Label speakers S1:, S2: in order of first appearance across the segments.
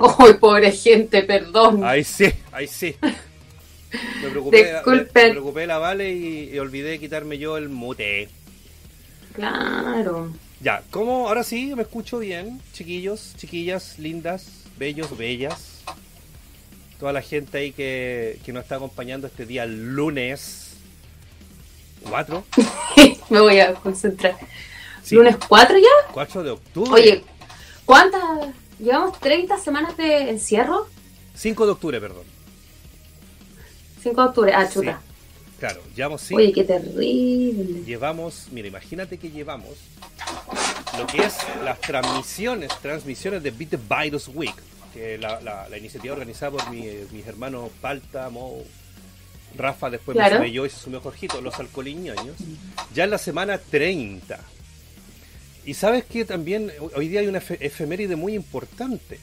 S1: ¡Ay,
S2: pobre gente, perdón!
S1: ahí sí, ahí sí. Me preocupé, me,
S2: Disculpen.
S1: me preocupé la Vale y, y olvidé quitarme yo el mute.
S2: Claro.
S1: Ya, ¿cómo? Ahora sí, me escucho bien, chiquillos, chiquillas, lindas, bellos, bellas. Toda la gente ahí que, que nos está acompañando este día lunes 4,
S2: Me voy a concentrar.
S1: Sí.
S2: ¿Lunes 4 ya?
S1: 4 de octubre.
S2: Oye, ¿cuántas? ¿Llevamos 30 semanas de encierro?
S1: 5 de octubre, perdón.
S2: 5 de octubre. Ah,
S1: Sí,
S2: chuta.
S1: claro, llevamos 5.
S2: Oye, qué terrible.
S1: Llevamos, mira, imagínate que llevamos lo que es las transmisiones, transmisiones de Beat the Virus Week, que la, la, la iniciativa organizada por mi- mis hermanos Palta, Mo, Rafa, después
S2: Claro.
S1: me sumé yo y se sumió Jorgito, los alcoholiñoños, ya en la semana 30. Y sabes que también hoy día hay una efe- efeméride muy importante.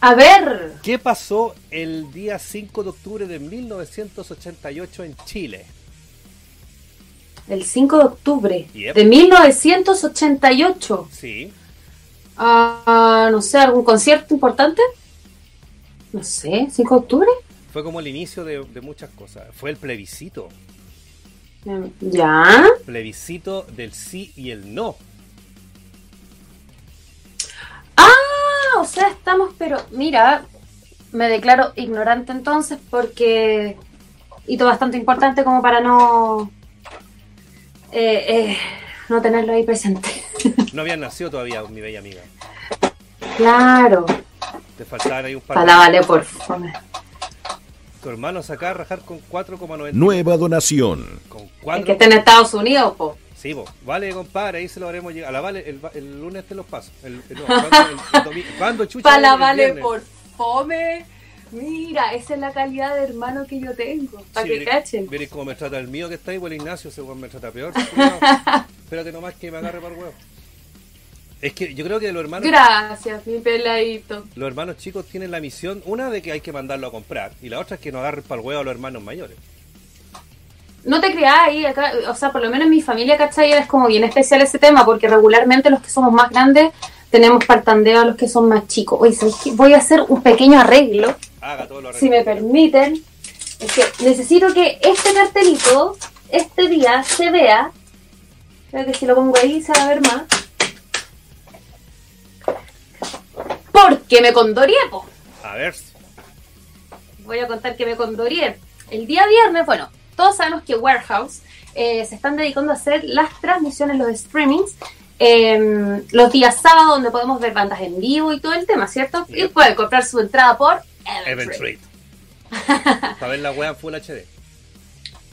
S2: A ver,
S1: ¿Qué pasó el día 5 de octubre de 1988 en Chile?
S2: el 5 de octubre
S1: Yep.
S2: de 1988.
S1: Sí,
S2: Ah, no sé, ¿algún concierto importante? No sé, 5 de octubre.
S1: fue como el inicio de, de muchas cosas. Fue el plebiscito.
S2: Ya.
S1: plebiscito del sí y el no.
S2: Ah, o sea, estamos, pero mira, me declaro ignorante entonces porque hito bastante importante como para no eh, eh, no tenerlo ahí presente.
S1: No habían nacido todavía, mi bella amiga.
S2: claro.
S1: Te faltaban ahí un par
S2: Para vale, por favor.
S1: Tu hermano saca a rajar con 4,90.
S3: Nueva donación.
S1: Con
S2: Es
S1: 4.
S2: que está en Estados Unidos, po.
S1: Sí, vos. Vale, compadre, ahí se lo haremos llegar. A la Vale, el, lunes te los paso. El, el-. ¿Cuándo, chucha?
S2: Para la vale,
S1: viernes.
S2: por fome. Mira, esa es la calidad de hermano que yo tengo. Para
S1: Sí,
S2: que
S1: mire-
S2: cachen.
S1: Mire cómo me trata el mío que está ahí, pues el Ignacio, ese weón me trata peor. Espérate nomás que me agarre para el huevo. Es que yo creo que los hermanos,
S2: Gracias, mi peladito.
S1: los hermanos chicos tienen la misión, una de que hay que mandarlo a comprar, y la otra es que no agarren para el huevo a los hermanos mayores.
S2: No te creas ahí, acá, o sea, por lo menos en mi familia, ¿cachai? Es como bien especial ese tema, porque regularmente los que somos más grandes tenemos partandeo a los que son más chicos. Oye. Voy a hacer un pequeño arreglo,
S1: Haga todo lo
S2: si me permiten. Es que necesito que este cartelito, este día, se vea. Creo que si lo pongo ahí se va a ver más. Porque me condorié, po.
S1: A ver.
S2: voy a contar que me condorié. El día viernes, bueno, todos sabemos que Warehouse eh, se están dedicando a hacer las transmisiones, los streamings, eh, los días sábados donde podemos ver bandas en vivo y todo el tema, ¿cierto? Y pueden comprar su entrada por
S1: Event
S2: Eventbrite.
S1: Para ver la wea Full HD.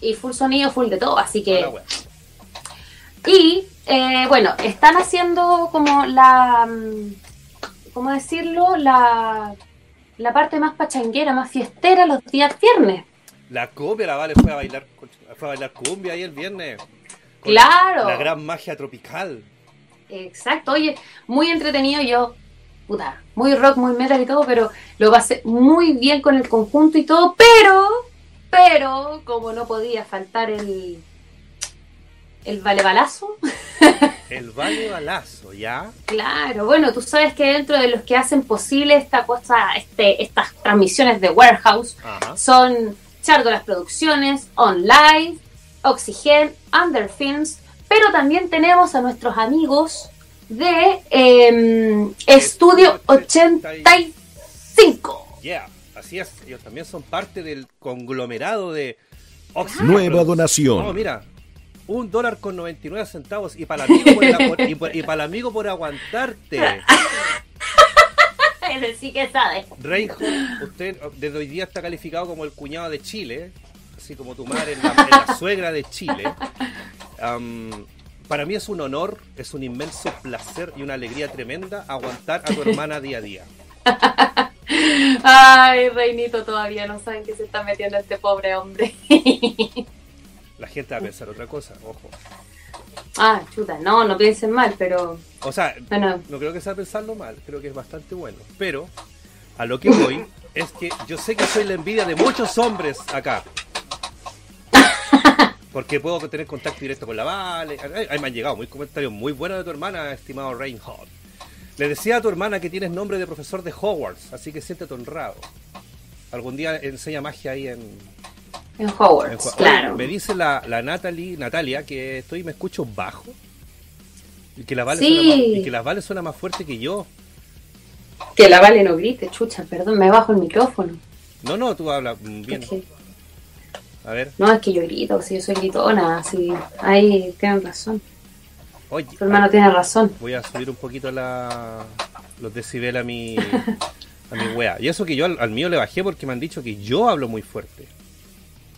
S2: Y full sonido, full de todo, así que... Y eh, bueno, están haciendo como la... ¿Cómo decirlo? La, la parte más pachanguera, más fiestera los días viernes.
S1: La cumbia, la Vale fue a bailar, fue a bailar cumbia ahí el viernes.
S2: Claro.
S1: La gran magia tropical.
S2: Exacto, oye, muy entretenido yo, puta, muy rock, muy metal y todo, pero lo pasé muy bien con el conjunto y todo, pero, pero, como no podía faltar el, el vale balazo,
S1: El Vale Balazo, ¿ya?
S2: claro, bueno, tú sabes que dentro de los que hacen posible esta cosa, este, estas transmisiones de Warehouse,
S1: Ajá.
S2: son Chardolas Producciones, OnLive, Oxygen, Underfilms, pero también tenemos a nuestros amigos de em, Estudio 85.
S1: Yeah, así es. Ellos también son parte del conglomerado de Oxygen
S3: Nueva donación.
S1: No, mira, un dólar con 99 centavos y para el amigo por, el- por- y, por- y para el amigo por aguantarte.
S2: Ese sí que sabe.
S1: Reinhold, usted desde hoy día está calificado como el cuñado de Chile, así como tu madre la, la suegra de Chile. Para mí es un honor, es un inmenso placer y una alegría tremenda aguantar a tu hermana día a día.
S2: Ay, Reinito, todavía no saben que se está metiendo este pobre hombre.
S1: La gente va a pensar otra cosa, ojo.
S2: ah, chuta, no, no piensen mal, pero
S1: O sea,
S2: bueno,
S1: no creo que sea pensarlo mal, creo que es bastante bueno. Pero a lo que voy es que yo sé que soy la envidia de muchos hombres acá. Porque puedo tener contacto directo con la Vale. Ay, me han llegado muy comentarios muy buenos de tu hermana, estimado Reinhold. Le decía a tu hermana que tienes nombre de profesor de Hogwarts, así que siéntete honrado. Algún día enseña magia ahí en,
S2: En Hogwarts,
S1: en Ho-
S2: claro.
S1: Oye, me dice la, la Natalie, Natalia que estoy me escucho bajo. Y que la Vale,
S2: Sí.
S1: suena, más, y que la Vale suena más fuerte que yo.
S2: Que la Vale no grite, chucha, perdón, me bajo el micrófono.
S1: No, no, tú hablas bien. A ver.
S2: no, es que yo grito, si yo soy gritona, así. Ahí tienen razón.
S1: Oye,
S2: Tu hermano
S1: ah,
S2: tiene razón.
S1: voy a subir un poquito la, los decibeles a mi, a mi wea. Y eso que yo al, al mío le bajé porque me han dicho que yo hablo muy fuerte.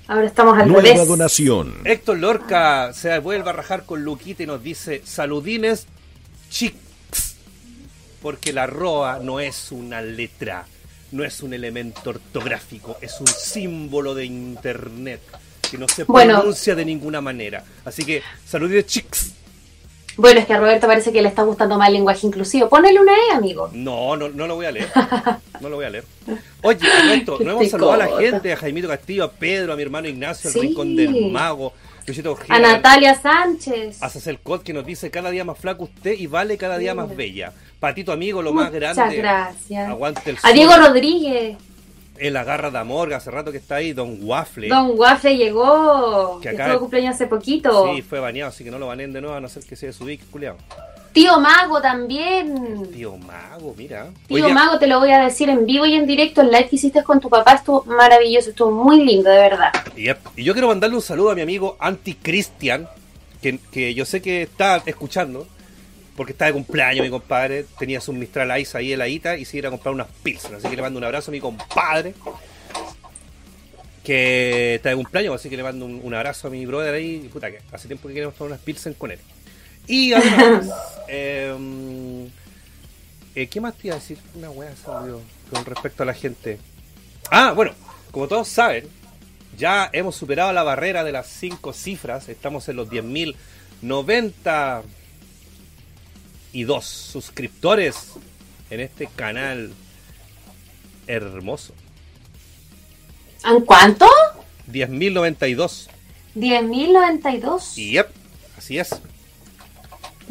S2: Ahora estamos al
S3: Nueva
S2: revés.
S3: donación.
S1: Héctor Lorca se vuelve a rajar con Luquita y nos dice saludines chics. Porque la ROA no es una letra, no es un elemento ortográfico, es un símbolo de internet que no se
S2: Bueno.
S1: pronuncia de ninguna manera. Así que saludines chics.
S2: Bueno, es que a Roberto parece que le está gustando más el lenguaje inclusivo. Ponele una E, amigo.
S1: No, no, no lo voy a leer. No lo voy a leer. Oye,
S2: Qué
S1: no hemos saludado a la gente, a Jaimito Castillo, a Pedro, a mi hermano Ignacio, al
S2: Sí.
S1: Rincón del Mago, Luisito
S2: A
S1: Ojeda,
S2: Natalia Sánchez.
S1: a Cecil Cot que nos dice cada día más flaco usted y vale cada día más bella. Patito amigo, lo más
S2: Muchas
S1: grande.
S2: gracias.
S1: Aguante el
S2: A. Diego Rodríguez.
S1: El agarra de amor, hace rato que está ahí, Don Waffle.
S2: Don Waffle llegó.
S1: Que acá-
S2: estuvo de cumpleaños hace poquito.
S1: Sí, fue baneado, así que no lo banen de nuevo a no ser que sea su Vic, culiao.
S2: Tío Mago también.
S1: Tío Mago, mira.
S2: Tío Mago, te lo voy a decir en vivo y en directo. El live que hiciste con tu papá estuvo maravilloso, estuvo muy lindo, de verdad.
S1: Yep. Y yo quiero mandarle un saludo a mi amigo Anti-Christian, que, que yo sé que está escuchando, porque está de cumpleaños mi compadre, tenía su Mistral Ice ahí heladita y se iba a comprar unas pilsen, así que le mando un abrazo a mi compadre, que está de cumpleaños, así que le mando un, un abrazo a mi brother ahí, puta que hace tiempo que queremos tomar unas pilsen con él. Y además, em, eh, ¿qué más te iba a decir? Una wea con respecto a la gente. Ah, bueno, como todos saben, ya hemos superado la barrera de las 5 cifras. Estamos en los 10.090 y dos suscriptores en este canal hermoso.
S2: ¿En cuánto?
S1: 10.092.
S2: 10.092.
S1: Y yep, así es.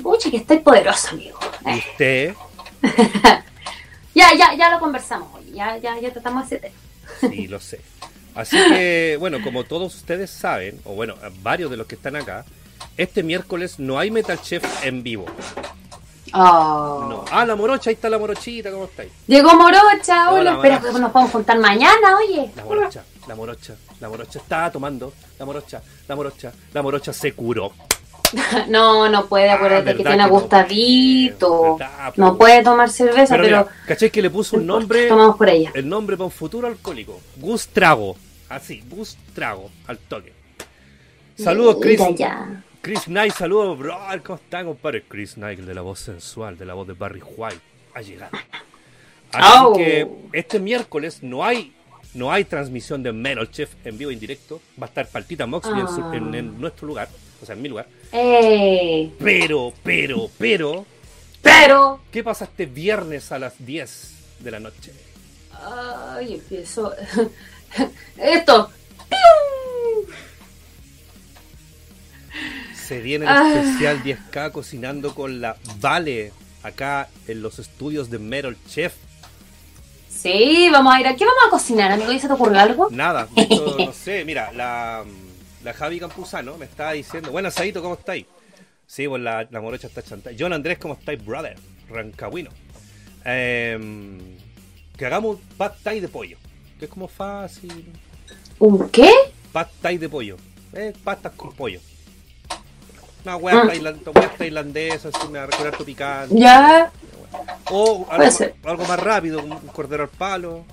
S2: Pucha, que estoy poderosa, amigo.
S1: Y usted,
S2: Ya, ya, ya lo conversamos hoy. Ya, ya, ya tratamos ese tema.
S1: sí, lo sé. Así que, bueno, como todos ustedes saben, o bueno, varios de los que están acá, este miércoles no hay Metal Chef en vivo.
S2: Oh.
S1: No. Ah, la morocha, ahí está la morochita, ¿cómo estáis?
S2: Llegó Morocha, hola,
S1: Hola,
S2: espera nos podemos juntar mañana, oye.
S1: La morocha, la morocha, la morocha está tomando, la morocha, la morocha, la morocha se curó.
S2: No, no puede, acuérdate
S1: Ah,
S2: que tiene
S1: que no puede, verdad,
S2: No
S1: po.
S2: puede tomar cerveza,
S1: Pero,
S2: pero,
S1: mira, ¿cachai que le puso un nombre,
S2: tomamos por ella.
S1: el nombre para un futuro alcohólico? Gus Trago. Así, Gus Trago, al toque. Saludos, Chris. Chris Knight, saludos, bro. ¿Cómo están, compadre? Chris Knight, de la voz sensual, de la voz de Barry White, ha llegado. Así
S2: Oh.
S1: que este miércoles no hay no hay transmisión de Metal Chef en vivo e indirecto. Va a estar Paltita Moxley en,
S2: Ah.
S1: en- en nuestro lugar, o sea, en mi lugar.
S2: Eh,
S1: Pero, pero, pero,
S2: pero.
S1: ¿qué pasa este viernes a las 10 de la noche?
S2: Ay, empiezo. Esto.
S1: Se viene el
S2: Ah.
S1: especial 10K cocinando con la Vale acá en los estudios de Metal Chef.
S2: Sí, vamos a ir a. ¿Qué vamos a cocinar, amigo? ¿Y se te ocurrió algo?
S1: Nada, no sé, mira, la, la Javi Campuzano me está diciendo, buenas Saito, ¿cómo estáis? Sí, pues la, la morocha está chantada. John Andrés, ¿cómo estáis, brother? Rancagüino. Em, que hagamos un pad thai de pollo, que es como fácil.
S2: ¿Un qué?
S1: Pad thai de pollo. Eh, pastas con pollo. Una hueá
S2: Ah.
S1: tailand- tailandesa, así, me va a recordar tu picante.
S2: Ya.
S1: O algo, más-
S2: ser.
S1: algo más rápido, un cordero al palo,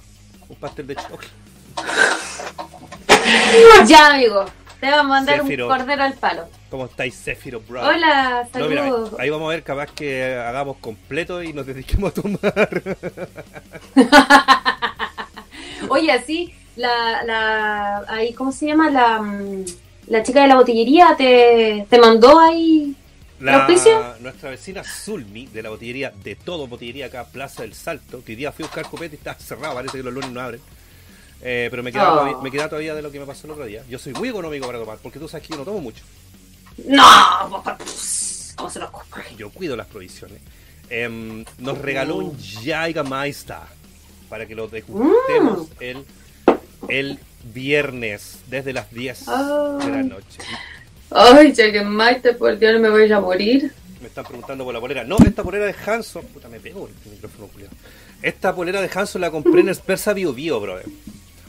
S1: un pastel de choque.
S2: Ya, amigo. Te vamos a mandar
S1: Céfiro.
S2: un cordero al palo.
S1: ¿Cómo estáis, Zephyro, brother?
S2: Hola,
S1: No, mira,
S2: saludos.
S1: ahí vamos a ver, capaz que hagamos completo y nos dediquemos a tomar.
S2: Oye, así, la, la, ahí, ¿cómo se llama? La, mm, la chica de la botillería te, te mandó ahí ¿El auspicio?
S1: nuestra vecina Zulmi, de la botillería de todo, botillería acá, Plaza del Salto, que hoy día fui a buscar copete y está cerrado, parece que los lunes no abren. Eh, pero me queda,
S2: Oh.
S1: todavía, me queda todavía de lo que me pasó el otro día. Yo soy muy económico para tomar, porque tú sabes que yo no tomo mucho.
S2: No, ¿cómo se lo ocurre?
S1: Yo cuido las provisiones. em, nos regaló un Jägermeister para que lo degustemos
S2: Mm.
S1: el, el viernes desde las 10 de la
S2: Ay.
S1: noche.
S2: Ay, Jägermeister, por Dios, me voy a morir.
S1: Me están preguntando por la polera. No, esta polera de Hanson. Puta, me pego el micrófono, culiao. Esta polera de Hanson la compré en el Persa Bio Bio, brother.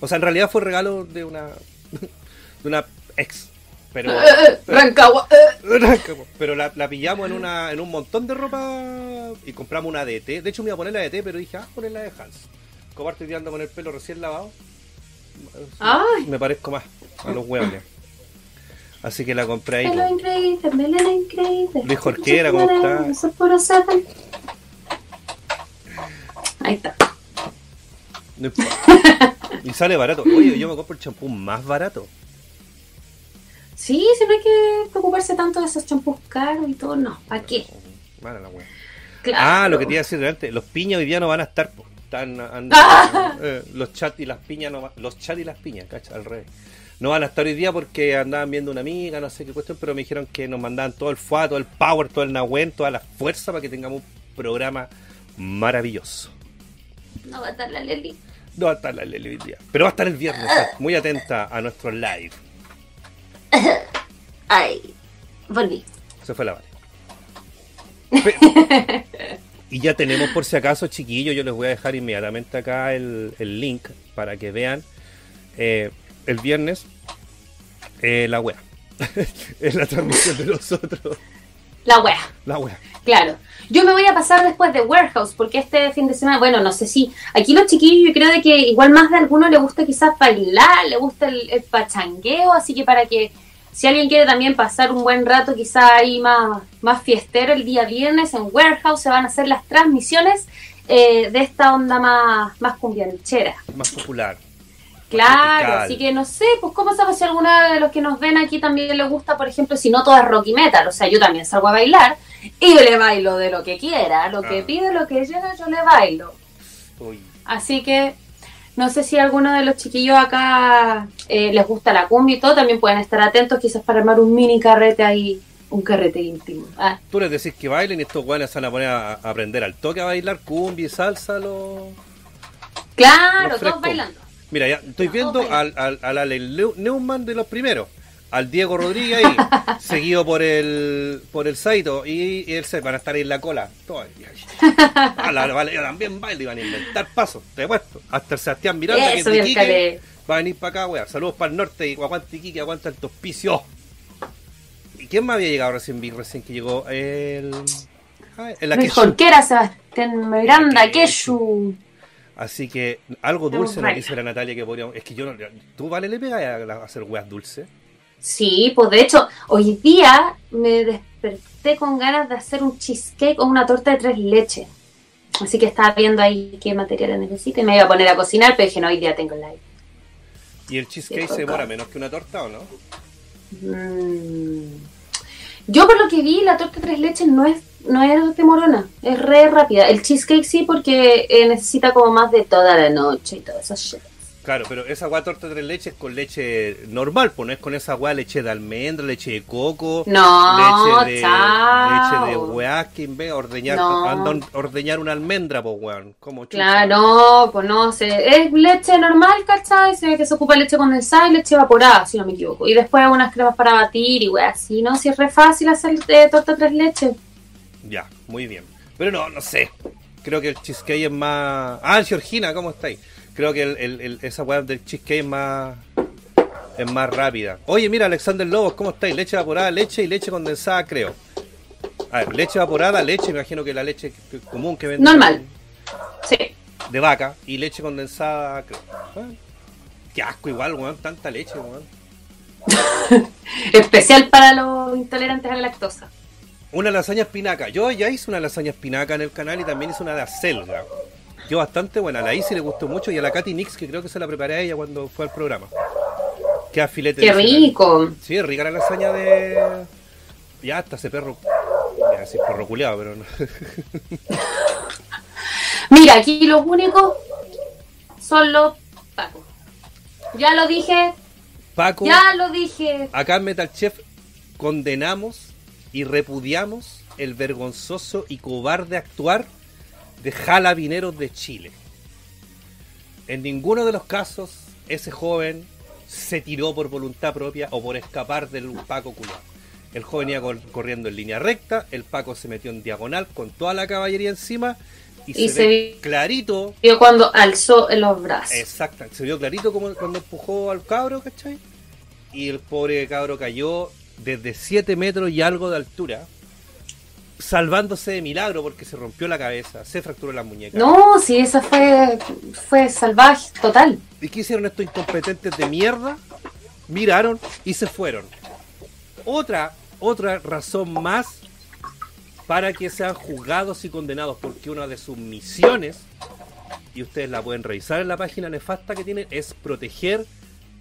S1: O sea, en realidad fue regalo de una. de una ex. Pero.
S2: Eh, eh, Rancagua. eh.
S1: Pero la, la pillamos en una en un montón de ropa y compramos una de té. De hecho, me iba a poner la de té, pero dije, ah, poner la de Hans. Como estoy tirando con el pelo recién lavado.
S2: Ay,
S1: Me parezco más a los hueones. Así que la compré ahí.
S2: pelo
S1: po.
S2: increíble, melena increíble.
S1: Luis Jorquera, ¿cómo está?
S2: Ahí está.
S1: No importa. Y sale barato. Oye, yo me compro el champú más barato.
S2: Sí, si no hay que preocuparse tanto de esos champús caros y todo, no. ¿Para qué?
S1: Mala la wea.
S2: Claro.
S1: Ah, lo que te iba a decir antes, los piñas hoy día no van a estar, po. Están,
S2: Ah.
S1: eh, los chat y las piñas no va- los chat y las piñas, cacha, al revés. No van a estar hoy día porque andaban viendo una amiga, no sé qué cuestión, pero me dijeron que nos mandaban todo el fuá, todo el power, todo el nahuen, toda la fuerza para que tengamos un programa maravilloso.
S2: No va a estar la Leli.
S1: No va a estar la Leli hoy día, pero va a estar el viernes, muy atenta a nuestro live.
S2: Ay, volví.
S1: Se fue la vale. Y ya tenemos por si acaso, chiquillos, yo les voy a dejar inmediatamente acá el, el link para que vean eh, el viernes eh, la wea. es la transmisión de nosotros.
S2: La wea.
S1: La wea.
S2: Claro. Yo me voy a pasar después de Warehouse, porque este fin de semana, bueno, no sé si. Aquí los chiquillos, yo creo de que igual más de algunos le gusta quizás bailar, le gusta el, el pachangueo, así que para que si alguien quiere también pasar un buen rato, quizás ahí más, más fiestero el día viernes en Warehouse, se van a hacer las transmisiones eh, de esta onda más, más cumbianchera.
S1: Más popular.
S2: Claro,
S1: tropical.
S2: así que no sé, pues cómo sabes si alguno de los que nos ven aquí también le gusta, por ejemplo, si no todo es rock y metal, o sea, yo también salgo a bailar y le bailo de lo que quiera, lo que
S1: Ah.
S2: pide, lo que llega, yo le bailo.
S1: Uy,
S2: Así que no sé si alguno de los chiquillos acá eh, les gusta la cumbia y todo, también pueden estar atentos quizás para armar un mini carrete ahí, un carrete íntimo. Ah,
S1: Tú les decís que bailen y estos guanes van a poner a, a aprender al toque a bailar cumbia y salsa. Lo...
S2: claro,
S1: Los
S2: todos bailando.
S1: Mira, ya estoy
S2: No,
S1: viendo al, al, al Leu- Neumann de los primeros, al Diego Rodríguez ahí, seguido por el por el Saito y, y el se van a estar ahí en la cola. Todo. Ah, también baila y van a inventar pasos, te he puesto. Hasta el Sebastián Miranda, que es de Iquique, va a venir para acá, weá. Saludos para el norte y aguanta Iquique, aguanta el tospicio. ¿Y quién más había llegado recién? Vi recién que llegó el... el
S2: Luis
S1: Akechu.
S2: Jorquera, Sebastián Miranda, Keshu.
S1: Así que algo dulce nos dice la Natalia que podríamos... Es que yo no... ¿Tú, Vale, le pegas a, a hacer weas dulces?
S2: Sí, pues de hecho, hoy día me desperté con ganas de hacer un cheesecake o una torta de tres leches. Así que estaba viendo ahí qué materiales necesito y me iba a poner a cocinar, pero dije, no, hoy día tengo live.
S1: ¿Y el cheesecake se demora menos que una torta o no?
S2: Mm. Yo por lo que vi, la torta de tres leches no es, no es demorona, es re rápida. El cheesecake sí, porque eh, necesita como más de toda la noche y todo eso.
S1: Claro, pero esa agua torta de tres leches con leche normal, pues no es con esa agua leche de almendra, leche de coco,
S2: No,
S1: leche de
S2: chao.
S1: leche de weá que en vez de ordeñar,
S2: No.
S1: anda ordeñar una almendra, pues weón, como chucha.
S2: Claro, no, pues no, se, es leche normal, ¿cachai? Se ve que se ocupa leche condensada y leche evaporada, si no me equivoco. Y después unas cremas para batir y wey, así, ¿no? Si es re fácil hacer eh, torta tres leches.
S1: Ya, muy bien. Pero no, no sé. Creo que el cheesecake es más. Ah, Georgina, ¿cómo estáis? Creo que el, el- el- esa weá del cheesecake es más. Es más rápida. Oye, mira, Alexander Lobos, ¿cómo estáis? Leche evaporada, leche y leche condensada, creo. A ver, leche evaporada, leche, me imagino que la leche común que venden.
S2: Normal. Sí.
S1: De vaca y leche condensada, creo. Bueno, qué asco, igual, weón, tanta leche, weón.
S2: Especial para los intolerantes a la lactosa.
S1: Una lasaña espinaca. Yo ya hice una lasaña espinaca en el canal y también hice una de acelga. Quedó bastante buena. A la Isi le gustó mucho y a la Katy Nix, que creo que se la preparé a ella cuando fue al programa. Queda filete.
S2: ¡Qué rico!
S1: Sí, rica la lasaña de. Ya hasta ese perro. Ya decir perro culeado, pero no.
S2: Mira, aquí los únicos son los pacos. Ya lo dije,
S1: Paco,
S2: ya lo dije.
S1: acá en Metal Chef condenamos y repudiamos el vergonzoso y cobarde actuar de jalabineros de Chile. En ninguno de los casos ese joven se tiró por voluntad propia o por escapar del Paco culiao. El joven iba cor- corriendo en línea recta, el Paco se metió en diagonal con toda la caballería encima y,
S2: Y
S1: se,
S2: se
S1: ve
S2: vi-
S1: clarito,
S2: Vio cuando alzó los brazos.
S1: exacto, se vio clarito como cuando empujó al cabro, ¿cachai? Y el pobre cabro cayó desde 7 metros y algo de altura, salvándose de milagro porque se rompió la cabeza, se fracturó la muñeca.
S2: No, sí, esa fue, fue salvaje, total.
S1: ¿Y qué hicieron estos incompetentes de mierda? Miraron y se fueron. Otra, otra razón más para que sean juzgados y condenados, porque una de sus misiones, y ustedes la pueden revisar en la página nefasta que tienen, es proteger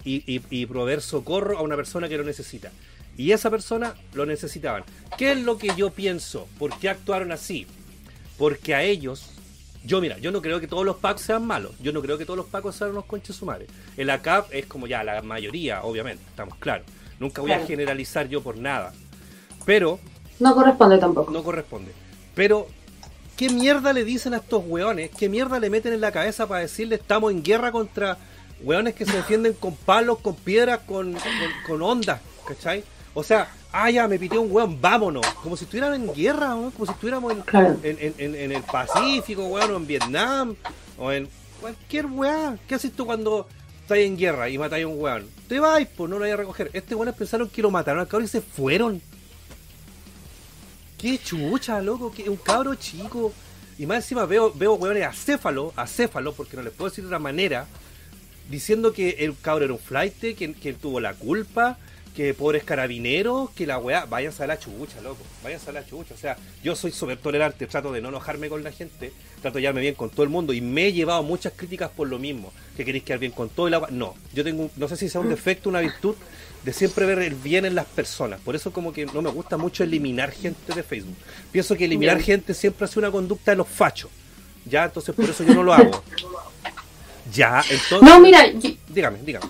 S1: y, y- y proveer socorro a una persona que lo necesita. Y esa persona lo necesitaban. ¿Qué es lo que yo pienso? ¿Por qué actuaron así? Porque a ellos, yo mira, yo no creo que todos los pacos sean malos. Yo no creo que todos los pacos sean unos conches sumares. El ACAP es como ya la mayoría, obviamente, estamos claros. Nunca voy a generalizar yo por nada. Pero
S2: No corresponde tampoco.
S1: no corresponde. Pero, ¿qué mierda le dicen a estos weones? ¿Qué mierda le meten en la cabeza para decirle estamos en guerra contra weones que se defienden con palos, con piedras, con, con, con ondas? ¿Cachai? O sea, ah, ya, me pité un weón, vámonos. Como si estuvieran en guerra, weón, como si estuviéramos en,
S2: Claro.
S1: en, en- en- en el Pacífico, weón, o en Vietnam, o en cualquier weá. ¿Qué haces tú cuando estás en guerra y matáis a un weón? Te vais, pues no lo vais a recoger. Este weones pensaron que lo mataron al cabrón y se fueron. Qué chucha, loco, que un cabro chico. Y más encima veo, veo weones acéfalo, acéfalo, porque no les puedo decir de otra manera, diciendo que el cabro era un flight, que, que él tuvo la culpa, que pobres carabineros, que la weá, váyanse a la chucha, loco, váyanse a la chucha. O sea, yo soy súper tolerante, trato de no enojarme con la gente, trato de llevarme bien con todo el mundo y me he llevado muchas críticas por lo mismo, que queréis quedar bien con todo el agua. No, yo tengo, no sé si sea un defecto, una virtud de siempre ver el bien en las personas. Por eso como que no me gusta mucho eliminar gente de Facebook. Pienso que eliminar gente siempre hace una conducta de los fachos. Ya, entonces por eso yo no lo hago. Ya, entonces...
S2: No, mira, yo-
S1: Dígame, dígame.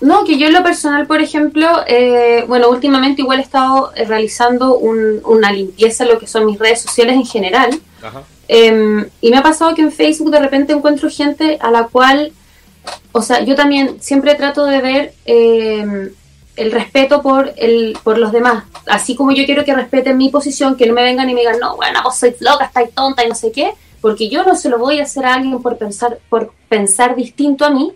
S2: No, que yo en lo personal, por ejemplo, eh, bueno, últimamente igual he estado eh, realizando un- una limpieza en lo que son mis redes sociales en general.
S1: Ajá.
S2: Eh, y me ha pasado que en Facebook de repente encuentro gente a la cual, o sea, yo también siempre trato de ver eh, el respeto por, el, por los demás. Así como yo quiero que respeten mi posición, que no me vengan y me digan, no, bueno, vos sois loca, estáis tonta y no sé qué, porque yo no se lo voy a hacer a alguien por pensar, por pensar distinto a mí.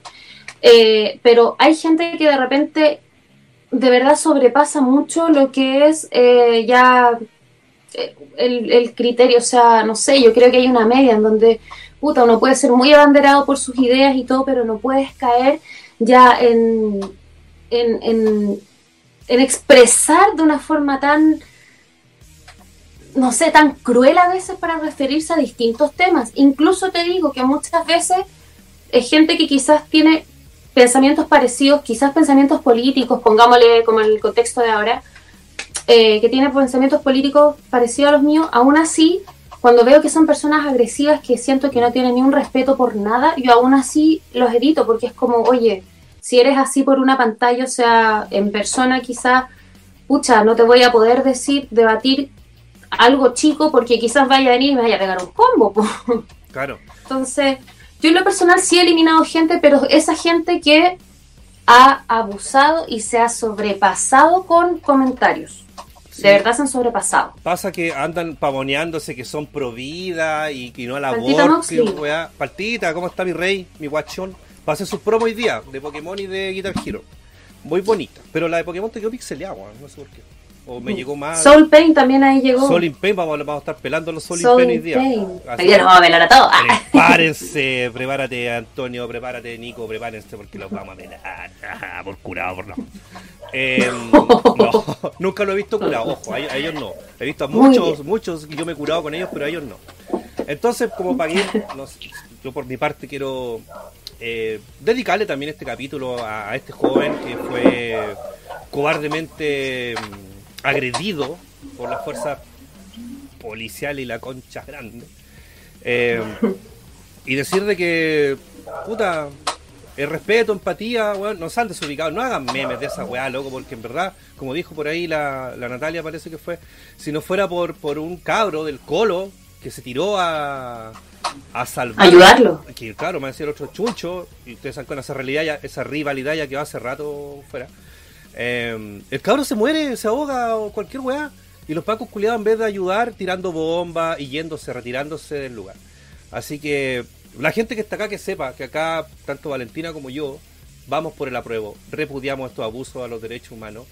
S2: Eh, pero hay gente que de repente de verdad sobrepasa mucho lo que es eh, ya eh, el, criterio, o sea, no sé, yo creo que hay una media en donde, puta, uno puede ser muy abanderado por sus ideas y todo, pero no puedes caer ya en, en, en, en expresar de una forma tan, no sé, tan cruel a veces para referirse a distintos temas. Incluso te digo que muchas veces es gente que quizás tiene pensamientos parecidos, quizás pensamientos políticos, pongámosle como en el contexto de ahora, eh, que tiene pensamientos políticos parecidos a los míos, aún así, cuando veo que son personas agresivas que siento que no tienen ni un respeto por nada, yo aún así los edito porque es como, oye, si eres así por una pantalla, o sea, en persona quizás, pucha, no te voy a poder decir, debatir algo chico porque quizás vaya a venir y me vaya a pegar un combo. po.
S1: Claro.
S2: Entonces, yo en lo personal sí he eliminado gente, pero esa gente que ha abusado y se ha sobrepasado con comentarios.
S1: Sí.
S2: De verdad se han sobrepasado.
S1: Pasa que andan pavoneándose que son pro vida y que no
S2: Partita. Moxley.
S1: y weá. Partita, ¿cómo está mi rey? Mi guachón. Pasé sus promos hoy día de Pokémon y de Guitar Hero. Muy bonita. Pero la de Pokémon te quedó pixeleada, no sé por qué. O me llegó.
S2: Mm. Soul Pain también ahí llegó.
S1: Sol in Pain, vamos, a- vamos a estar pelando los Sol,
S2: Soul
S1: in Pain hoy día.
S2: Hoy día nos vamos a velar a todos. Ah.
S1: Prepárense, prepárate Antonio, prepárate Nico, prepárense porque los vamos a pelar. Ajá, por curado, por no. Eh, no, nunca lo he visto curado, ojo, a, ellos- no. He visto a muchos, muchos y yo me he curado con ellos, pero a ellos no. Entonces, como para ir, no sé, yo por mi parte quiero eh, dedicarle también este capítulo a, a este joven que fue cobardemente mm, agredido por las fuerzas policiales y la concha grande. Eh, y decir de que, puta, El respeto, empatía, weón, no sean desubicados, no hagan memes de esa weá, loco, porque en verdad, como dijo por ahí la, la Natalia, parece que fue, si no fuera por, por un cabro del colo que se tiró a, a salvar.
S2: Ayudarlo.
S1: Que claro, me decía el otro chuncho, y ustedes saben con esa realidad, ya, esa rivalidad ya que va hace rato fuera. Eh, el cabro se muere, se ahoga o cualquier weá. Y los pacos culiados en vez de ayudar, tirando bombas y yéndose, retirándose del lugar. Así que la gente que está acá que sepa que acá, tanto Valentina como yo, vamos por el apruebo, repudiamos estos abusos a los derechos humanos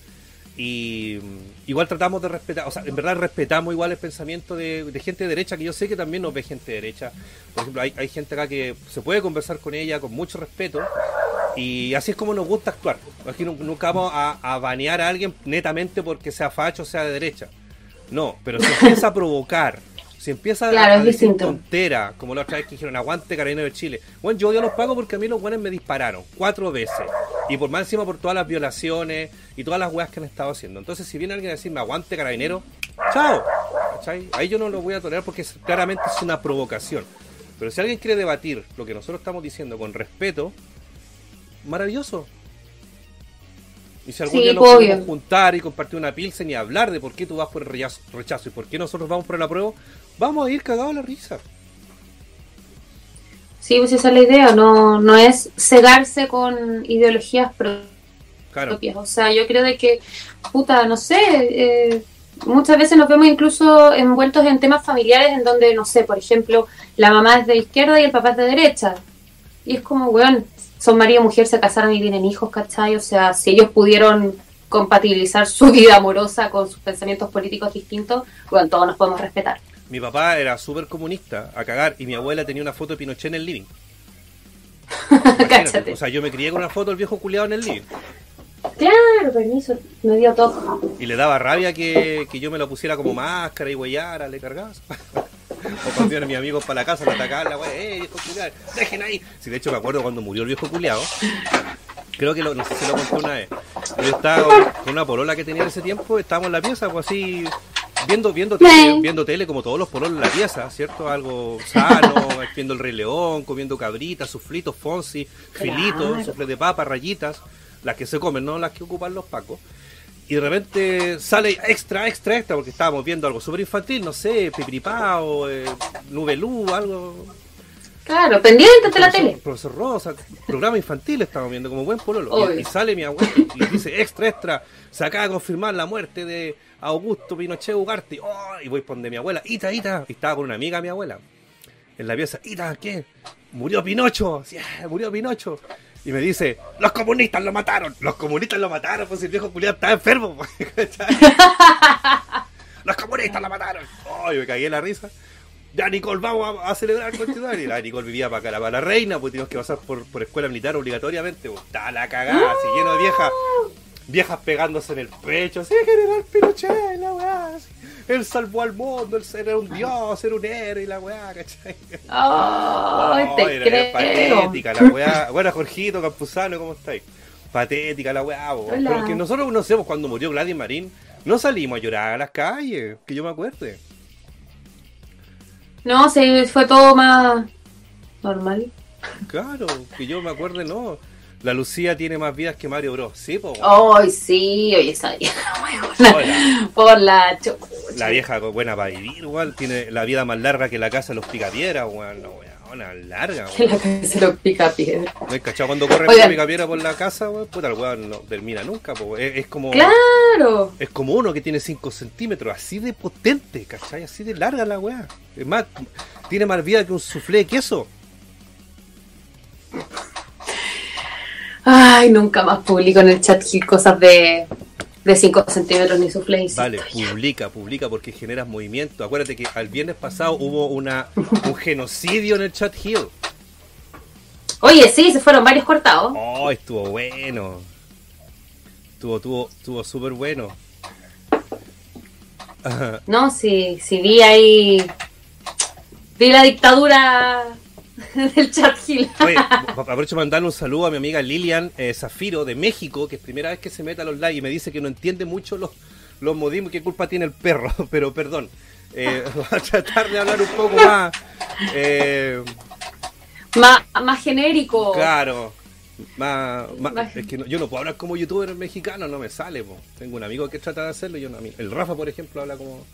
S1: y mm, igual tratamos de respetar, o sea, en verdad respetamos igual el pensamiento de, gente de derecha, que yo sé que también nos ve gente de derecha. Por ejemplo, hay, hay gente acá que se puede conversar con ella con mucho respeto y así es como nos gusta actuar. Aquí nu- nunca vamos a, a banear a alguien netamente porque sea facho o sea de derecha. No, pero si empieza a provocar, si empieza
S2: Claro,
S1: a
S2: es
S1: decir tontera, como la otra vez que dijeron aguante carabinero de Chile. Bueno, yo odio a los pagos porque a mí los buenos me dispararon cuatro veces. Y por más encima por todas las violaciones y todas las weas que han estado haciendo. Entonces, si viene alguien a decirme aguante carabinero, chao. ¿Cachai? Ahí yo no lo voy a tolerar porque claramente es una provocación. Pero si alguien quiere debatir lo que nosotros estamos diciendo con respeto, maravilloso. Y si algún
S2: Sí,
S1: día nos
S2: obvio.
S1: podemos juntar y compartir una pilsen y hablar de por qué tú vas por el rechazo, rechazo y por qué nosotros vamos por el apruebo, vamos a ir cagados a la risa.
S2: Sí, pues esa es la idea, no, no es cegarse con ideologías
S1: Claro.
S2: propias. O sea, yo creo de que, puta, no sé, eh, muchas veces nos vemos incluso envueltos en temas familiares en donde, no sé, por ejemplo, la mamá es de izquierda y el papá es de derecha. Y es como, weón, son marido y mujer, se casaron y tienen hijos, ¿cachai? O sea, si ellos pudieron compatibilizar su vida amorosa con sus pensamientos políticos distintos, bueno, todos nos podemos respetar.
S1: Mi papá era súper comunista, a cagar, y mi abuela tenía una foto de Pinochet en el living.
S2: Cáchate.
S1: o sea, yo me crié con una foto del viejo culiado en el living.
S2: Claro, permiso, me dio todo.
S1: Y le daba rabia que, que yo me lo pusiera como máscara y huellara, le cargabas. o cuando iban mis amigos para la casa, me atacaban la wea, ¡eh, viejo culiado! ¡Dejen ahí! Si de hecho me acuerdo cuando murió el viejo culiado, creo que lo, no sé si lo conté una vez. Yo estaba con, con una polola que tenía en ese tiempo, estábamos en la pieza, pues así, viendo, viendo tele, viendo tele como todos los pololos en la pieza, ¿cierto? Algo sano, viendo el Rey León, comiendo cabritas, suflitos, fonsi, filitos,
S2: Claro.
S1: sufles de papa, rayitas, las que se comen, no las que ocupan los pacos. Y de repente sale extra, extra, extra, porque estábamos viendo algo súper infantil, no sé, pipiripao, eh, nubelú, algo.
S2: Claro, pendiente de la tele.
S1: Profesor Rosa, programa infantil estábamos viendo, como buen pololo. Y, y sale mi abuelo y dice, extra, extra, se acaba de confirmar la muerte de Augusto Pinochet Ugarte. Oh, y voy por donde mi abuela, Ita, Ita. Y estaba con una amiga mi abuela. En la pieza, Ita, ¿qué? Murió Pinocho. Sí, murió Pinocho. Y me dice, los comunistas lo mataron. Los comunistas lo mataron, pues el viejo culiado estaba enfermo. pues, los comunistas lo mataron. Oh, y me cagué en la risa. Ya, Nicole, vamos a, a celebrar con Y la Nicole vivía para acá, para la reina, pues teníamos que pasar por, por escuela militar obligatoriamente. Pues, está la cagada, así lleno de viejas, viejas pegándose en el pecho. Sí, general Pinochet, la weá. Él salvó al mundo, él era un dios, era un héroe y la weá, ¿cachai?
S2: Ay,
S1: Oh,
S2: te
S1: era patética la weá. Bueno, Jorgito Campuzano, ¿cómo estáis? Patética la weá, po.
S2: Hola.
S1: Pero que nosotros no sé, pues, cuando murió Gladys Marín, no salimos a llorar a las calles, que yo me acuerde.
S2: No, sí, fue todo más normal.
S1: Claro, que yo me acuerde, no. La Lucía tiene más vidas que Mario Bros. Sí, po.
S2: Ay, sí, oye, esa vieja. Por la chucha.
S1: La vieja buena para vivir, igual. Tiene la vida más larga que la casa de los picapiedras, weón. No, weón, larga, weón.
S2: la lo pica piedra.
S1: ¿No has cachado cuando corre
S2: Oigan.
S1: la picapiedra por la casa, weón? Puta, el weón no termina nunca, po. Es, es como...
S2: Claro.
S1: Es como uno que tiene 5 centímetros, así de potente, ¿cachai? Así de larga la weá. Es más, tiene más vida que un soufflé de queso.
S2: Ay, nunca más publico en el chat cosas de, de 5 centímetros ni insisto.
S1: Vale, publica, publica porque generas movimiento. Acuérdate que al viernes pasado hubo una, un genocidio en el chat Hill.
S2: Oye, sí, se fueron varios cortados.
S1: Oh, estuvo bueno. Estuvo, estuvo, estuvo súper bueno.
S2: No, sí, sí vi ahí. Vi la dictadura del chat Gil.
S1: Oye, aprovecho para mandarle un saludo a mi amiga Lilian eh, Zafiro de México, que es primera vez que se mete a los live y me dice que no entiende mucho los, los modismos, qué culpa tiene el perro, pero perdón. Eh, voy a tratar de hablar un poco más. eh,
S2: Más, más genérico.
S1: claro. Más, más- es que no- yo no puedo hablar como youtuber mexicano, no me sale. po. Tengo un amigo que trata de hacerlo y yo no. El Rafa, por ejemplo, habla como,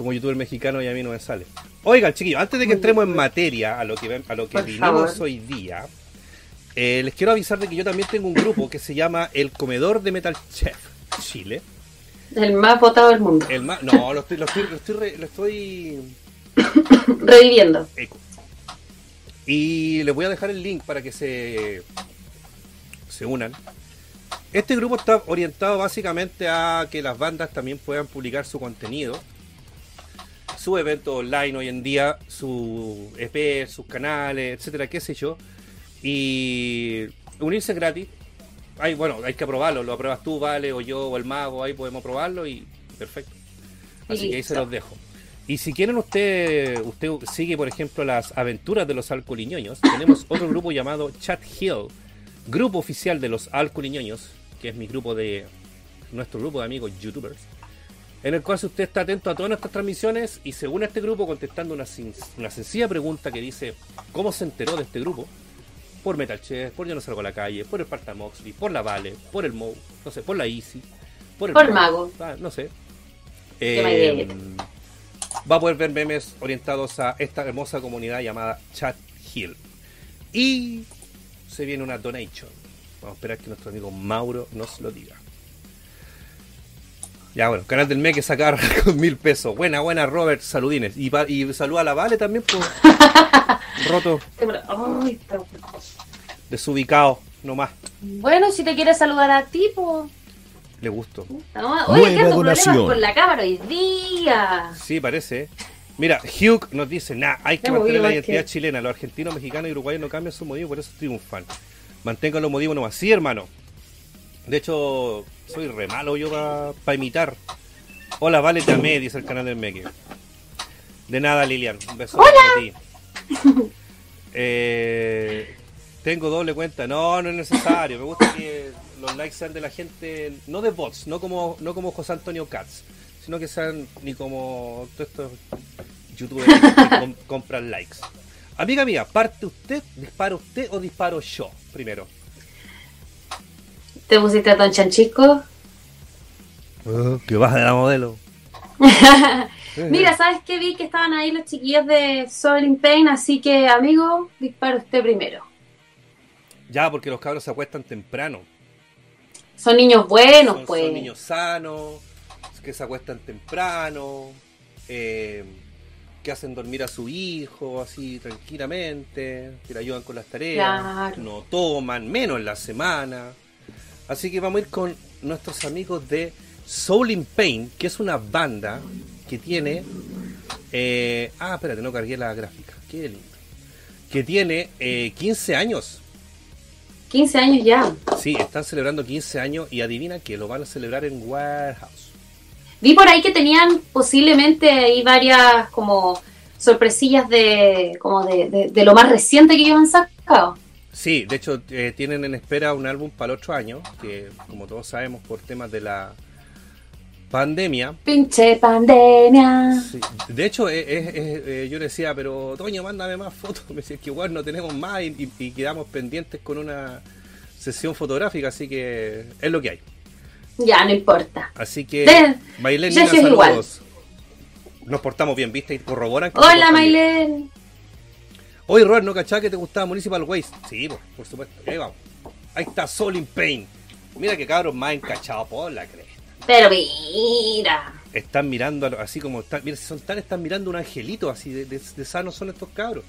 S1: como youtuber mexicano y a mí no me sale. Oigan, chiquillos, antes de que entremos en materia a lo que, ven- a lo que vinimos hoy día, eh, les quiero avisar de que yo también tengo un grupo que se llama El Comedor de Metal Chef Chile.
S2: El más votado del mundo.
S1: El más, no, lo estoy, lo estoy, lo estoy, re- lo estoy
S2: Reviviendo.
S1: Y les voy a dejar el link para que se, se unan. Este grupo está orientado básicamente a que las bandas también puedan publicar su contenido, su evento online hoy en día, su EP, sus canales, etcétera, qué sé yo. Y unirse gratis. Hay, bueno, hay que aprobarlo, lo apruebas tú, vale, o yo, o el mago, ahí podemos probarlo y perfecto. Así que ahí se los dejo. Y si quieren usted, usted sigue, por ejemplo, las aventuras de los alcoholiñoños, tenemos otro grupo llamado Chat Hill, grupo oficial de los alcoholiñoños, que es mi grupo de, nuestro grupo de amigos youtubers, en el cual si usted está atento a todas nuestras transmisiones y se une a este grupo contestando una, sin- una sencilla pregunta que dice, ¿cómo se enteró de este grupo? Por Metal Chef, por Yo no salgo a la calle, por el Parta Moxley, por la Vale, por el Mo, no sé, por la Easy, por el
S2: Por Mago.
S1: ah, no sé. Eh,
S2: idea.
S1: va a poder ver memes orientados a esta hermosa comunidad llamada Chat Hill. Y se viene una donation. Vamos a esperar que nuestro amigo Mauro nos lo diga. Ya bueno, canal del MEC que sacar con mil pesos. Buena, buena Robert, saludines. Y, y saluda a la Vale también, pues. Roto, desubicado, nomás.
S2: Bueno, si te quieres saludar a ti, pues.
S1: Le gusto.
S2: No, Oye, ¿qué problemas con la cámara hoy día?
S1: Sí, parece. Mira, Hugh nos dice, nah, hay que mantener la identidad
S2: que-
S1: chilena. Los argentinos, mexicanos y uruguayos no cambian su modismo, por eso triunfan. Mantengan los modismos nomás. Sí, hermano. De hecho, soy re malo yo para imitar. Hola, vale, te amé, dice el canal del Meque. De nada, Lilian. Un beso para ti. Eh, tengo doble cuenta. No, no es necesario. Me gusta que los likes sean de la gente, no de bots, no como, no como José Antonio Katz, sino que sean ni como todos estos youtubers que com- compran likes. Amiga mía, ¿parte usted, dispara usted o disparo yo primero?
S2: ¿Te pusiste a Don Chanchico?
S1: que vas de la modelo.
S2: Mira, ¿sabes qué? Vi que estaban ahí los chiquillos de Soul in Pain, así que, amigo, dispara usted primero.
S1: Ya, porque los cabros se acuestan temprano.
S2: Son niños buenos,
S1: son,
S2: pues.
S1: son niños sanos, que se acuestan temprano, eh, que hacen dormir a su hijo así tranquilamente, que le ayudan con las tareas,
S2: Claro.
S1: no toman, menos en la semana. Así que vamos a ir con nuestros amigos de Soul in Pain, que es una banda que tiene... eh, ah, espérate, no cargué la gráfica. Qué lindo. Que tiene eh, 15 años.
S2: 15 años ya.
S1: Sí, están celebrando 15 años y adivina que lo van a celebrar en Warehouse.
S2: Vi por ahí que tenían posiblemente ahí varias como sorpresillas de como de, de- de lo más reciente que ellos han sacado.
S1: Sí, de hecho eh, tienen en espera un álbum para el otro año, que como todos sabemos por temas de la pandemia.
S2: Pinche pandemia.
S1: sí, de hecho, eh, eh, eh, eh, yo decía, pero Toño, mándame más fotos. Me decía, que igual no tenemos más y, y- y quedamos pendientes con una sesión fotográfica, así que es lo que hay.
S2: Ya, no importa.
S1: Así que,
S2: igual.
S1: saludos. Nos portamos bien, ¿viste? Y corroboran. que
S2: Hola. Maylene.
S1: Oye, Robert, ¿no cachaba que te gustaba Municipal Waste? Sí, por, por supuesto. Ahí vamos. Ahí está Soul in Pain. Mira que cabros más encachados por la cresta.
S2: Pero mira.
S1: Están mirando, así como están, mira, si son tan, están mirando un angelito, así de, de, de sanos son estos cabros.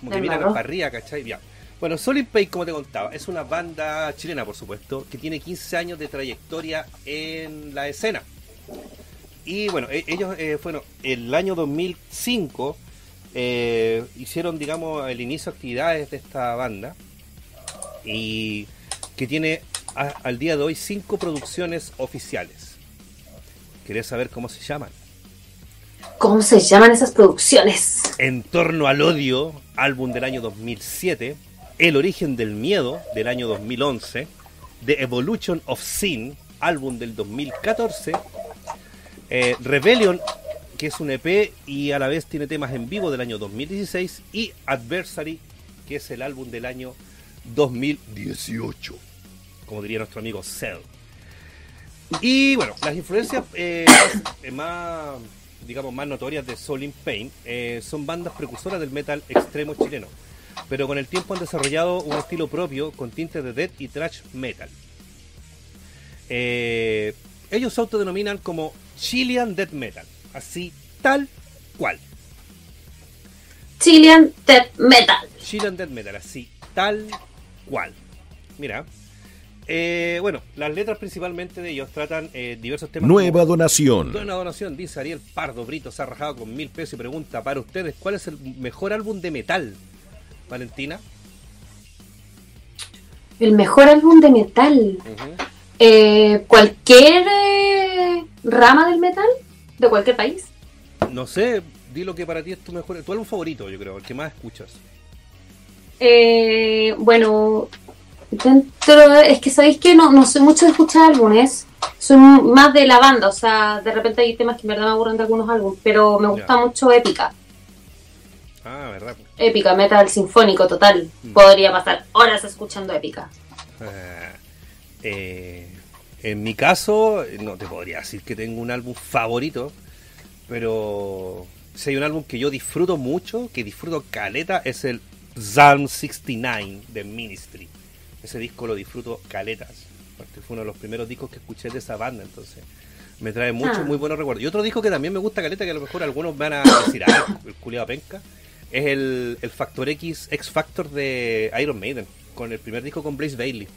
S1: Como que
S2: ¿De
S1: miran para arriba, ¿cachai? Ya. Bueno, Soul in Pain, como te contaba, es una banda chilena, por supuesto, que tiene 15 años de trayectoria en la escena. Y bueno, e- ellos, eh, bueno, el año 2005 eh, hicieron, digamos, el inicio de actividades de esta banda y que tiene a- al día de hoy cinco producciones oficiales. ¿Querés saber cómo se llaman?
S2: ¿Cómo se llaman esas producciones?
S1: En torno al odio, álbum del año 2007, El origen del miedo del año 2011, The Evolution of Sin, álbum del 2014, eh, Rebellion, que es un EP y a la vez tiene temas en vivo del año 2016, y Adversary, que es el álbum del año 2018, como diría nuestro amigo Cell. Y bueno, las influencias eh, más, más, digamos, más notorias de Soul in Pain eh, son bandas precursoras del metal extremo chileno, pero con el tiempo han desarrollado un estilo propio con tintes de death y thrash metal. Eh, ellos se autodenominan como Chilean Death Metal, así tal cual.
S2: Chilean Death Metal.
S1: Chilean Death Metal, así tal cual. Mira. Eh, bueno, las letras principalmente de ellos tratan eh, diversos temas.
S3: Nueva
S1: como-
S3: donación.
S1: Nueva donación, dice Ariel Pardo Brito, se ha rajado con mil pesos y pregunta para ustedes, ¿cuál es el mejor álbum de metal? Valentina.
S2: El mejor álbum de metal.
S1: Ujú.
S2: Eh, cualquier eh, rama del metal, de cualquier país.
S1: No sé, di lo que para ti es tu mejor, tu álbum favorito, yo creo, el que más escuchas.
S2: Eh, bueno, dentro de- es que sabéis que no, no soy mucho de escuchar álbumes, soy más de la banda, o sea, de repente hay temas que en verdad me aburren de algunos álbumes, pero me gusta
S1: Ya.
S2: mucho épica,
S1: Ah, verdad.
S2: épica, metal sinfónico total.
S1: Mm.
S2: Podría pasar horas escuchando épica.
S1: Ah, eh, en mi caso, no te podría decir que tengo un álbum favorito, pero si hay un álbum que yo disfruto mucho, que disfruto caleta, es el Psalm 69 de Ministry. Ese disco lo disfruto caletas, porque fue uno de los primeros discos que escuché de esa banda, entonces me trae muchos,
S2: Ah.
S1: muy buenos recuerdos. Y otro disco que también me gusta caleta, que a lo mejor algunos van a decir, ah, el culiado penca, es el, el Factor X, X Factor de Iron Maiden, con el primer disco con Blaze Bailey.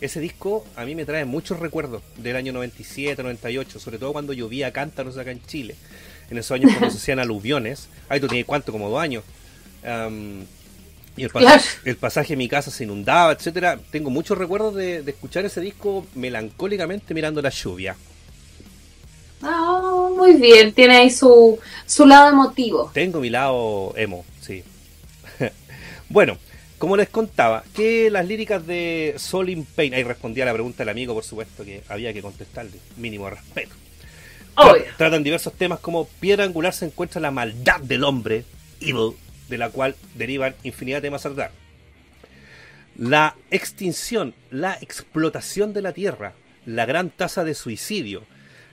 S1: Ese disco a mí me trae muchos recuerdos del año 97, 98, sobre todo cuando llovía cántaros acá en Chile. En esos años cuando se hacían aluviones. Ahí tú tenías cuánto, como dos años. Am, y el, pas-
S2: Claro.
S1: el pasaje de mi casa se inundaba, etcétera. Tengo muchos recuerdos de, de escuchar ese disco melancólicamente mirando la lluvia.
S2: Ah, muy bien, tiene ahí su, su lado emotivo.
S1: Tengo mi lado emo, sí. bueno, como les contaba, que las líricas de Soul in Pain, ahí respondía a la pregunta del amigo, por supuesto que había que contestarle, mínimo respeto.
S2: Obvio.
S1: Tratan diversos temas como piedra angular se encuentra la maldad del hombre, evil, de la cual derivan infinidad de temas a tratar. La extinción, la explotación de la tierra, la gran tasa de suicidio,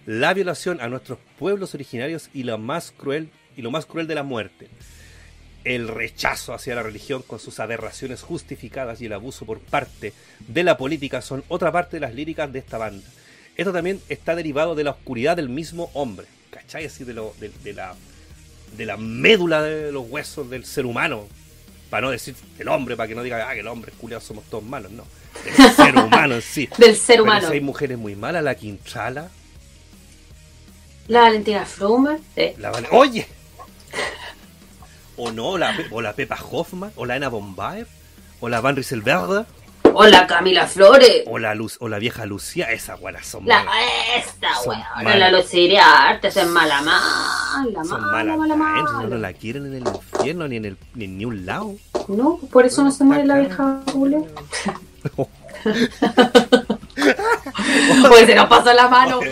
S1: la violación a nuestros pueblos originarios y lo más cruel y lo más cruel de la muerte. El rechazo hacia la religión con sus aberraciones justificadas y el abuso por parte de la política son otra parte de las líricas de esta banda. Esto también está derivado de la oscuridad del mismo hombre, ¿cachai? Así de, lo, de, de la, de la médula de los huesos del ser humano, para no decir del hombre, para que no diga, ah, que el hombre, culiados, somos todos malos, no. Del ser humano en sí.
S2: Del ser
S1: Pero
S2: humano.
S1: si hay mujeres muy malas, la Quintrala,
S2: La Valentina Frumer. sí.
S1: la ¡Oye! O no, la, o la Pepa Hoffman, o la Ana Bombaer, o la Van Rieselberger,
S2: Hola Camila Flores.
S1: o la, Luz, o la vieja Lucía, esas buenas son
S2: La,
S1: malas.
S2: esta
S1: malas.
S2: la Luciria Artes es mala mala,
S1: Son
S2: mala, mala,
S1: no la quieren en el infierno ni en, el, ni en ni un lado.
S2: No, por eso no se muere la vieja Julia. Pues se nos pasó la mano.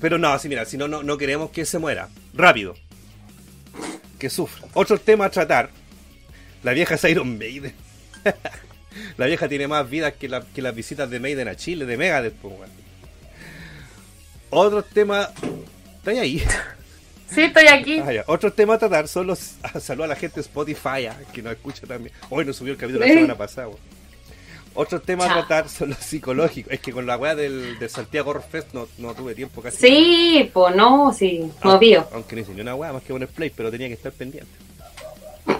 S1: Pero no, sí, mira, si no, no, no queremos que se muera. Rápido. Que sufra. Otro tema a tratar. La vieja es Iron Maiden. la vieja tiene más vidas que, la- que las visitas de Maiden a Chile, de Megadeth. po, weón. Otro tema... ¿Está ahí?
S2: Sí, estoy aquí.
S1: Ah. Otro tema a tratar son los... Saludos a la gente de Spotify, ah, que nos escucha también. Hoy nos subió el capítulo la
S2: Sí.
S1: semana pasada. weón. Otro tema a tratar son los psicológicos. Es que con la weá del, de Santiago Horror Fest no, no tuve tiempo casi.
S2: Sí, pues no, sí, no vio.
S1: Aunque no hice ni una weá más que poner play, pero tenía que estar pendiente.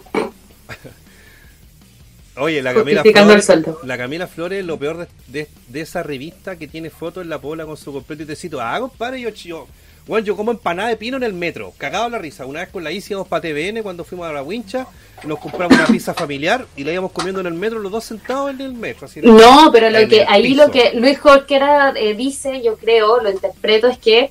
S1: Oye, la Camila Flores, la Camila Flores, lo peor de, de- de esa revista que tiene fotos en la pola con su completo y tecito. Ah, compadre, yo, yo, bueno, yo como empanada de pino en el metro, cagado la risa. Una vez con la Isi íbamos para TVN cuando fuimos a la wincha, nos compramos una pizza familiar y la íbamos comiendo en el metro, los dos sentados en el metro. Así
S2: No, pero lo que ahí
S1: piso.
S2: lo que Luis Jorquera eh, dice, yo creo, lo interpreto, es que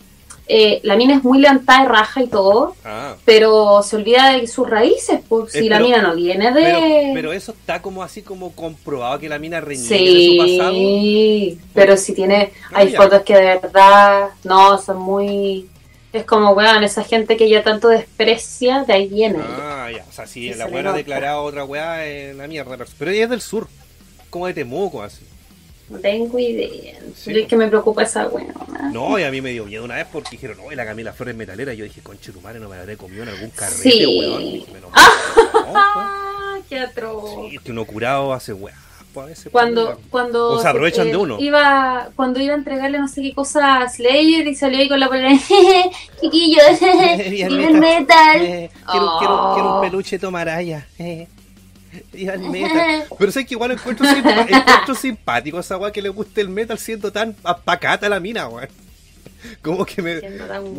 S2: eh, la mina es muy levantada de raja y todo,
S1: Ah.
S2: pero se olvida de sus raíces, pues
S1: Eh,
S2: si la mina no viene de...
S1: Pero, pero eso está como así como comprobado que la mina reñigue de su pasado.
S2: Sí, pero si tiene,
S1: Ah,
S2: hay
S1: ya.
S2: fotos que de verdad no son muy Es como, weón, esa gente que ya tanto desprecia, de ahí viene.
S1: Ah, ya. O sea, si
S2: Sí,
S1: la weá ha
S2: nota.
S1: declarado otra weá es la mierda. Pero ella es del sur. Como de Temuco, así.
S2: No tengo idea.
S1: Sí.
S2: Yo es que me preocupa esa.
S1: No, y a mí me dio miedo una vez porque dijeron, no, la Camila Flores metalera. Y yo dije, conche tu madre, no me la habré comido en algún carrete,
S2: Sí.
S1: weón. Y dije, menos mal, no,
S2: qué atroz.
S1: Sí, es que uno curado hace weá. pues, a veces,
S2: Cuando,
S1: pues,
S2: cuando
S1: O se aprovechan
S2: eh,
S1: de uno.
S2: Iba, cuando iba a entregarle no sé qué cosa a Slayer y salió ahí con la polera, chiquillos,
S1: el
S2: metal.
S1: Eh, quiero, quiero, quiero un
S2: Oh.
S1: peluche tomaraya. Eh. El metal. Pero sé que igual encuentro, simpa- encuentro simpático a esa weá que le guste el metal siendo tan apacata la mina, weón. Como que me,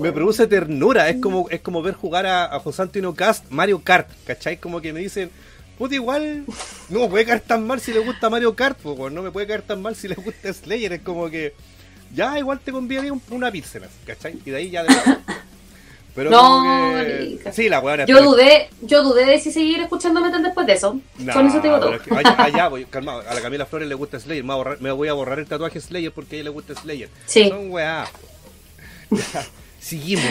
S1: me produce ternura. Es como, es como ver jugar a, a José Antonio Cast Mario Kart, ¿cachai? Como que me dicen, puta, igual no me puede caer tan mal si le gusta Mario Kart, weón. no me puede caer tan mal si le gusta Slayer. Es como que ya igual te conviene un- una pizza, ¿cachai? Y de ahí ya de Pero
S2: No,
S1: que... Sí, la weá
S2: Yo dudé, yo dudé de si seguir escuchando metal después de eso. Con eso te digo todo.
S1: pero es que- ya, ya, voy, calmado. A la Camila Flores le gusta Slayer. Me, voy a borrar- me voy a borrar el tatuaje Slayer porque a ella le gusta Slayer.
S2: Sí.
S1: Son weá. Ya, seguimos.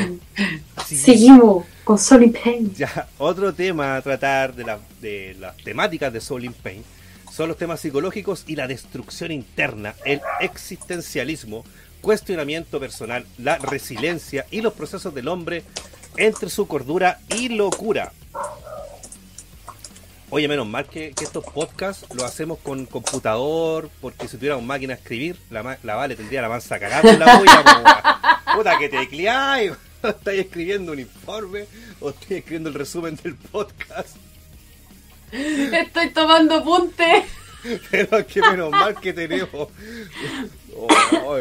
S1: Seguimos.
S2: Seguimos con Sony Pain.
S1: Ya, otro tema a tratar de, la- de las temáticas de Soul in Pain son los temas psicológicos y la destrucción interna, el existencialismo, cuestionamiento personal, la resiliencia y los procesos del hombre entre su cordura y locura. Oye, menos mal que, estos podcasts los hacemos con computador, porque si tuviéramos máquina de escribir, la, Vale tendría la mansa cagada en la weón. Puta que tecleáis, estáis escribiendo un informe o estoy escribiendo el resumen del podcast.
S2: Estoy tomando punte.
S1: Pero es que menos mal que tenemos. Oh, oh,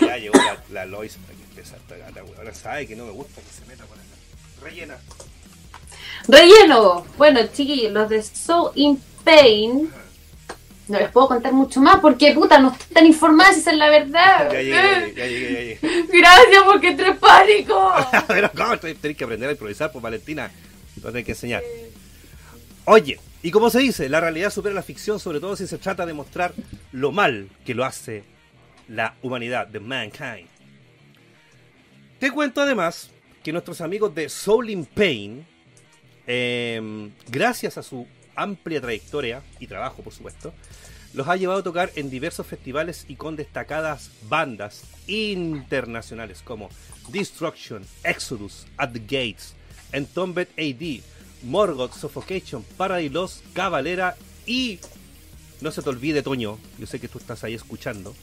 S1: ya llegó la, la Lois para que empiece esta gata, weón. Ahora sabe que no me gusta que se meta por acá. Rellena.
S2: Relleno. Bueno, chiquillos, los de So in Pain. No les puedo contar mucho más porque puta, no estoy tan informada si esa es la verdad.
S1: Ya llegué, ya llegué, ya llegué. Ya llegué.
S2: Gracias porque entré en pánico.
S1: Pero ¿cómo? Tenés que aprender a improvisar, pues Valentina. Lo tenés que enseñar. Oye, y como se dice, la realidad supera la ficción, sobre todo si se trata de mostrar lo mal que lo hace la humanidad, de mankind. Te cuento además que nuestros amigos de Soul in Pain, eh, gracias a su amplia trayectoria y trabajo, por supuesto, los ha llevado a tocar en diversos festivales y con destacadas bandas internacionales como Destruction, Exodus, At the Gates, Entombed AD, Morgoth, Suffocation, Paradise Lost, Cavalera y no se te olvide, Toño, yo sé que tú estás ahí escuchando.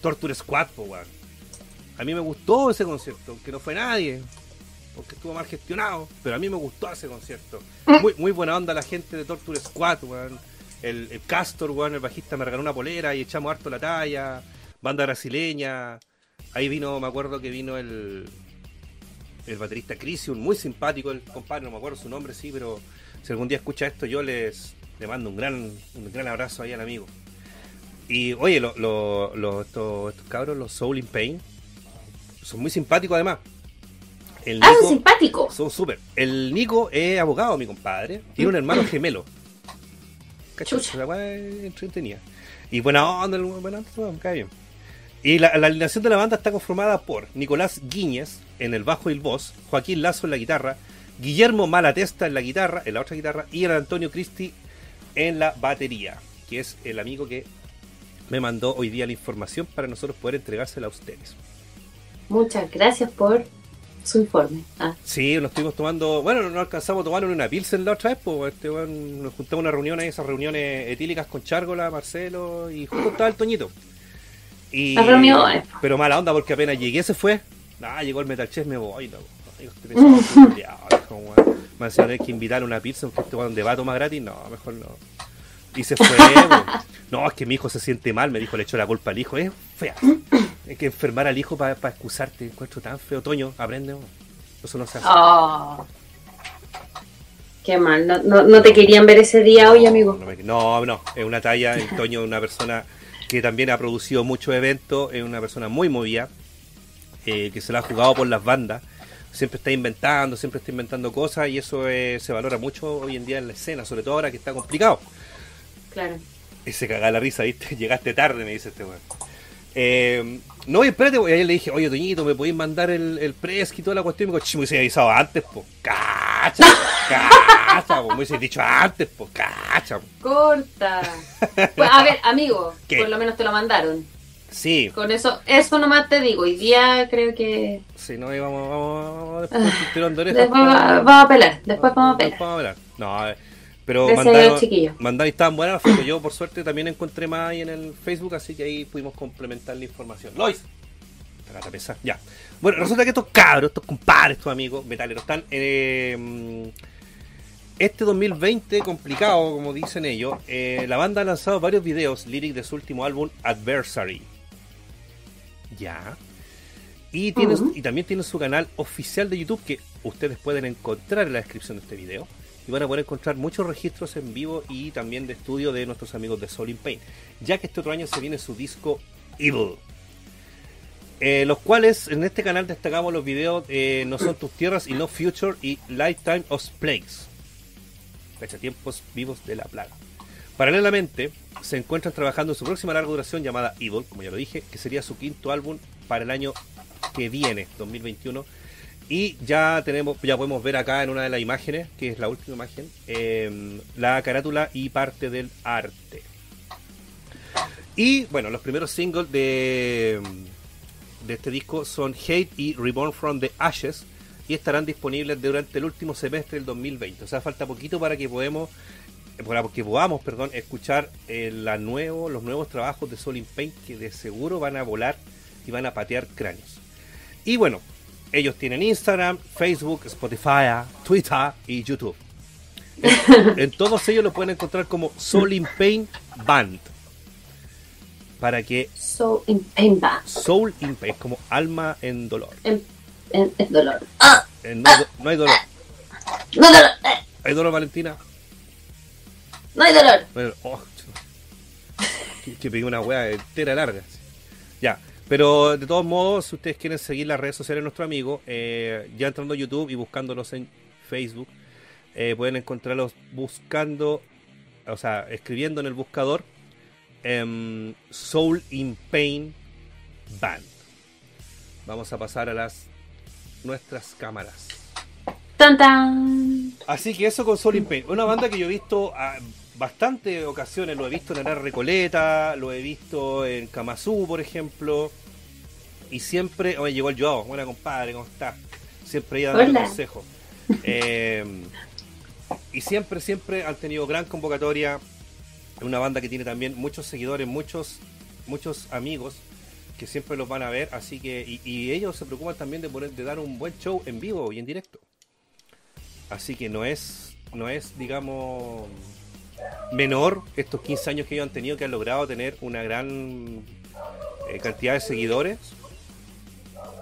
S1: Torture Squad, po, weón. A mí me gustó ese concierto, aunque no fue nadie, porque estuvo mal gestionado, pero a mí me gustó ese concierto. Muy, muy buena onda la gente de Torture Squad, weón. El, el Castor, weón, el bajista me regaló una polera y echamos harto la talla. Banda brasileña. Ahí vino, me acuerdo que vino el, el baterista Crisium, muy simpático el compadre, no me acuerdo su nombre, sí, pero si algún día escucha esto, yo les le mando un gran, un gran abrazo ahí al amigo. Y oye, lo- lo- lo- estos, estos cabros, los Soul in Pain, son muy simpáticos además. El
S2: Ah, son simpáticos.
S1: son súper. El Nico es abogado, mi compadre. Tiene un hermano gemelo.
S2: Chucha.
S1: La entretenida. Y buena onda, el buena onda, me cae bien. Y la, la alineación de la banda está conformada por Nicolás Guíñez en el bajo y el voz, Joaquín Lazo en la guitarra, Guillermo Malatesta en la guitarra, en la otra guitarra, y el Antonio Cristi en la batería, que es el amigo que me mandó hoy día la información para nosotros poder entregársela a ustedes.
S2: Muchas gracias por su informe. Ah,
S1: Sí, nos estuvimos tomando, bueno, no alcanzamos a tomar una pilsen la otra vez, pues este, nos juntamos una reunión ahí, esas reuniones etílicas con Chárgola, Marcelo y justo estaba el Toñito. Y,
S2: Las reuniones.
S1: Pero mala onda porque apenas llegué se fue. Ah, llegó el Metal Chess, me voy. No. Me a tener que invitar a una pizza porque este weón de va a tomar gratis. No, mejor no. Y se fue. No, es que mi hijo se siente mal, me dijo, le echó la culpa al hijo. Es fea. Hay que enfermar al hijo para excusarte. Encuentro tan feo. Toño, aprende, weón. Eso no se hace.
S2: Oh. Qué mal. No, no, no te querían ver ese día hoy, amigo.
S1: No, no, no, es una talla. El Toño es una persona que también ha producido muchos eventos, es una persona muy movida, eh, que se la ha jugado por las bandas. Siempre está inventando, siempre está inventando cosas y eso eh, se valora mucho hoy en día en la escena, sobre todo ahora que está complicado.
S2: Claro.
S1: Y se caga la risa, ¿viste? Llegaste tarde, me dice este weón. Eh, No, y espérate, y ayer le dije, oye, Toñito, ¿me podéis mandar el, el press y toda la cuestión? Y me dijo, "Ch, me hubiese avisado antes, po. Cacha, cacha, po. Me hubiese dicho antes, po. Cacha, po.
S2: Corta. Pues, a ver, amigo,
S1: ¿Qué?
S2: por lo menos te lo mandaron.
S1: Sí,
S2: Con eso, eso nomás te digo. Hoy día creo que.
S1: sí, no, y vamos, vamos, vamos después con tu tirón de orejas,
S2: Después
S1: pero-
S2: va- vamos a pelar. Después vamos a
S1: Después
S2: pelar.
S1: vamos a hablar. No, pero
S2: a chiquillos.
S1: mandaron y estaban buenas las fotos. Yo, por suerte, también encontré más ahí en el Facebook, así que ahí pudimos complementar la información. Lois, esta gata pesa, ya. Bueno, resulta que estos cabros, estos compadres, estos amigos metaleros, están eh, este 2020 complicado, como dicen ellos. eh, la banda ha lanzado varios videos lyric de su último álbum, Adversary. Ya. Y, y también tiene su canal oficial de YouTube que ustedes pueden encontrar en la descripción de este video. Y van a poder encontrar muchos registros en vivo y también de estudio de nuestros amigos de Soul in Pain. Ya que este otro año se viene su disco Evil. Eh, los cuales en este canal destacamos los videos eh, No son tus tierras y No Future y Lifetime of Plagues. Tiempos vivos de la plaga. Paralelamente, se encuentran trabajando en su próxima larga duración llamada Evil, como ya lo dije, que sería su quinto álbum para el año que viene, 2021. Y ya tenemos, ya podemos ver acá en una de las imágenes, que es la última imagen, eh, la carátula y parte del arte. Y bueno, los primeros singles de, de este disco son Hate y Reborn from the Ashes y estarán disponibles durante el último semestre del 2020. O sea, falta poquito para que podemos para que podamos, perdón, escuchar eh, la nuevo, los nuevos trabajos de Soul in Pain que de seguro van a volar y van a patear cráneos. Y bueno, ellos tienen Instagram, Facebook, Spotify, Twitter y YouTube. En, en todos ellos lo pueden encontrar como Soul in Pain Band. Para que
S2: So in pain band.
S1: Soul in Pain es como alma en dolor.
S2: En, dolor. Ah,
S1: Eh, no, hay do- no hay dolor.
S2: no dolor. eh,
S1: ¿Hay dolor, Valentina?
S2: No hay dolor.
S1: Bueno, oh, que, que pegué una wea entera larga. Ya, pero de todos modos, si ustedes quieren seguir las redes sociales de nuestro amigo, eh, ya entrando a YouTube y buscándolos en Facebook, eh, pueden encontrarlos buscando, o sea, escribiendo en el buscador em, Soul in Pain Band. Vamos a pasar a las nuestras cámaras.
S2: Tan tan.
S1: Así que eso con Soul in Pain. Una banda que yo he visto a bastantes ocasiones. Lo he visto en Arar Recoleta, lo he visto en Kamazú, por ejemplo. Y siempre. Oye, llegó el Joao. Buena compadre, ¿cómo está? Siempre ella dando consejos. Eh, y siempre, siempre han tenido gran convocatoria. Una banda que tiene también muchos seguidores, muchos, muchos amigos que siempre los van a ver. Así que. Y, y ellos se preocupan también de, poner, de dar un buen show en vivo y en directo. Así que no es, no es, digamos, menor estos 15 años que ellos han tenido, que han logrado tener una gran eh, cantidad de seguidores.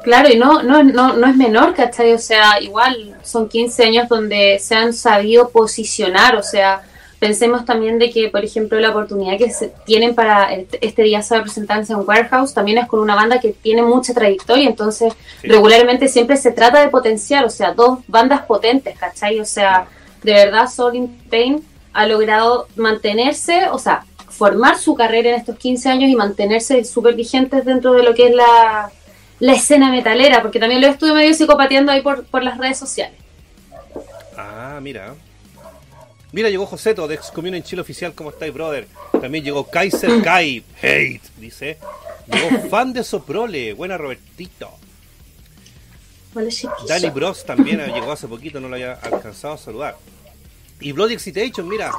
S2: Claro, y no, no, no, no es menor, ¿cachai? O sea, igual son 15 años donde se han sabido posicionar, o sea, pensemos también de que, por ejemplo, la oportunidad que se tienen para este día de presentarse en Warehouse también es con una banda que tiene mucha trayectoria, entonces
S1: Sí.
S2: regularmente siempre se trata de potenciar, o sea, dos bandas potentes, ¿cachai? O sea, de verdad Soul in Pain ha logrado mantenerse, o sea, formar su carrera en estos 15 años y mantenerse súper vigentes dentro de lo que es la, la escena metalera, porque también lo estuve medio psicopateando ahí por, por las redes sociales.
S1: Ah, mira. Mira, llegó Joseto de Excommunion en Chile Oficial. ¿Cómo estáis, brother? También llegó Kaiser Kai. Hate, dice. Llegó fan de Soprole. Buena, Robertito.
S2: Chiquillo.
S1: Danny Bros también llegó hace poquito, no lo había alcanzado a saludar. Y Bloody Excitation, mira.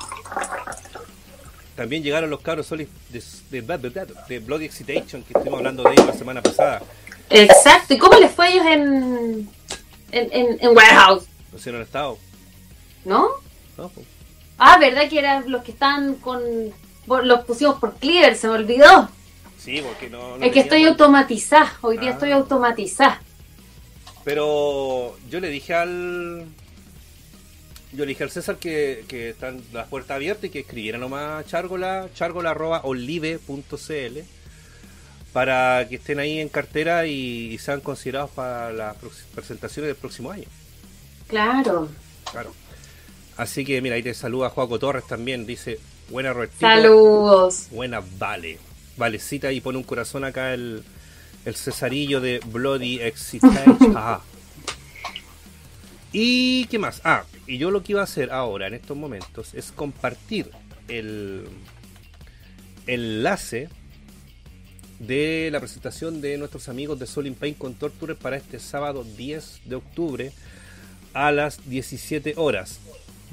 S1: También llegaron los cabros solis de, de, de Bloody Excitation, que estuvimos hablando de ellos la semana pasada.
S2: Exacto, ¿y cómo les fue a ellos en, en, en, en Warehouse?
S1: No sé, no han estado.
S2: ¿No?
S1: ¿no? Pues,
S2: Ah, ¿verdad que eran los que están con... los pusimos por Clear, se me olvidó.
S1: Sí, porque no. no
S2: es que estoy automatizada, hoy día
S1: Ah.
S2: estoy automatizada.
S1: Pero yo le dije al. Yo le dije al César que, que están las puertas abiertas y que escribiera nomás chargola, chargola.olive.cl para que estén ahí en cartera y, y sean considerados para las presentaciones del próximo año.
S2: Claro.
S1: Claro. Así que mira, ahí te saluda Joaco Torres también, dice, buena Robertito.
S2: Saludos.
S1: Buena Vale. Valecita y pone un corazón acá el, el cesarillo de Bloody Existence. Ajá. ¿Y qué más? Ah, y yo lo que iba a hacer ahora, en estos momentos, es compartir el enlace de la presentación de nuestros amigos de Sol in Pain con Torture para este sábado 10 de octubre a las 17 horas.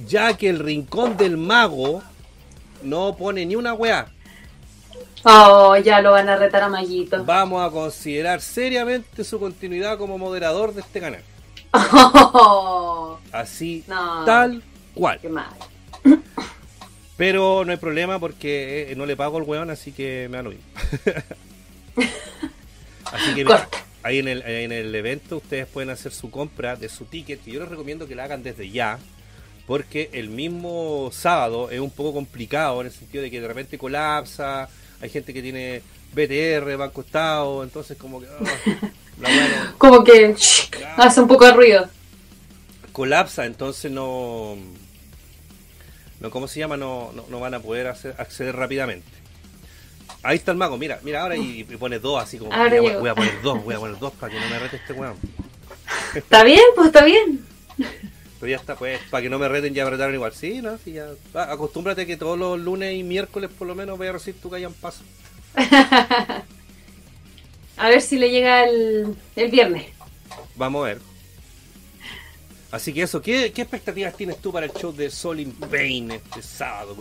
S1: Ya que el Rincón del Mago no pone ni una weá.
S2: Oh, ya lo van a retar a Mayito.
S1: Vamos a considerar seriamente su continuidad como moderador de este canal.
S2: Oh,
S1: Así,
S2: No.
S1: tal cual.
S2: qué mal.
S1: Pero no hay problema porque eh, no le pago al weón, así que me van a oír. así que mira, ahí en el, en el evento ustedes pueden hacer su compra de su ticket, que yo les recomiendo que la hagan desde ya, porque el mismo sábado es un poco complicado en el sentido de que de repente colapsa, hay gente que tiene BTR, Banco Estado, entonces como que... ah,
S2: Como que shh, hace un poco de ruido.
S1: colapsa, entonces no, no ¿cómo se llama? No, no, no van a poder hacer- acceder rápidamente. Ahí está el mago, mira, mira ahora y, y pone dos así como mira, voy, a poner dos, voy a poner dos para que no me rete este weón.
S2: ¿Está bien? Pues está bien.
S1: Pero ya está, pues, para que no me reten ya apretaron igual. Sí, ¿no? Sí, ya. Ah, acostúmbrate que todos los lunes y miércoles por lo menos voy a recibir tu callan paso.
S2: A ver si le llega el, el viernes.
S1: Vamos a ver. Así que eso, ¿qué, qué expectativas tienes tú para el show de Sol in Pain este sábado?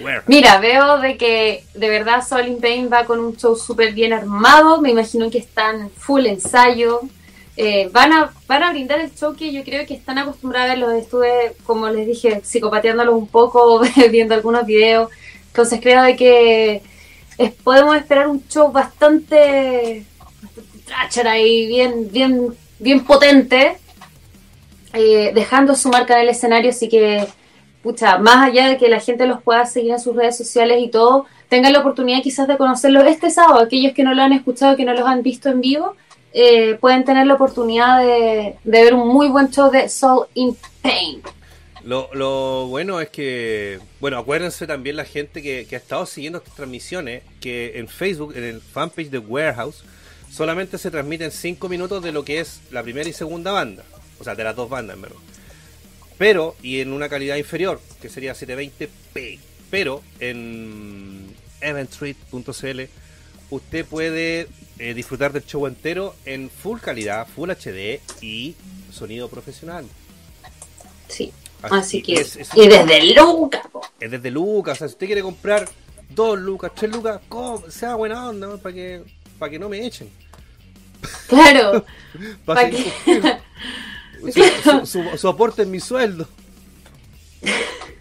S1: Where?
S2: Mira, veo de que de verdad Sol in Pain va con un show súper bien armado. Me imagino que están full ensayo. Eh, van, a, van a brindar el show que yo creo que están acostumbrados a ver. Los estuve, como les dije, psicopateándolos un poco, viendo algunos videos. Entonces creo de que podemos esperar un show bastante, bastante tráchara y bien, bien, bien potente. eh, dejando su marca en el escenario, así que pucha, más allá de que la gente los pueda seguir en sus redes sociales y todo, tengan la oportunidad quizás de conocerlos este sábado. Aquellos que no lo han escuchado, que no los han visto en vivo, eh, pueden tener la oportunidad de, de ver un muy buen show de Soul in Pain.
S1: Lo, bueno es que, bueno, acuérdense también la gente que, que ha estado siguiendo estas transmisiones, que en Facebook, en el fanpage de Warehouse, solamente se transmiten 5 minutos de lo que es la primera y segunda banda, o sea, de las dos bandas, en verdad. Pero, y en una calidad inferior, que sería 720p, pero en eventstreet.cl usted puede eh, disfrutar del show entero en full calidad, full HD y sonido profesional.
S2: Sí,
S1: Así
S2: así que...
S1: es- es-
S2: y desde Luca, po.
S1: es desde lucas, o sea, si usted quiere comprar dos lucas, tres lucas, com- sea buena onda, ¿no? para que para que no me echen.
S2: claro,
S1: Para
S2: que-
S1: su, su- su- su aporte en mi sueldo.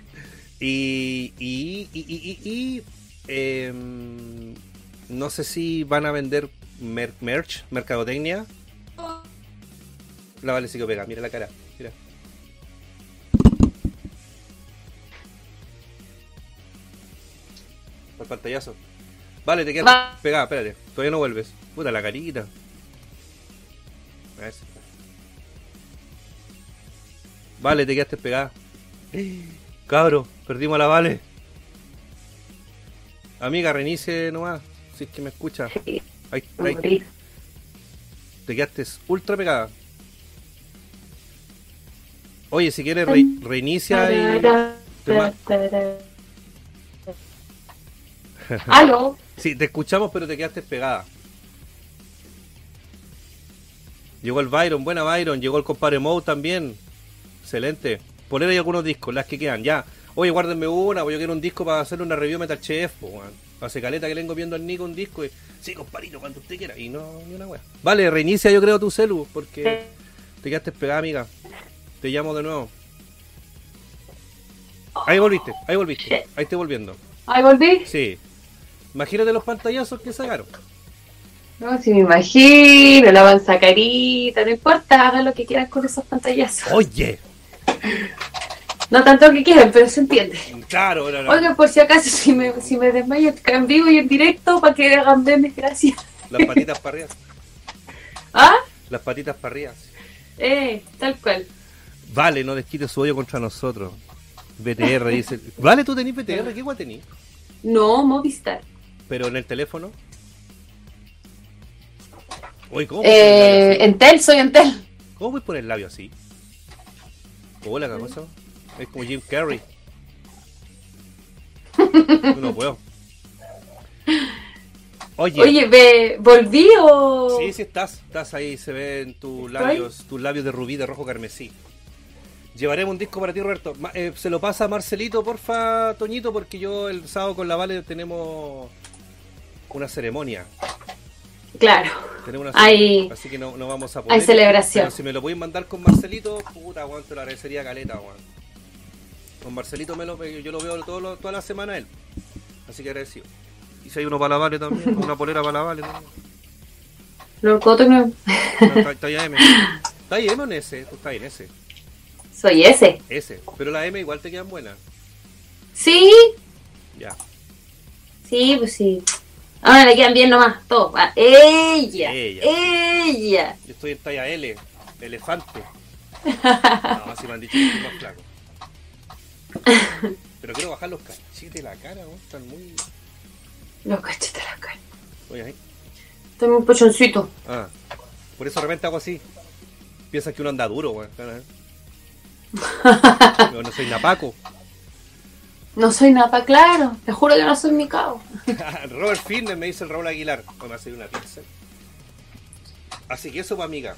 S1: Y, y, y, y, y- y, em, no sé si van a vender mer- merch, mercadotecnia. La vale sí que pega, mira la cara, El pantallazo. Vale, te quedas
S2: Va.
S1: pegada, espérate. Todavía no vuelves. Puta la carita. Vale, te quedaste pegada. Cabro, perdimos a la Vale. Amiga, reinicie nomás. Si es que me escucha. Ahí, ahí, te quedaste ultra pegada. Oye, si quieres re- reinicia y... te
S2: Aló,
S1: Sí, te escuchamos, pero te quedaste pegada. Llegó el Byron, buena Byron. Llegó el compadre Moe también. Excelente. Poner ahí algunos discos, las que quedan, ya. Oye, guárdenme una, yo quiero un disco para hacerle una review Metal Chef, weón. Hace caleta que le vengo viendo al Nico un disco y. Sí, compadrito, cuando usted quiera. Y no, ni una wea. Vale, reinicia yo creo tu celu, porque te quedaste pegada, amiga. Te llamo de nuevo. Ahí volviste, ahí volviste. Ahí estoy volviendo.
S2: ahí volví.
S1: Sí. Imagínate los pantallazos que sacaron.
S2: No, si me imagino, la avanza carita, no importa, hagan lo que quieran con esos pantallazos.
S1: Oye,
S2: No tanto lo que quieran, pero se entiende.
S1: claro, no, no.
S2: Oigan, por si acaso, si me, si me desmayo en vivo y en directo, para que hagan memes, gracias.
S1: las patitas para arriba.
S2: ¿Ah?
S1: Las patitas para arriba.
S2: Eh, tal cual.
S1: Vale, no desquite su odio contra nosotros. BTR dice. Vale, tú tenés BTR, ¿qué guay tenés?
S2: No, Movistar.
S1: Pero en el teléfono. Oye, ¿cómo
S2: Eh? Entel, soy Entel.
S1: ¿Cómo puedes poner el labio así? Hola, ¿qué cosa? Es como Jim Carrey. No puedo. Oye,
S2: Oye, ve, ¿volví o...?
S1: sí, sí estás, estás ahí, se ven tus labios, tus labios de rubí, de rojo carmesí. Llevaremos un disco para ti, Roberto. Ma- eh, se lo pasa a Marcelito, porfa, Toñito, porque yo el sábado con la Vale tenemos una ceremonia.
S2: Claro.
S1: Tenemos una
S2: Hay-
S1: ceremonia, así que no, no vamos a poder.
S2: hay celebración.
S1: Pero si me lo pueden mandar con Marcelito, puta, weón, te lo agradecería caleta, weón. Con Marcelito me lo, yo lo veo todo lo- toda la semana él. Así que agradecido. Y si hay uno para la Vale también, una polera para la Vale también.
S2: No, Coto, no.
S1: Está, ahí M. ¿Está ahí M o en S? Tú estás en S.
S2: Soy ese.
S1: S. Pero la M igual te quedan buenas.
S2: Sí,
S1: Ya.
S2: sí, pues sí. Ahora le quedan bien nomás, todo. Ella,
S1: Ella.
S2: ella.
S1: Yo estoy en talla L. Elefante. No, si me han dicho que estoy más flaco. Pero quiero bajar los cachetes de la cara, weón. Están muy.
S2: Los cachetes de la cara.
S1: Oye, ahí.
S2: Estoy muy pochoncito.
S1: Ah, por eso de repente hago así. Piensan que uno anda duro, weón. Yo no soy napaco.
S2: No soy napa, claro. Te juro que no soy mi cabo.
S1: Robert Fitness me dice el Raúl Aguilar. A hacer una pizza. Así que eso para amiga.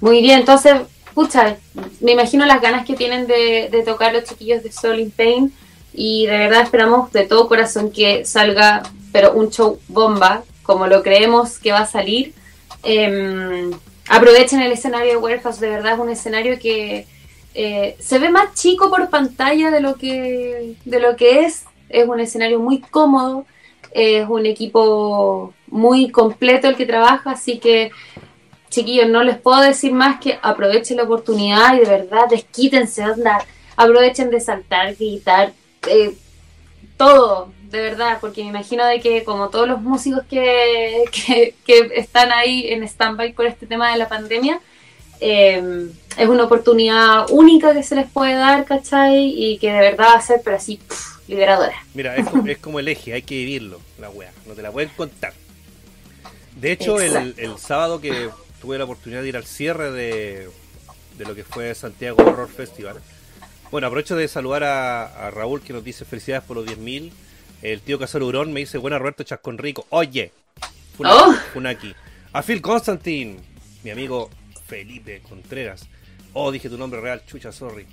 S2: Muy bien, entonces, pucha, me imagino las ganas que tienen de, de tocar los chiquillos de Soul in Pain y de verdad esperamos de todo corazón que salga, pero un show bomba, como lo creemos que va a salir. Em, aprovechen el escenario de Warehouse, de verdad es un escenario que eh, se ve más chico por pantalla de lo que, de lo que es, es un escenario muy cómodo, es un equipo muy completo el que trabaja, así que chiquillos, no les puedo decir más que aprovechen la oportunidad y de verdad desquítense, onda, aprovechen de saltar, gritar, eh, todo, de verdad, porque me imagino de que como todos los músicos que, que, están ahí en stand-by por este tema de la pandemia, eh, es una oportunidad única que se les puede dar, ¿cachai? Y que de verdad va a ser, pero así, pff, liberadora.
S1: Mira, es como, es como el eje, hay que vivirlo, la wea. No te la pueden contar. De hecho, el, sábado que tuve la oportunidad de ir al cierre de, de lo que fue Santiago Horror Festival. Bueno, aprovecho de saludar a, a Raúl que nos dice felicidades por los 10.000. El tío Casero Urón me dice buena Roberto Chascón Rico. Oye, Funa-
S2: Oh.
S1: Funaki. A Phil Constantine, mi amigo Felipe Contreras. Oh, dije tu nombre real, chucha, sorry.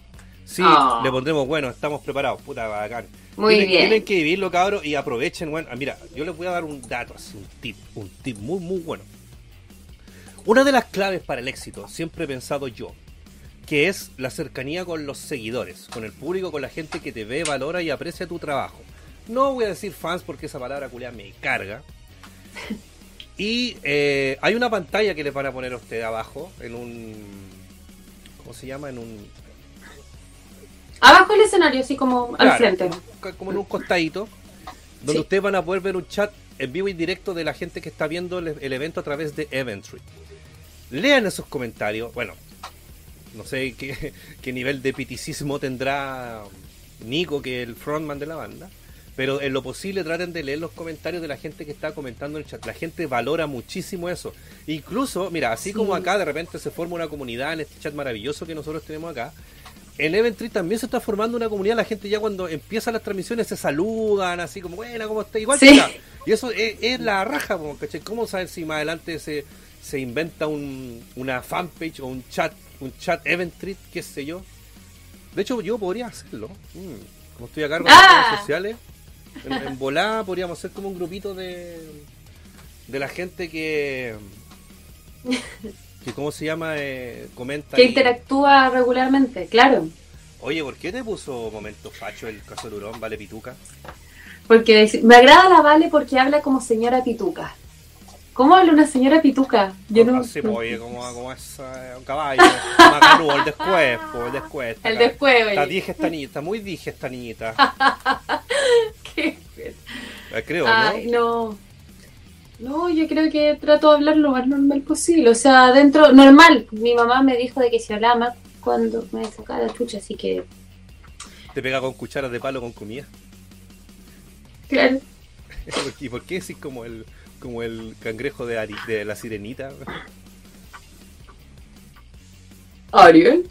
S1: Sí,
S2: Oh.
S1: le pondremos bueno, estamos preparados, puta bacán.
S2: Muy
S1: tienen,
S2: bien.
S1: Tienen que vivirlo, cabros, y aprovechen, bueno. ah, Mira, yo les voy a dar un dato, así, un tip, un tip muy, muy bueno. Una de las claves para el éxito, siempre he pensado yo, que es la cercanía con los seguidores, con el público, con la gente que te ve, valora y aprecia tu trabajo. No voy a decir fans porque esa palabra culia me carga. Y eh, hay una pantalla que les van a poner a usted abajo, en un... ¿Cómo se llama? En un...
S2: Abajo el escenario, así como al frente.
S1: como en un costadito, donde
S2: Sí.
S1: ustedes van a poder ver un chat en vivo y directo de la gente que está viendo el, el evento a través de Eventry. Lean esos comentarios. Bueno, no sé qué, qué nivel de piticismo tendrá Nico, que es el frontman de la banda. Pero en lo posible traten de leer los comentarios de la gente que está comentando en el chat. La gente valora muchísimo eso. Incluso, mira, así
S2: Sí.
S1: como acá de repente se forma una comunidad en este chat maravilloso que nosotros tenemos acá, en Eventry también se está formando una comunidad. La gente ya cuando empiezan las transmisiones se saludan, así como, buena, ¿cómo está? Igual
S2: Sí.
S1: que acá. Y eso es, es la raja, ¿cachai? ¿Cómo saben si más adelante se, se inventa un, una fanpage o un chat, un chat Eventry, qué sé yo? De hecho, yo podría hacerlo. Mm, Como estoy a cargo de las
S2: Ah.
S1: redes sociales, en, en volada podríamos hacer como un grupito de, de la gente que, que ¿cómo se llama? Eh, comenta.
S2: Que
S1: y-
S2: interactúa regularmente, claro.
S1: Oye, ¿por qué te puso momento facho el caso de Lurón, vale pituca?
S2: Porque me agrada la Vale porque habla como señora Pituca. ¿Cómo habla una señora Pituca? Yo no.
S1: sé, pues, oye, como, como es eh, un caballo, macanudo, el después, pues, el después. está
S2: El después, oye.
S1: Está dije esta niñita, muy dije esta niñita.
S2: Qué-
S1: Eh, Creo,
S2: Ay,
S1: ¿no?
S2: no. No, yo creo que trato de hablar lo más normal posible. O sea, dentro, normal. Mi mamá me dijo de que si hablaba más cuando me sacaba la chucha, así que,
S1: Te pega con cucharas de palo con comida.
S2: claro.
S1: ¿Y por qué decís como el Como el cangrejo de, Ari- de la sirenita.
S2: Ariel.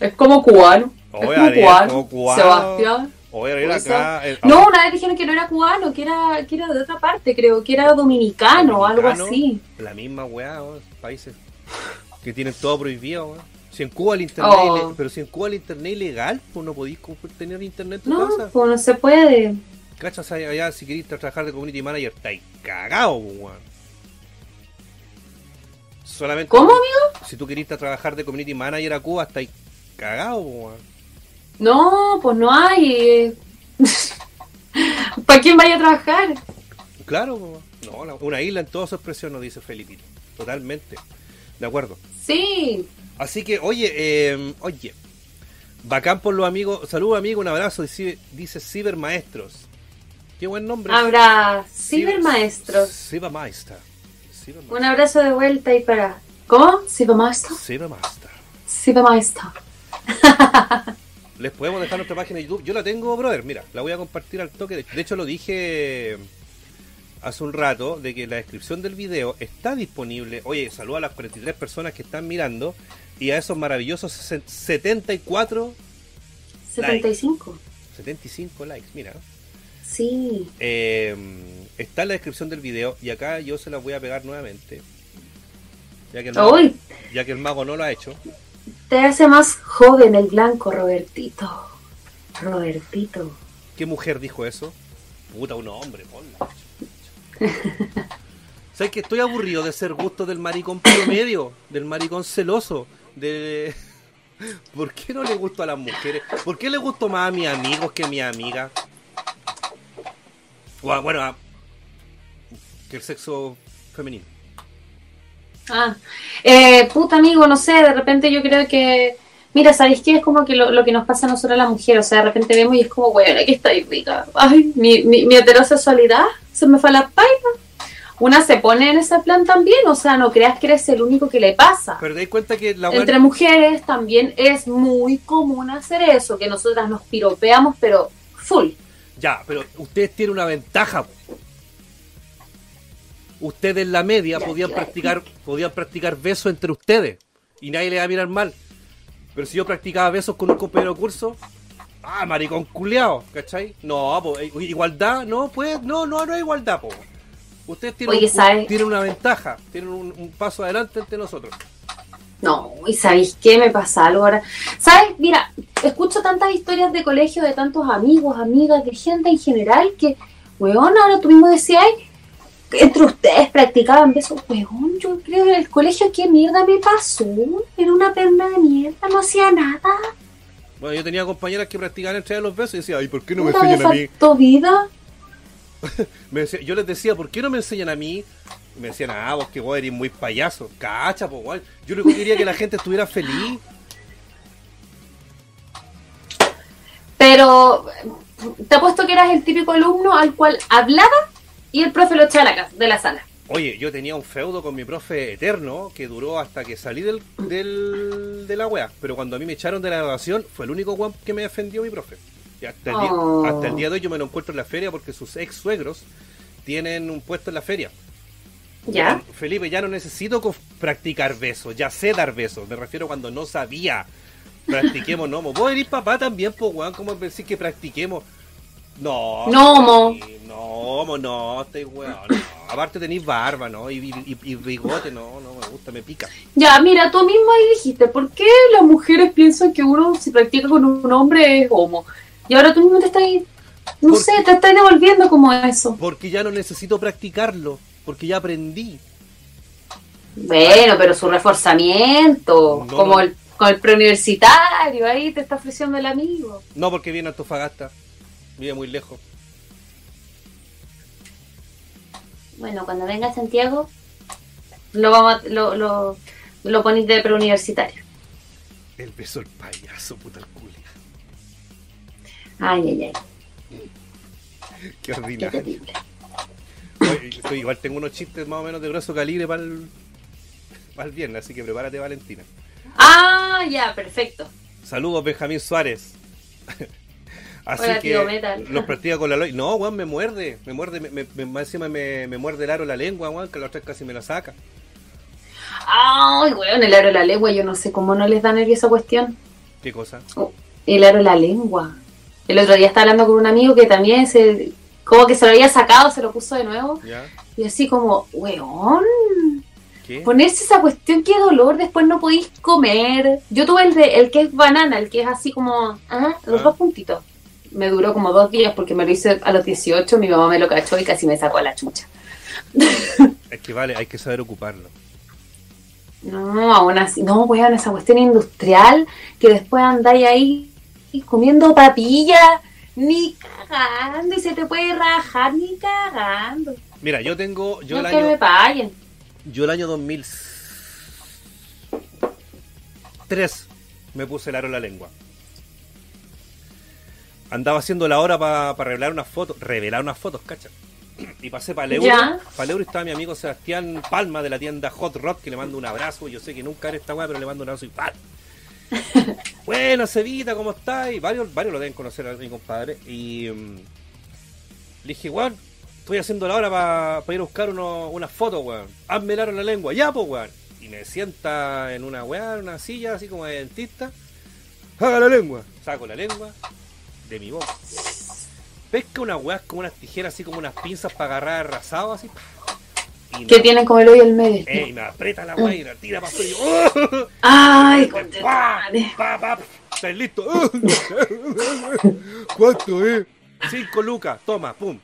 S2: Es como cubano.
S1: Oye,
S2: es como
S1: Ariel,
S2: cubano.
S1: como cubano.
S2: Sebastián.
S1: Oye, Ariel
S2: Puede
S1: acá. el-
S2: No, una vez dijeron que no era cubano, que era, que era de otra parte, creo, que era dominicano o algo así.
S1: La misma weá, países que tienen todo prohibido. Si en Cuba el internet,
S2: Oh.
S1: pero si en Cuba el internet es ilegal, pues no podéis tener internet en tu
S2: No,
S1: casa.
S2: pues no se puede.
S1: ¿Cachas? Allá si queréis trabajar de community manager, estáis cagados, pues, weón. Solamente.
S2: ¿Cómo, amigo?
S1: Si tú querís trabajar de community manager a Cuba, estáis cagados, pues, weón.
S2: No, pues no hay. eh. ¿Para quién vaya a trabajar?
S1: Claro, pues, no, una isla en toda su expresión, nos dice Felipito. Totalmente. De acuerdo.
S2: Sí.
S1: Así que, oye, eh, oye, bacán por los amigos. Saludos, amigo, un abrazo. Dice, dice Cibermaestros. Qué buen nombre.
S2: Habrá
S1: Ciber-
S2: cibermaestros.
S1: Cibermaestra. Cibermaestra.
S2: Un abrazo de vuelta y para. ¿Cómo? Cibermaestro.
S1: Cibermaestra.
S2: Cibermaestro.
S1: Les podemos dejar nuestra página de YouTube. Yo la tengo, brother. Mira, la voy a compartir al toque. De hecho, lo dije hace un rato de que la descripción del video está disponible. Oye, saludo a las 43 personas que están mirando y a esos maravillosos 74,
S2: 75.
S1: 75 likes. Mira,
S2: Sí.
S1: Eh, está en la descripción del video y acá yo se las voy a pegar nuevamente. Ya que, el mago,
S2: Uy,
S1: ya que el mago no lo ha hecho.
S2: te hace más joven el blanco, Robertito. Robertito.
S1: ¿Qué mujer dijo eso? Puta, un hombre, ponla. ¿Sabes que estoy aburrido de ser gusto del maricón promedio? Del maricón celoso. De... ¿Por qué no le gusto a las mujeres? ¿Por qué le gusto más a mis amigos que a mi amiga? Bueno, bueno, a- que el sexo femenino.
S2: Ah, eh, puta amigo, no sé, de repente yo creo que, mira, ¿sabéis qué? Es como que lo, lo que nos pasa a nosotros las mujeres, o sea, de repente vemos y es como, bueno, aquí está rica, ay, mi, mi, mi heterosexualidad se me fue a la paila. Una se pone en ese plan también, o sea, no creas que eres el único que le pasa.
S1: Pero te das cuenta que la weá-
S2: Entre mujeres también es muy común hacer eso, que nosotras nos piropeamos, pero full.
S1: Ya, pero ustedes tienen una ventaja. Ustedes en la media podían practicar, podían practicar besos entre ustedes y nadie le va a mirar mal. Pero si yo practicaba besos con un compañero de curso, ah, maricón culeado, ¿cachai? No, po, eh, igualdad, no, pues, no, no, no hay igualdad, po. Ustedes tienen,
S2: Oye,
S1: un-
S2: ¿sabes?
S1: tienen una ventaja, tienen un, un paso adelante entre nosotros.
S2: No, y ¿sabéis qué me pasa algo ahora? ¿Sabes? Mira, escucho tantas historias de colegio de tantos amigos, amigas, de gente en general que, weón, ahora tú mismo decías, entre ustedes practicaban besos. Weón, yo creo que en el colegio, ¿qué mierda me pasó? Era una perna de mierda, no hacía nada.
S1: Bueno, yo tenía compañeras que practicaban entre los besos y decía, ay, ¿por qué no me enseñan a mí?
S2: vida.
S1: Me decía- yo les decía, ¿por qué no me enseñan a mí? Me decían, ah, vos que vos eres muy payaso. Cacha, pues, guay. Yo lo que quería que la gente estuviera feliz.
S2: Pero te apuesto que eras el típico alumno al cual hablaba y el profe lo echaba de la, sala.
S1: Oye, yo tenía un feudo con mi profe eterno que duró hasta que salí del, del, de la wea. Pero cuando a mí me echaron de la graduación, fue el único weón que me defendió mi profe. Y hasta el, día,
S2: Oh.
S1: hasta el día de hoy yo me lo encuentro en la feria porque sus ex suegros tienen un puesto en la feria.
S2: ¿Ya?
S1: Felipe, ya no necesito practicar besos, ya sé dar besos. Me refiero cuando no sabía. Practiquemos, no. ¿Vos eres papá también, pues, weón? ¿Cómo decir que practiquemos? No.
S2: No, mo.
S1: No, mo, no, estoy weón. no. Aparte tenéis barba, ¿no? Y, y, y bigote, no, no me gusta, me pica.
S2: Ya, mira, tú mismo ahí dijiste, ¿por qué las mujeres piensan que uno si practica con un hombre es homo? Y ahora tú mismo te estás, no
S1: ¿Por
S2: sé, te estás devolviendo como eso.
S1: Porque ya no necesito practicarlo, porque ya aprendí.
S2: Bueno, pero su reforzamiento,
S1: No,
S2: como
S1: no.
S2: el con el preuniversitario, ahí te está ofreciendo el amigo.
S1: No porque viene a Antofagasta, vive muy lejos.
S2: Bueno, cuando venga a Santiago, lo vamos a- lo, lo, lo ponéis de preuniversitario.
S1: El beso del payaso, puta el culia.
S2: Ay, ay, ay,
S1: Qué
S2: qué
S1: ordinario.
S2: terrible.
S1: Igual tengo unos chistes más o menos de grueso calibre para el, para el viernes, así que prepárate, Valentina.
S2: Ah, ya, perfecto.
S1: Saludos, Benjamín Suárez. Así
S2: Hola,
S1: que
S2: tío Metal.
S1: los practica con la Loy. No, weón, me muerde. Me muerde, me, encima me, me muerde el aro la lengua, weón, que la otra casi me la saca.
S2: Ay, weón, el aro la lengua, yo no sé cómo no les da nervio esa cuestión.
S1: ¿Qué cosa?
S2: Oh, El aro la lengua. El otro día estaba hablando con un amigo que también se. Como que se lo había sacado, se lo puso de nuevo. Y así como, weón,
S1: ¿Qué?
S2: ponerse esa cuestión, qué dolor, después no podéis comer. Yo tuve el de el que es banana, el que es así como, ah, los
S1: Ah.
S2: dos puntitos. Me duró como dos días porque me lo hice a los 18, mi mamá me lo cachó y casi me sacó a la chucha.
S1: Es que vale, hay que saber ocuparlo.
S2: No, aún así, no, weón, esa cuestión industrial que después andáis ahí comiendo papilla, ni cagando, y se te puede rajar ni cagando.
S1: Mira, yo tengo, yo
S2: no
S1: el
S2: que me
S1: año,
S2: paguen.
S1: yo el año 2003 me puse el aro en la lengua. Andaba haciendo la hora para revelar unas fotos, revelar unas fotos, cacha. Y pasé para el euro. Para el euro estaba mi amigo Sebastián Palma de la tienda Hot Rock, que le mando un abrazo. Yo sé que nunca haré esta weá, pero le mando un abrazo y ¡pal! bueno, Cevita, ¿cómo estás? varios, varios lo deben conocer a mi compadre. Y mm, le dije, weón, estoy haciendo la hora para ir a buscar unas fotos, weón. Hazme la lengua, ya, pues, weón. Y me sienta en una weá, en una silla, así como de dentista. Haga la lengua. Saco la lengua de mi boca. Pesca unas weas como unas tijeras, así como unas pinzas para agarrar arrasado, así. Y
S2: Que
S1: me,
S2: tienen como el hoyo al medio.
S1: eh, y me aprieta la wea y la tira para yo, ¡oh!
S2: Ay,
S1: Pa,
S2: conchetumare.
S1: pa, ¿Estás listo? ¿Cuánto es? Cinco lucas, toma, pum.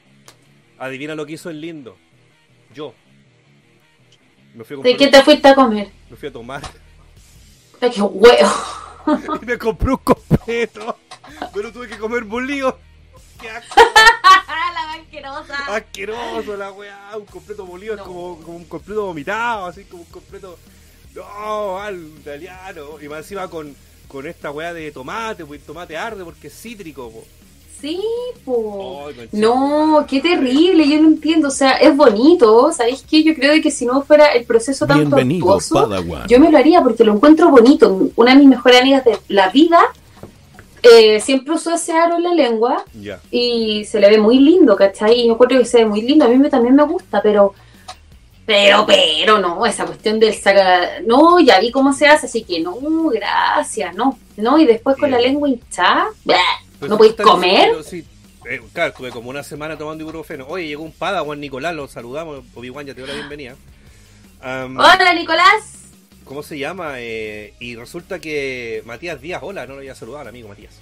S1: Adivina lo que hizo el lindo. Yo. Me fui a
S2: ¿De qué te fuiste a comer?
S1: me fui a tomar
S2: Ay, qué huevo.
S1: y me compré un completo. Pero tuve que comer bolillo. Qué asco,
S2: la asquerosa.
S1: asqueroso la weá. Un completo molido es como, como un completo vomitado, así como un completo. No, al italiano. Y más encima con, con esta weá de tomate, pues el tomate arde porque es cítrico, po.
S2: Sí, po. No, qué terrible, yo no entiendo. O sea, es bonito, ¿sabéis qué? Yo creo de que si no fuera el proceso tan
S3: Bienvenido,
S2: tortuoso, yo me lo haría porque lo encuentro bonito. Una de mis mejores amigas de la vida eh, siempre usó ese aro en la lengua y se le ve muy lindo, ¿cachai? Y yo encuentro que se ve muy lindo, a mí me, también me gusta, pero, pero, pero, no, esa cuestión del saca, no, ya vi cómo se hace, así que no, gracias, no, no, y después con la lengua hinchada, ¿no podéis comer?
S1: diciendo, sí, eh, claro, estuve como una semana tomando ibuprofeno. Oye, llegó un Padawan Nicolás, lo saludamos. Obi-Wan, ya te doy la bienvenida.
S2: Hola, Nicolás.
S1: ¿Cómo se llama? Eh, y resulta que Matías Díaz, hola, no lo había saludado al amigo Matías.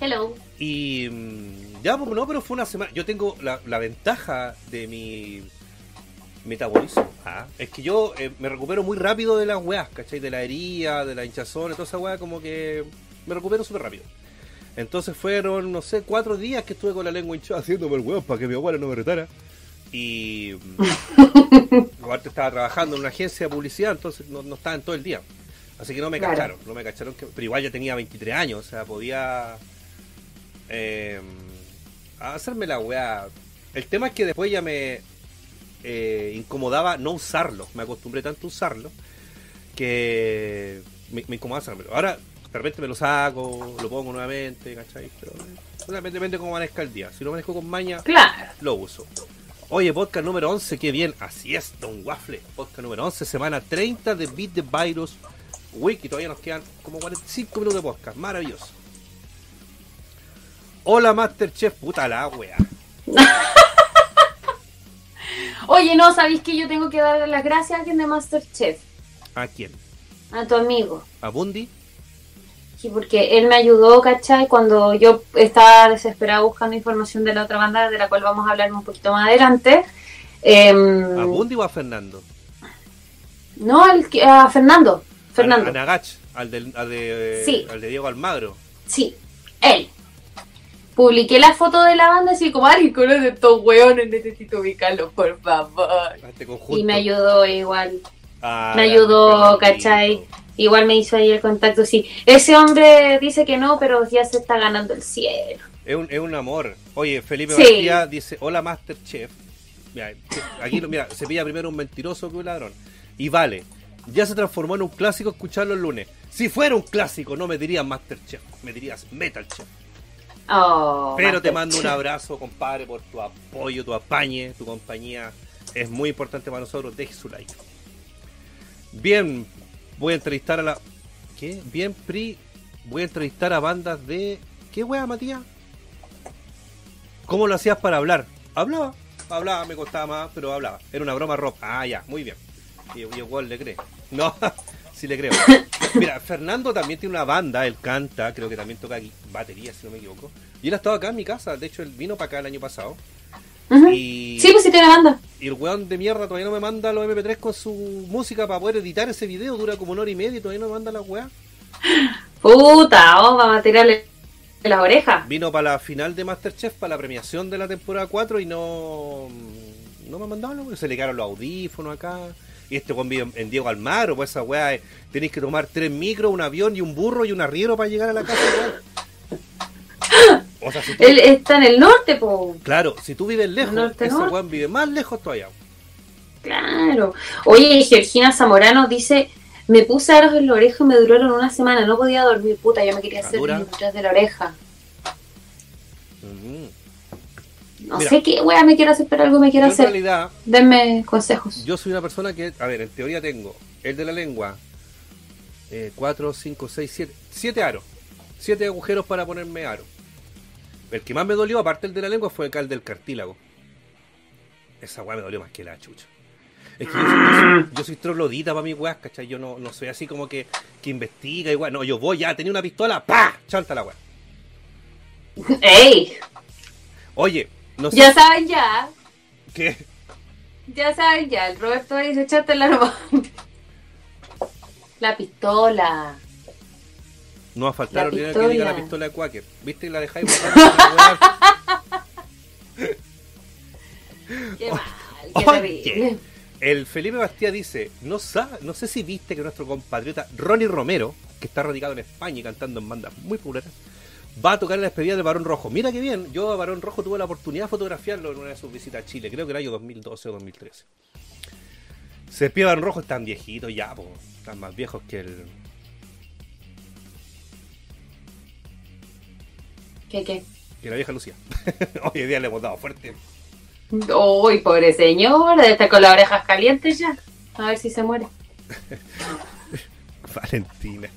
S2: Hello.
S1: Y mm, ya, pues no, pero fue una semana. Yo tengo la, la ventaja de mi metabolismo. Ah, es que yo eh, me recupero muy rápido de las weas, ¿cachai? De la herida, de la hinchazón, de toda esa wea, como que me recupero súper rápido. Entonces fueron, no sé, cuatro días que estuve con la lengua hinchada haciéndome el weón para que mi abuela no me retara. Y aparte estaba trabajando en una agencia de publicidad, entonces no, no estaba en todo el día. Así que no me
S2: Claro.
S1: cacharon, no me cacharon, que, pero igual ya tenía 23 años, o sea, podía eh, hacerme la weá. El tema es que después ya me eh, incomodaba no usarlo, me acostumbré tanto a usarlo que me, me incomodaba usármelo. Ahora, de repente me lo saco, lo pongo nuevamente, ¿cachai? Pero eh, depende de cómo amanezca el día. Si lo manejo con maña,
S2: Claro.
S1: lo uso. Oye, podcast número 11, qué bien. Así es, Don Waffle. Podcast número 11, semana 30 de Beat the Virus Week. Y todavía nos quedan como 45 minutos de podcast. Maravilloso. Hola, Masterchef. Puta la wea.
S2: Oye, no, ¿sabéis que yo tengo que darle las gracias a alguien de Masterchef?
S1: ¿A quién?
S2: A tu amigo.
S1: ¿A Bundy?
S2: Sí, porque él me ayudó, ¿cachai? Cuando yo estaba desesperada buscando información de la otra banda, de la cual vamos a hablar un poquito más adelante. Em,
S1: ¿A Bundy o a Fernando?
S2: no, al a Fernando. Fernando.
S1: A, a Nagach, al, del, al, de,
S2: Sí.
S1: al de Diego Almagro.
S2: Sí, él. Publiqué la foto de la banda así como, ay, conoce estos hueones, necesito ubicarlos, por favor.
S1: Este.
S2: Y me ayudó igual.
S1: Ah,
S2: me ayudó. ¿cachai? Igual me hizo ahí el contacto, sí. Ese hombre dice que no, pero ya se está ganando el cielo.
S1: Es un, es un amor. Oye, Felipe
S2: Sí.
S1: García dice, hola Masterchef. Mira, aquí mira, se pilla primero un mentiroso que un ladrón. Y vale, ya se transformó en un clásico escucharlo el lunes. Si fuera un clásico, no me dirías Masterchef, me dirías Metal Chef.
S2: Oh,
S1: Pero te mando un abrazo, compadre, por tu apoyo, tu apañe, tu compañía. Es muy importante para nosotros. Deje su like. Bien, voy a entrevistar a la. ¿Qué? Bien, Pri. Voy a entrevistar a bandas de. ¿Qué wea, Matías? ¿Cómo lo hacías para hablar? Hablaba, hablaba, me costaba más, pero hablaba. Era una broma rock. Ah, ya, muy bien. Y igual le cree. No, sí le creo. Mira, Fernando también tiene una banda, él canta, creo que también toca batería, si no me equivoco. Y él ha estado acá en mi casa, de hecho él vino para acá el año pasado. Y,
S2: Sí, pues sí tiene banda.
S1: y el weón de mierda todavía no me manda los MP3 con su música para poder editar ese video, dura como una hora y media y todavía no me manda la weá.
S2: Puta, oh, vamos a tirarle las orejas.
S1: Vino para la final de Masterchef, para la premiación de la temporada 4 y no no me mandaron, weón. se le quedaron los audífonos acá. Y este weón vive en- Diego Almagro, pues esa weá es- tenéis que tomar tres micros, un avión y un burro y un arriero para llegar a la casa. O sea, si tú-
S2: Él está en el norte, po.
S1: claro, si tú vives lejos,
S2: Norte,
S1: ese weón vive más lejos todavía.
S2: Claro. Oye, Georgina Zamorano dice, me puse aros en la oreja y me duraron una semana, no podía dormir, puta, yo me quería hacer detrás de la oreja.
S1: Ujú.
S2: No
S1: Mira.
S2: sé qué wea me quiero hacer, pero algo me quiero
S1: Yo en
S2: hacer.
S1: realidad,
S2: Denme consejos.
S1: Yo soy una persona que, a ver, en teoría tengo el de la lengua, 4, 5, 6, 7, 7 aros, 7 agujeros para ponerme aro. El que más me dolió, aparte el de la lengua, fue el del cartílago. Esa weá me dolió más que la chucha. Es que yo soy, yo soy- troglodita para mi weá, ¿cachai? Yo no, no soy así como que, que investiga igual. No, yo voy ya, tenía una pistola, ¡pa! Chanta la weá.
S2: ¡Ey!
S1: Oye, no sé
S2: Ya saben ya,
S1: qué.
S2: ya saben ya, el Roberto dice, echate la. La pistola.
S1: No va a faltar que diga la
S2: pistola.
S1: de Quaker. ¿Viste? La dejáis.
S2: Qué mal, qué terrible.
S1: El Felipe Bastía dice, no, sa- no sé si viste que nuestro compatriota Ronnie Romero, que está radicado en España y cantando en bandas muy populares, va a tocar en la despedida de Barón Rojo. Mira qué bien, yo a Barón Rojo tuve la oportunidad de fotografiarlo en una de sus visitas a Chile, creo que el año 2012 o 2013. Se despide Barón Rojo, están viejitos ya, po, están más viejos que el...
S2: ¿Qué, qué?
S1: que la vieja Lucía. Hoy en día le hemos dado fuerte.
S2: Uy, pobre señor, debe estar con las orejas calientes ya. A ver si se muere.
S1: Valentina.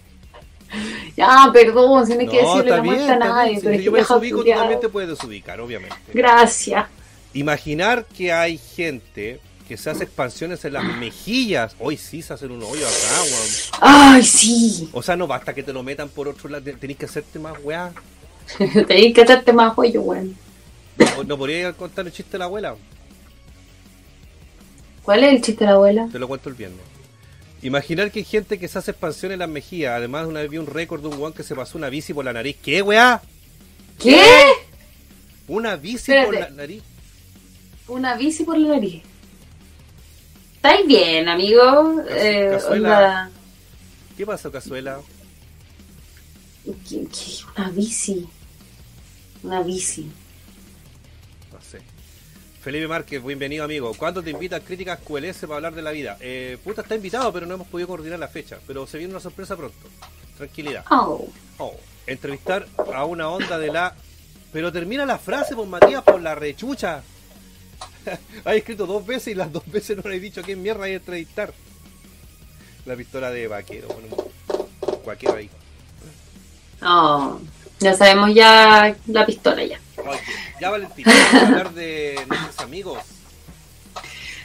S2: Ya, perdón, si no hay que decirle la muerte a nadie. pero
S1: Si yo me desubico, tú también te puedes desubicar, obviamente.
S2: Gracias.
S1: Imaginar que hay gente que se hace expansiones en las mejillas. Hoy sí se hacen un hoyo acá, weón.
S2: Ay, sí.
S1: O sea, no basta que te lo metan por otro lado, tenés que hacerte más weá.
S2: Tenés que hacerte más cuello, weón.
S1: No, no podría contar el chiste de la abuela,
S2: ¿Cuál es el chiste de la abuela?
S1: te lo cuento el viernes. Imaginar que hay gente que se hace expansión en las mejillas. Además, una vez vi un récord de un weón que se pasó una bici por la nariz. ¿Qué, weá?
S2: ¿Qué?
S1: Una bici
S2: Espérate.
S1: por la nariz.
S2: Una bici por la nariz. ¿Estáis bien, amigo? Eh,
S1: cazuela.
S2: onda-
S1: ¿Qué pasó, cazuela?
S2: ¿Qué- qué? Una bici. Una bici.
S1: No sé. Felipe Márquez, bienvenido amigo. ¿Cuándo te invitas críticas QLS para hablar de la vida? Eh, puta, está invitado, pero no hemos podido coordinar la fecha. Pero se viene una sorpresa pronto. Tranquilidad.
S2: Oh.
S1: Oh, entrevistar a una onda de la... Pero termina la frase, por Matías, por la rechucha. hay escrito dos veces y las dos veces no le he dicho qué mierda hay entrevistar. La pistola de vaquero, bueno, cualquiera ahí.
S2: Oh. Ya sabemos ya la pistola ya.
S1: Oye, ya Valentín, vamos a hablar de nuestros amigos.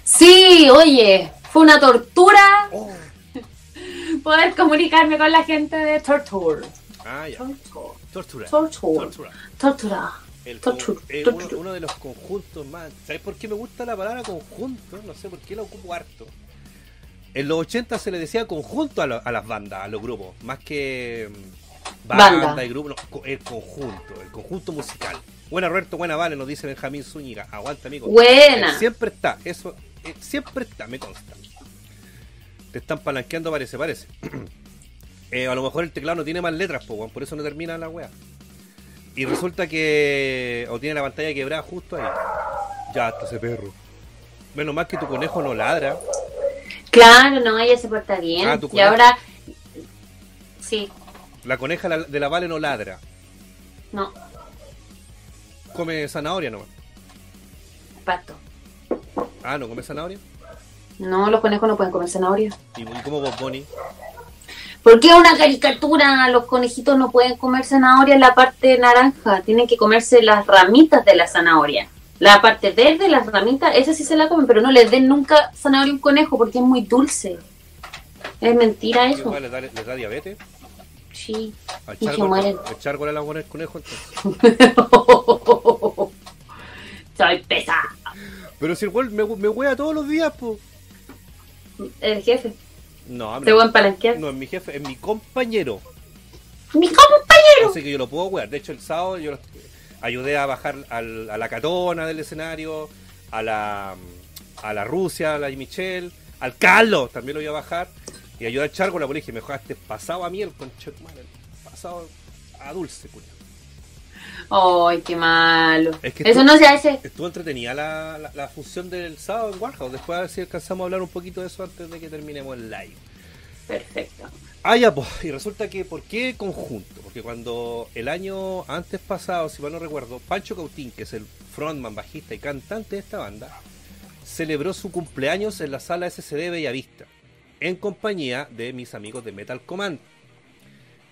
S2: Sí, oye, fue una tortura
S1: Oh.
S2: poder comunicarme con la gente de Torture.
S1: Ah, ya.
S2: Torture.
S1: Tortura.
S2: Torture.
S1: Tortura.
S2: Tortura.
S1: El con- eh,
S2: torture.
S1: uno, uno de los conjuntos más. ¿Sabes por qué me gusta la palabra conjunto? No sé por qué la ocupo harto. En los 80 se le decía conjunto a, lo- a las bandas, a los grupos, más que mm, banda,
S2: Banda.
S1: y grupo, no, el conjunto, el conjunto musical. Buena Roberto, buena Vale, nos dice Benjamín Zúñiga. Aguanta, amigo.
S2: Buena.
S1: Él siempre está, eso eh, siempre está, me consta. Te están palanqueando, parece, parece. Eh, a lo mejor el teclado no tiene más letras, po, por eso no termina la wea. Y resulta que. O tiene la pantalla quebrada justo ahí. Ya, hasta ese perro. Menos mal que tu conejo no ladra.
S2: Claro, no, ella se porta bien.
S1: Ah,
S2: y ahora. Sí,
S1: La coneja de la Vale no ladra.
S2: no.
S1: come zanahoria nomás.
S2: Pato.
S1: Ah, ¿no come zanahoria?
S2: No, los conejos no pueden comer zanahoria.
S1: ¿Y, cómo vos, Bonnie?
S2: ¿Por qué una caricatura? Los conejitos no pueden comer zanahoria en la parte naranja. Tienen que comerse las ramitas de la zanahoria. La parte verde, las ramitas, esa sí se la comen, pero no les den nunca zanahoria a un conejo porque es muy dulce. Es mentira
S1: ¿Qué
S2: eso.
S1: ¿Les da, les da diabetes?
S2: Sí.
S1: ¿A
S2: Y se mueren.
S1: echar el agua en el conejo entonces?
S2: Soy pesada.
S1: Pero si el weón me, me wea todos los días, po.
S2: El jefe.
S1: No,
S2: Te voy a palanquear.
S1: no es mi jefe, es mi compañero.
S2: Mi compañero.
S1: Así que yo lo puedo wear. De hecho, el sábado yo los- ayudé a bajar al- a la catona del escenario, a la, a la Rusia, a la Michelle, al Carlos también lo iba a bajar. Y ayudé al Chargo, la dije, me dejaste pasado a miel, tu madre, pasado a dulce, culiao.
S2: Ay, qué malo.
S1: Es que
S2: Eso
S1: tú-
S2: no se hace.
S1: Estuvo entretenida la, la, la función del sábado en Warhouse. Después a ver si alcanzamos a hablar un poquito de eso antes de que terminemos el live.
S2: Perfecto.
S1: Ah, ya, pues, y resulta que, ¿por qué conjunto? Porque cuando el año antes pasado, si mal no recuerdo, Pancho Cautín, que es el frontman, bajista y cantante de esta banda, celebró su cumpleaños en la sala SCD Bellavista, en compañía de mis amigos de Metal Command.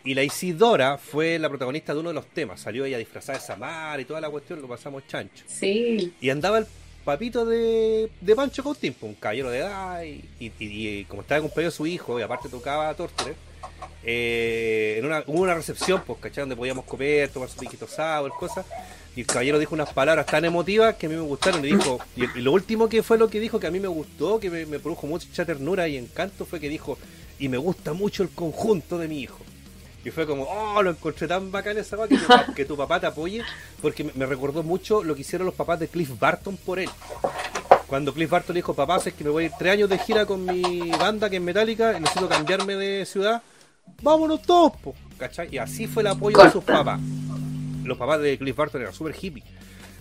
S1: Y la Isidora fue la protagonista de uno de los temas. Salió ella disfrazada de Samar y toda la cuestión, lo pasamos chancho.
S2: Sí.
S1: Y andaba el papito de, de Pancho Cautín, un caballero de edad, y, y- y como estaba de cumpleaños su hijo, y aparte tocaba Torture, eh, en una, hubo una recepción, pues, ¿cachai? Donde podíamos comer, tomar su piquito sour, cosas, y el caballero dijo unas palabras tan emotivas que a mí me gustaron, y dijo, y, lo último que fue lo que dijo que a mí me gustó, que me, produjo mucha ternura y encanto, fue que dijo, y me gusta mucho el conjunto de mi hijo. Y fue como, oh, lo encontré tan bacán esa que, que tu papá te apoye, porque me, recordó mucho lo que hicieron los papás de Cliff Barton por él. Cuando Cliff Barton le dijo, papá, es que me voy a ir tres años de gira con mi banda, que es Metallica, necesito cambiarme de ciudad, vámonos todos, po", ¿cachai? Y así fue el apoyo de sus papás. Los papás de Cliff Barton eran súper hippie.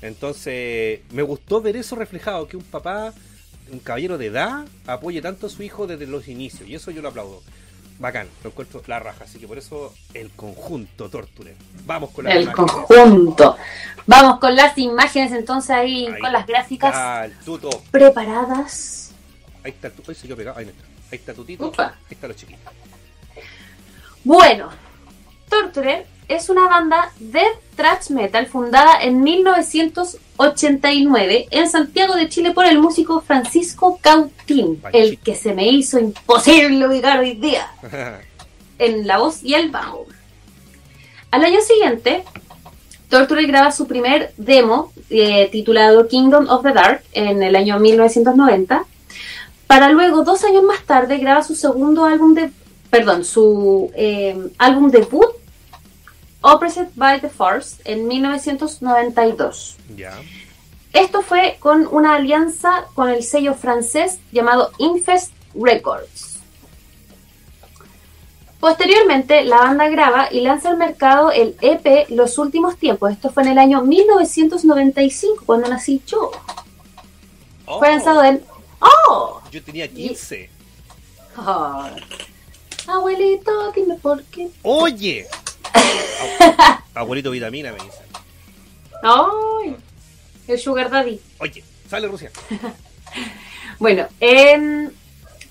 S1: Entonces, me gustó ver eso reflejado, que un papá, un caballero de edad, apoye tanto a su hijo desde los inicios, y eso yo lo aplaudo. Bacán, lo encuentro la raja, así que por eso el conjunto Torture. Vamos con la
S2: El
S1: imagen.
S2: conjunto. Vamos con las imágenes entonces ahí,
S1: Ahí
S2: con las gráficas
S1: tuto.
S2: preparadas.
S1: Ahí está el tuto. Ahí se quedó pegado. Ahí no está. Ahí está tutito. Ahí está los chiquitos.
S2: Bueno, Torturer es una banda de thrash metal fundada en 1989 en Santiago de Chile por el músico Francisco Cautín,
S1: Panchito.
S2: el que se me hizo imposible ubicar hoy día en la voz y el bajo. Al año siguiente, Torture graba su primer demo eh, titulado Kingdom of the Dark en el año 1990, para luego, dos años más tarde, graba su segundo álbum de, perdón, su eh, álbum debut, Oppressed by the Force, en 1992.
S1: ya.
S2: Esto fue con una alianza con el sello francés llamado Infest Records. Posteriormente, la banda graba y lanza al mercado el EP Los Últimos Tiempos. Esto fue en el año 1995, cuando nací yo.
S1: Oh,
S2: Fue lanzado en... ¡Oh!
S1: Yo tenía 15.
S2: Oh. Abuelito, dime por qué.
S1: Oye. Ab- Abuelito vitamina me dice.
S2: ¡Ay! El Sugar Daddy.
S1: Oye, sale Rusia.
S2: Bueno, em,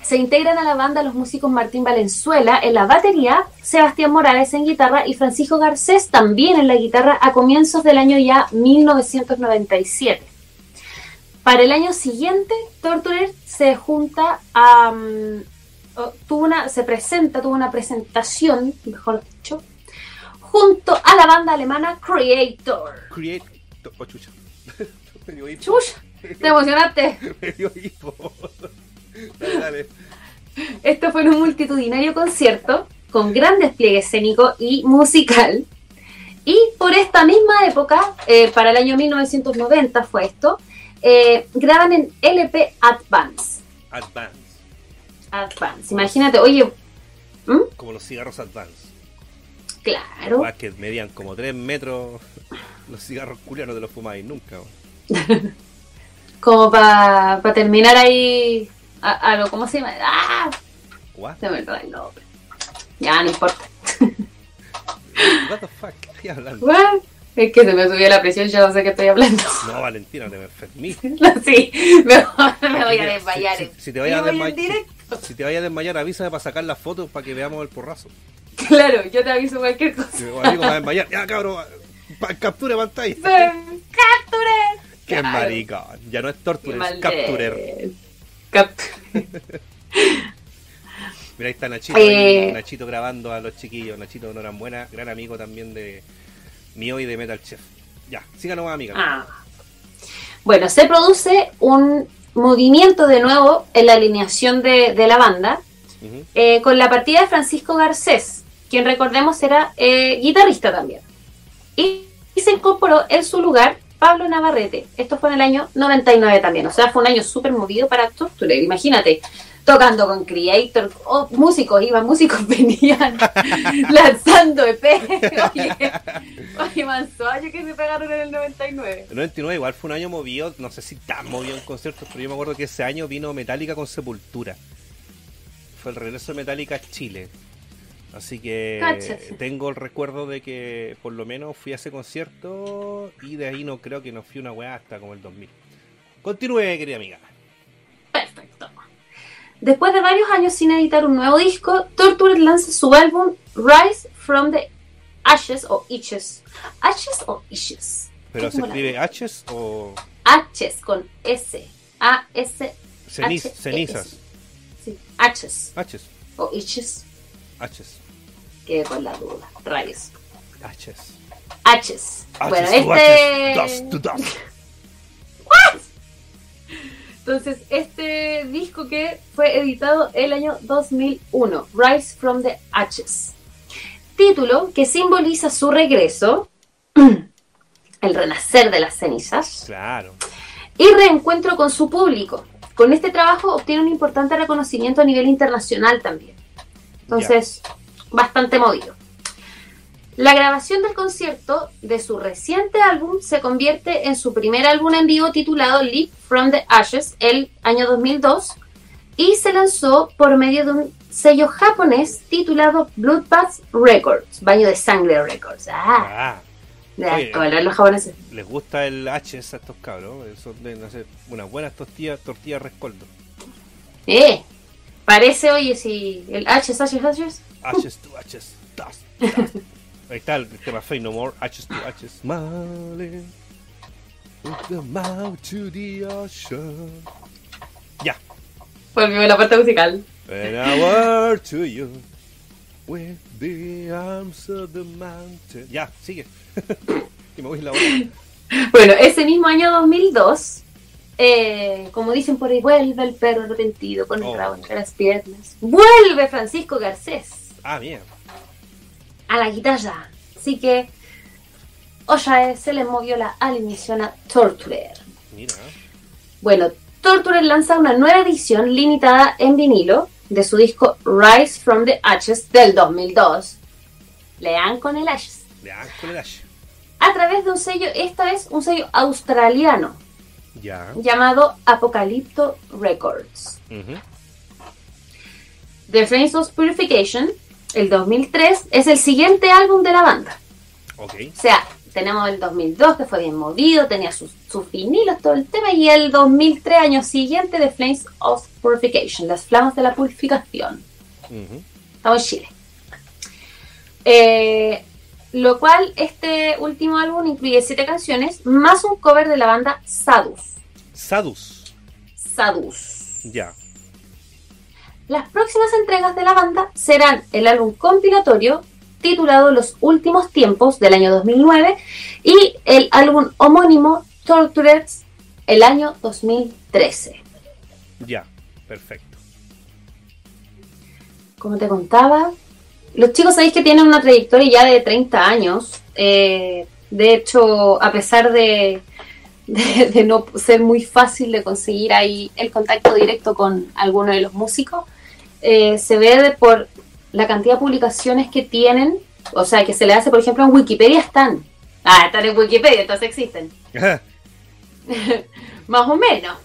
S2: se integran a la banda los músicos Martín Valenzuela en la batería, Sebastián Morales en guitarra y Francisco Garcés también en la guitarra a comienzos del año ya 1997. Para el año siguiente, Torturer se junta a... oh, tuvo una, se presenta, tuvo una presentación, mejor dicho, junto a la banda alemana Creator.
S1: Create. Oh, chucha. me dio hipo.
S2: ¡Chush! ¿Te emocionaste?
S1: Me dio hipo. Dale, dale.
S2: Esto fue en un multitudinario concierto con gran despliegue escénico y musical. Y por esta misma época, eh, para el año 1990 fue esto, eh, graban en LP Advance.
S1: Advance.
S2: Advance. Imagínate, oye.
S1: Como los cigarros Advance.
S2: claro,
S1: que medían como 3 metros. Los cigarros culianos no te los fumáis nunca.
S2: como para terminar ahí, a, a lo, ¿cómo se llama? ¡Ah!
S1: What?
S2: Se me olvidó el nombre. Ya, no importa.
S1: What the fuck? ¿Qué estoy hablando?
S2: Bueno, Es que se me subió la presión, ya no sé qué estoy hablando.
S1: No, Valentina, te me enfermí.
S2: sí, mejor me voy a desmayar.
S1: Si, si- si te vayas a desmayar. Si te vayas a desmayar, avísame para sacar las fotos para que veamos el porrazo.
S2: Claro, yo te aviso cualquier cosa.
S1: Va a desmayar, ya cabrón, capture pantalla.
S2: ¡Capture!
S1: Qué
S2: Claro.
S1: maricón. Ya no es torture, es capturer.
S2: de- Capture.
S1: Mira, ahí está Nachito,
S2: Eh.
S1: ahí, Nachito grabando a los chiquillos. Nachito Norambuena, gran amigo también de mío y de Metal Chef. Ya, síganos amiga.
S2: Ah. Bueno, se produce un movimiento de nuevo en la alineación de, de la banda eh, con la partida de Francisco Garcés, quien recordemos era eh, guitarrista también. Y, y se incorporó en su lugar Pablo Navarrete. Esto fue en el año 99 también. O sea, fue un año súper movido para Torture. Imagínate, tocando con Creator, oh, músicos iban, músicos venían, lanzando EP. Oye, oye, Mansuayo que se pegaron en el 99.
S1: El 99 igual fue un año movido, no sé si tan movido en conciertos, pero yo me acuerdo que ese año vino Metallica con Sepultura. Fue el regreso de Metallica a Chile. Así que tengo el recuerdo de que por lo menos fui a ese concierto y de ahí no creo que no fui una weá hasta como el 2000. Continúe, querida amiga.
S2: Perfecto. Después de varios años sin editar un nuevo disco, Torture lanza su álbum Rise from the Ashes o Itches. ¿Ashes o Ishes?
S1: ¿Pero
S2: ¿Qué
S1: se escribe H's o
S2: Ashes con S. A-S.
S1: cenizas?
S2: Sí. Ashes
S1: H's,
S2: o Itches.
S1: H's,
S2: Quedé con la duda. Rayos.
S1: H's.
S2: Bueno,
S1: H's to
S2: este.
S1: H's, dust to dust.
S2: Entonces, este disco que fue editado el año 2001, Rise from the Ashes. Título que simboliza su regreso, el renacer de las cenizas,
S1: Claro.
S2: y reencuentro con su público. Con este trabajo obtiene un importante reconocimiento a nivel internacional también. Entonces, bastante movido. La grabación del concierto de su reciente álbum se convierte en su primer álbum en vivo titulado Live from the Ashes el año 2002 y se lanzó por medio de un sello japonés titulado Bloodbath Records, Baño de Sangre Records. Ah,
S1: Ah, Oye.
S2: los japoneses.
S1: les gusta el H's a estos cabros. eh, Son de hacer unas buenas tortillas, tortillas rescoldo.
S2: Eh, parece, oye, si el H es H es H es.
S1: H's to H's, dust, dust. Ahí está el tema Fade No More, H's to H's. Smiling with the mouth to the ocean. Ya.
S2: Volvió la parte musical.
S1: And I were to you with the arms of the mountain. Ya, sigue. que me voy la hora.
S2: Bueno, ese mismo año 2002, eh, como dicen por ahí, vuelve el perro arrepentido con el
S1: Oh.
S2: rabo entre las piernas. Vuelve Francisco Garcés
S1: Ah, bien.
S2: A la guitarra. Así que, oye, se le movió la alineación a Torturer.
S1: Mira.
S2: Bueno, Torturer lanza una nueva edición limitada en vinilo de su disco Rise from the Ashes del 2002. Lean con el Ashes.
S1: Ya, con el H.
S2: A través de un sello, esta vez un sello australiano
S1: Ya.
S2: llamado Apocalypto Records. The Flames of Purification, el 2003, es el siguiente álbum de la banda. O sea, tenemos el 2002 que fue bien movido, tenía sus, sus vinilos, todo el tema, y el 2003, año siguiente, The Flames of Purification, las flamas de la purificación. Estamos en Chile. Eh, lo cual, este último álbum incluye siete canciones, más un cover de la banda Sadus.
S1: Sadus.
S2: Sadus.
S1: Ya.
S2: Las próximas entregas de la banda serán el álbum compilatorio titulado Los Últimos Tiempos del año 2009 y el álbum homónimo Torturers el año 2013.
S1: Ya. Perfecto.
S2: Como te contaba, los chicos sabéis que tienen una trayectoria ya de 30 años. eh, de hecho, a pesar de, de, de no ser muy fácil de conseguir ahí el contacto directo con alguno de los músicos, eh, se ve de por la cantidad de publicaciones que tienen. O sea, que se le hace, por ejemplo, en Wikipedia están. Ah, están en Wikipedia, entonces existen. Más o menos.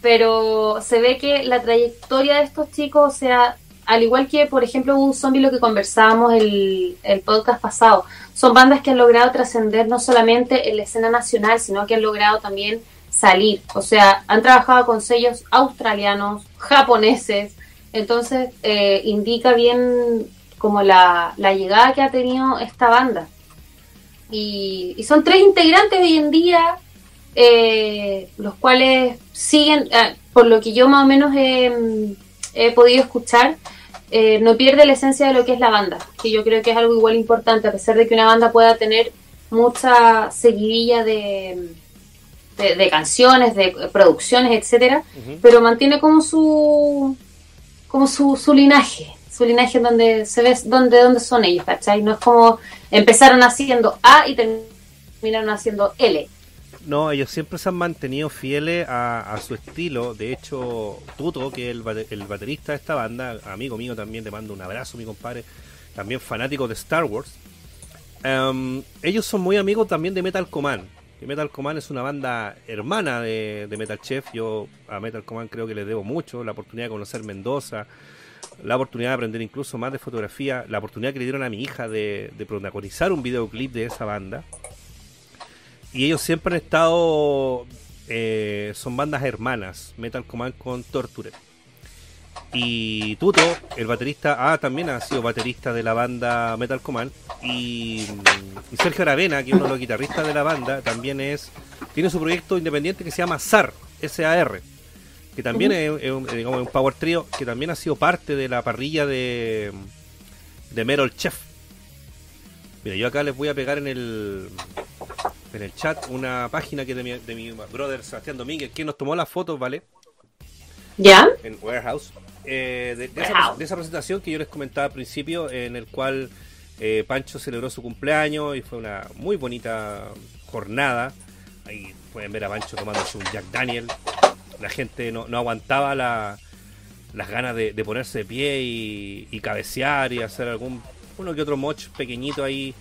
S2: Pero se ve que la trayectoria de estos chicos, o sea, al igual que, por ejemplo, un zombie lo que conversábamos el, el podcast pasado, son bandas que han logrado trascender no solamente en la escena nacional, sino que han logrado también salir. O sea, han trabajado con sellos australianos, japoneses, entonces eh, indica bien como la, la, llegada que ha tenido esta banda. Y, y son tres integrantes hoy en día, eh, los cuales siguen, eh, por lo que yo más o menos he, he podido escuchar, eh, no pierde la esencia de lo que es la banda, que yo creo que es algo igual importante, a pesar de que una banda pueda tener mucha seguidilla de, de, de canciones, de producciones, etcétera, pero mantiene como su como su, su linaje, su linaje donde se ve donde, donde son ellos, ¿cachai? No es como empezaron haciendo A y terminaron haciendo L.
S1: No, ellos siempre se han mantenido fieles a, su estilo. De hecho, Tuto, que es el, el baterista de esta banda, amigo mío también, te mando un abrazo, mi compadre, también fanático de Star Wars. Em, ellos son muy amigos también de Metal Command. Metal Command es una banda hermana de, de Metal Chef. Yo a Metal Command creo que les debo mucho. La oportunidad de conocer Mendoza, la oportunidad de aprender incluso más de fotografía, la oportunidad que le dieron a mi hija de, de protagonizar un videoclip de esa banda. Y ellos siempre han estado. eh, son bandas hermanas, Metal Command con Torture. Y Tuto, el baterista, ah, también ha sido baterista de la banda Metal Command. Y, y Sergio Aravena, que es uno de los guitarristas de la banda, también es. Tiene su proyecto independiente que se llama SAR, S-A-R. Que también es, es un, digamos, un power trio que también ha sido parte de la parrilla de, de Metal Chef. Mira, yo acá les voy a pegar en el en el chat una página que de mi, de mi brother Sebastián Domínguez, quien nos tomó las fotos, ¿vale?
S2: ¿Ya?
S1: En Warehouse. Eh, de, de esa, de esa presentación que yo les comentaba al principio, en el cual eh, Pancho celebró su cumpleaños y fue una muy bonita jornada. Ahí pueden ver a Pancho tomándose un Jack Daniel. La gente no, no aguantaba la- las ganas de, de ponerse de pie y, y cabecear y hacer algún uno que otro moch pequeñito ahí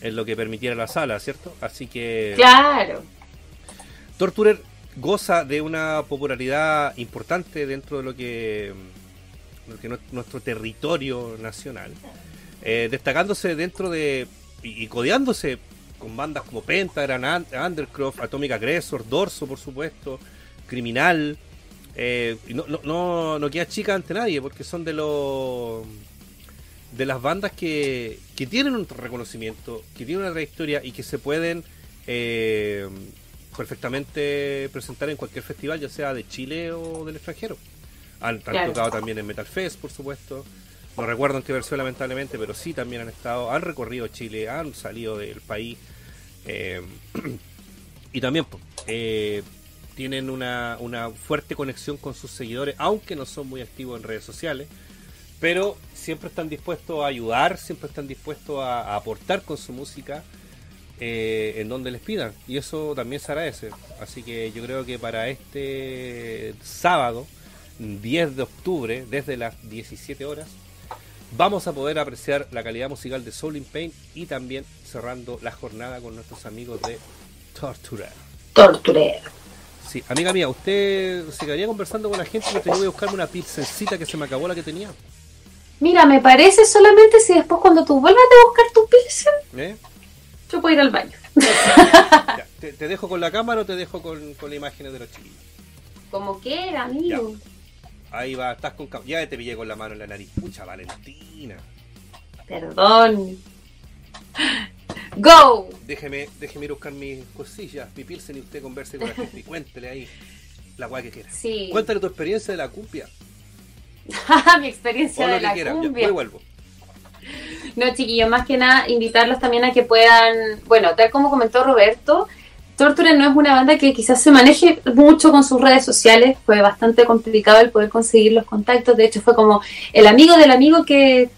S1: en lo que permitiera la sala, ¿cierto? Así que
S2: Claro.
S1: Torturer goza de una popularidad importante dentro de lo que, que no- nuestro territorio nacional, eh, destacándose dentro de y, codeándose con bandas como Pentagram, An- Undercroft, Atomic Aggressor, Dorso, por supuesto, Criminal. eh, no, no, no, no queda chica ante nadie porque son de los de las bandas que, que tienen un reconocimiento, que tienen una trayectoria y que se pueden eh, perfectamente presentar en cualquier festival, ya sea de Chile o del extranjero. Han, tocado también en Metal Fest, por supuesto. No recuerdo en qué versión, lamentablemente, pero sí también han estado, han recorrido Chile, han salido del país. eh, y también eh, tienen una, una fuerte conexión con sus seguidores, aunque no son muy activos en redes sociales pero siempre están dispuestos a ayudar, siempre están dispuestos a, a aportar con su música eh, en donde les pidan. Y eso también se agradece. Así que yo creo que para este sábado, 10 de octubre, desde las 17 horas, vamos a poder apreciar la calidad musical de Soul in Pain y también cerrando la jornada con nuestros amigos de Tortura.
S2: Torture.
S1: Sí, amiga mía, usted se quedaría conversando con la gente mientras yo voy a buscarme una pilsencita que se me acabó la que tenía.
S2: Mira, me parece solamente si después cuando tú vuelvas a buscar tu pilsen,
S1: ¿Eh?
S2: yo puedo ir al baño.
S1: Ya, te, te dejo con la cámara o te dejo con, con las imágenes de los chiquillos?
S2: Como quiera, amigo.
S1: Ahí va, estás con Ya te pillé con la mano en la nariz. Pucha, Valentina.
S2: Perdón. Go.
S1: Déjeme, déjeme ir a buscar mis cosillas, mi pilsen y usted converse con la gente cuéntele ahí la guay que quiera.
S2: Sí.
S1: Cuéntale tu experiencia de la cumbia.
S2: Mi experiencia
S1: O lo
S2: de
S1: que
S2: la
S1: quiera. Yo
S2: cumbia.
S1: después vuelvo.
S2: No, chiquillos, más que nada, invitarlos también a que puedan, bueno, tal como comentó Roberto, Torture no es una banda que quizás se maneje mucho con sus redes sociales, fue bastante complicado el poder conseguir los contactos, de hecho fue como el amigo del amigo que,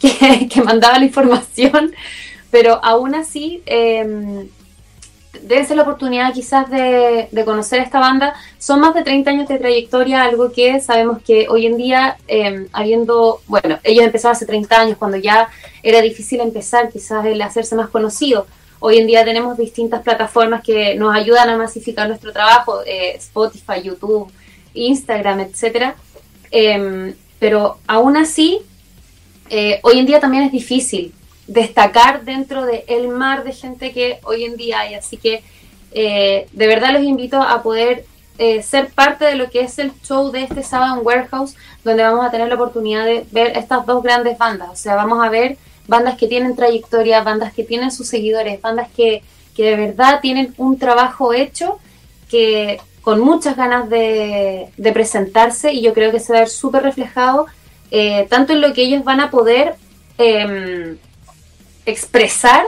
S2: que, mandaba la información, pero aún así, eh, la oportunidad quizás de, de conocer esta banda. Son más de 30 años de trayectoria, algo que sabemos que hoy en día, eh, habiendo, bueno, ellos empezaron hace 30 años, cuando ya era difícil empezar quizás el hacerse más conocido. Hoy en día tenemos distintas plataformas que nos ayudan a masificar nuestro trabajo, eh, Spotify, YouTube, Instagram, etcétera. Eh, pero aún así, eh, hoy en día también es difícil destacar dentro del el mar de gente que hoy en día hay. Así que eh, de verdad los invito a poder ser parte de lo que es el show de este sábado en Warehouse, donde vamos a tener la oportunidad de ver estas dos grandes bandas. O sea, vamos a ver bandas que tienen trayectoria, bandas que tienen sus seguidores, bandas que, que de verdad tienen un trabajo hecho que con muchas ganas de, presentarse y yo creo que se va a ver súper reflejado eh, tanto en lo que ellos van a poder eh, expresar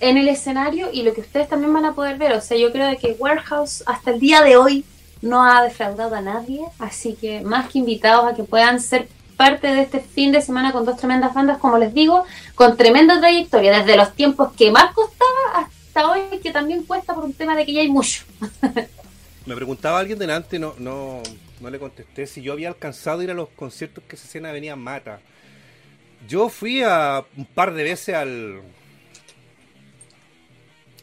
S2: en el escenario y lo que ustedes también van a poder ver. O sea, yo creo que Warehouse hasta el día de hoy no ha defraudado a nadie, así que más que invitados a que puedan ser parte de este fin de semana con dos tremendas bandas, como les digo, con tremenda trayectoria, desde los tiempos que más costaba hasta hoy, que también cuesta por un tema de que ya hay mucho.
S1: Me preguntaba alguien delante, no, no, no le contesté, si yo había alcanzado a ir a los conciertos que se hacían en Avenida Mata. Yo fui a un par de veces al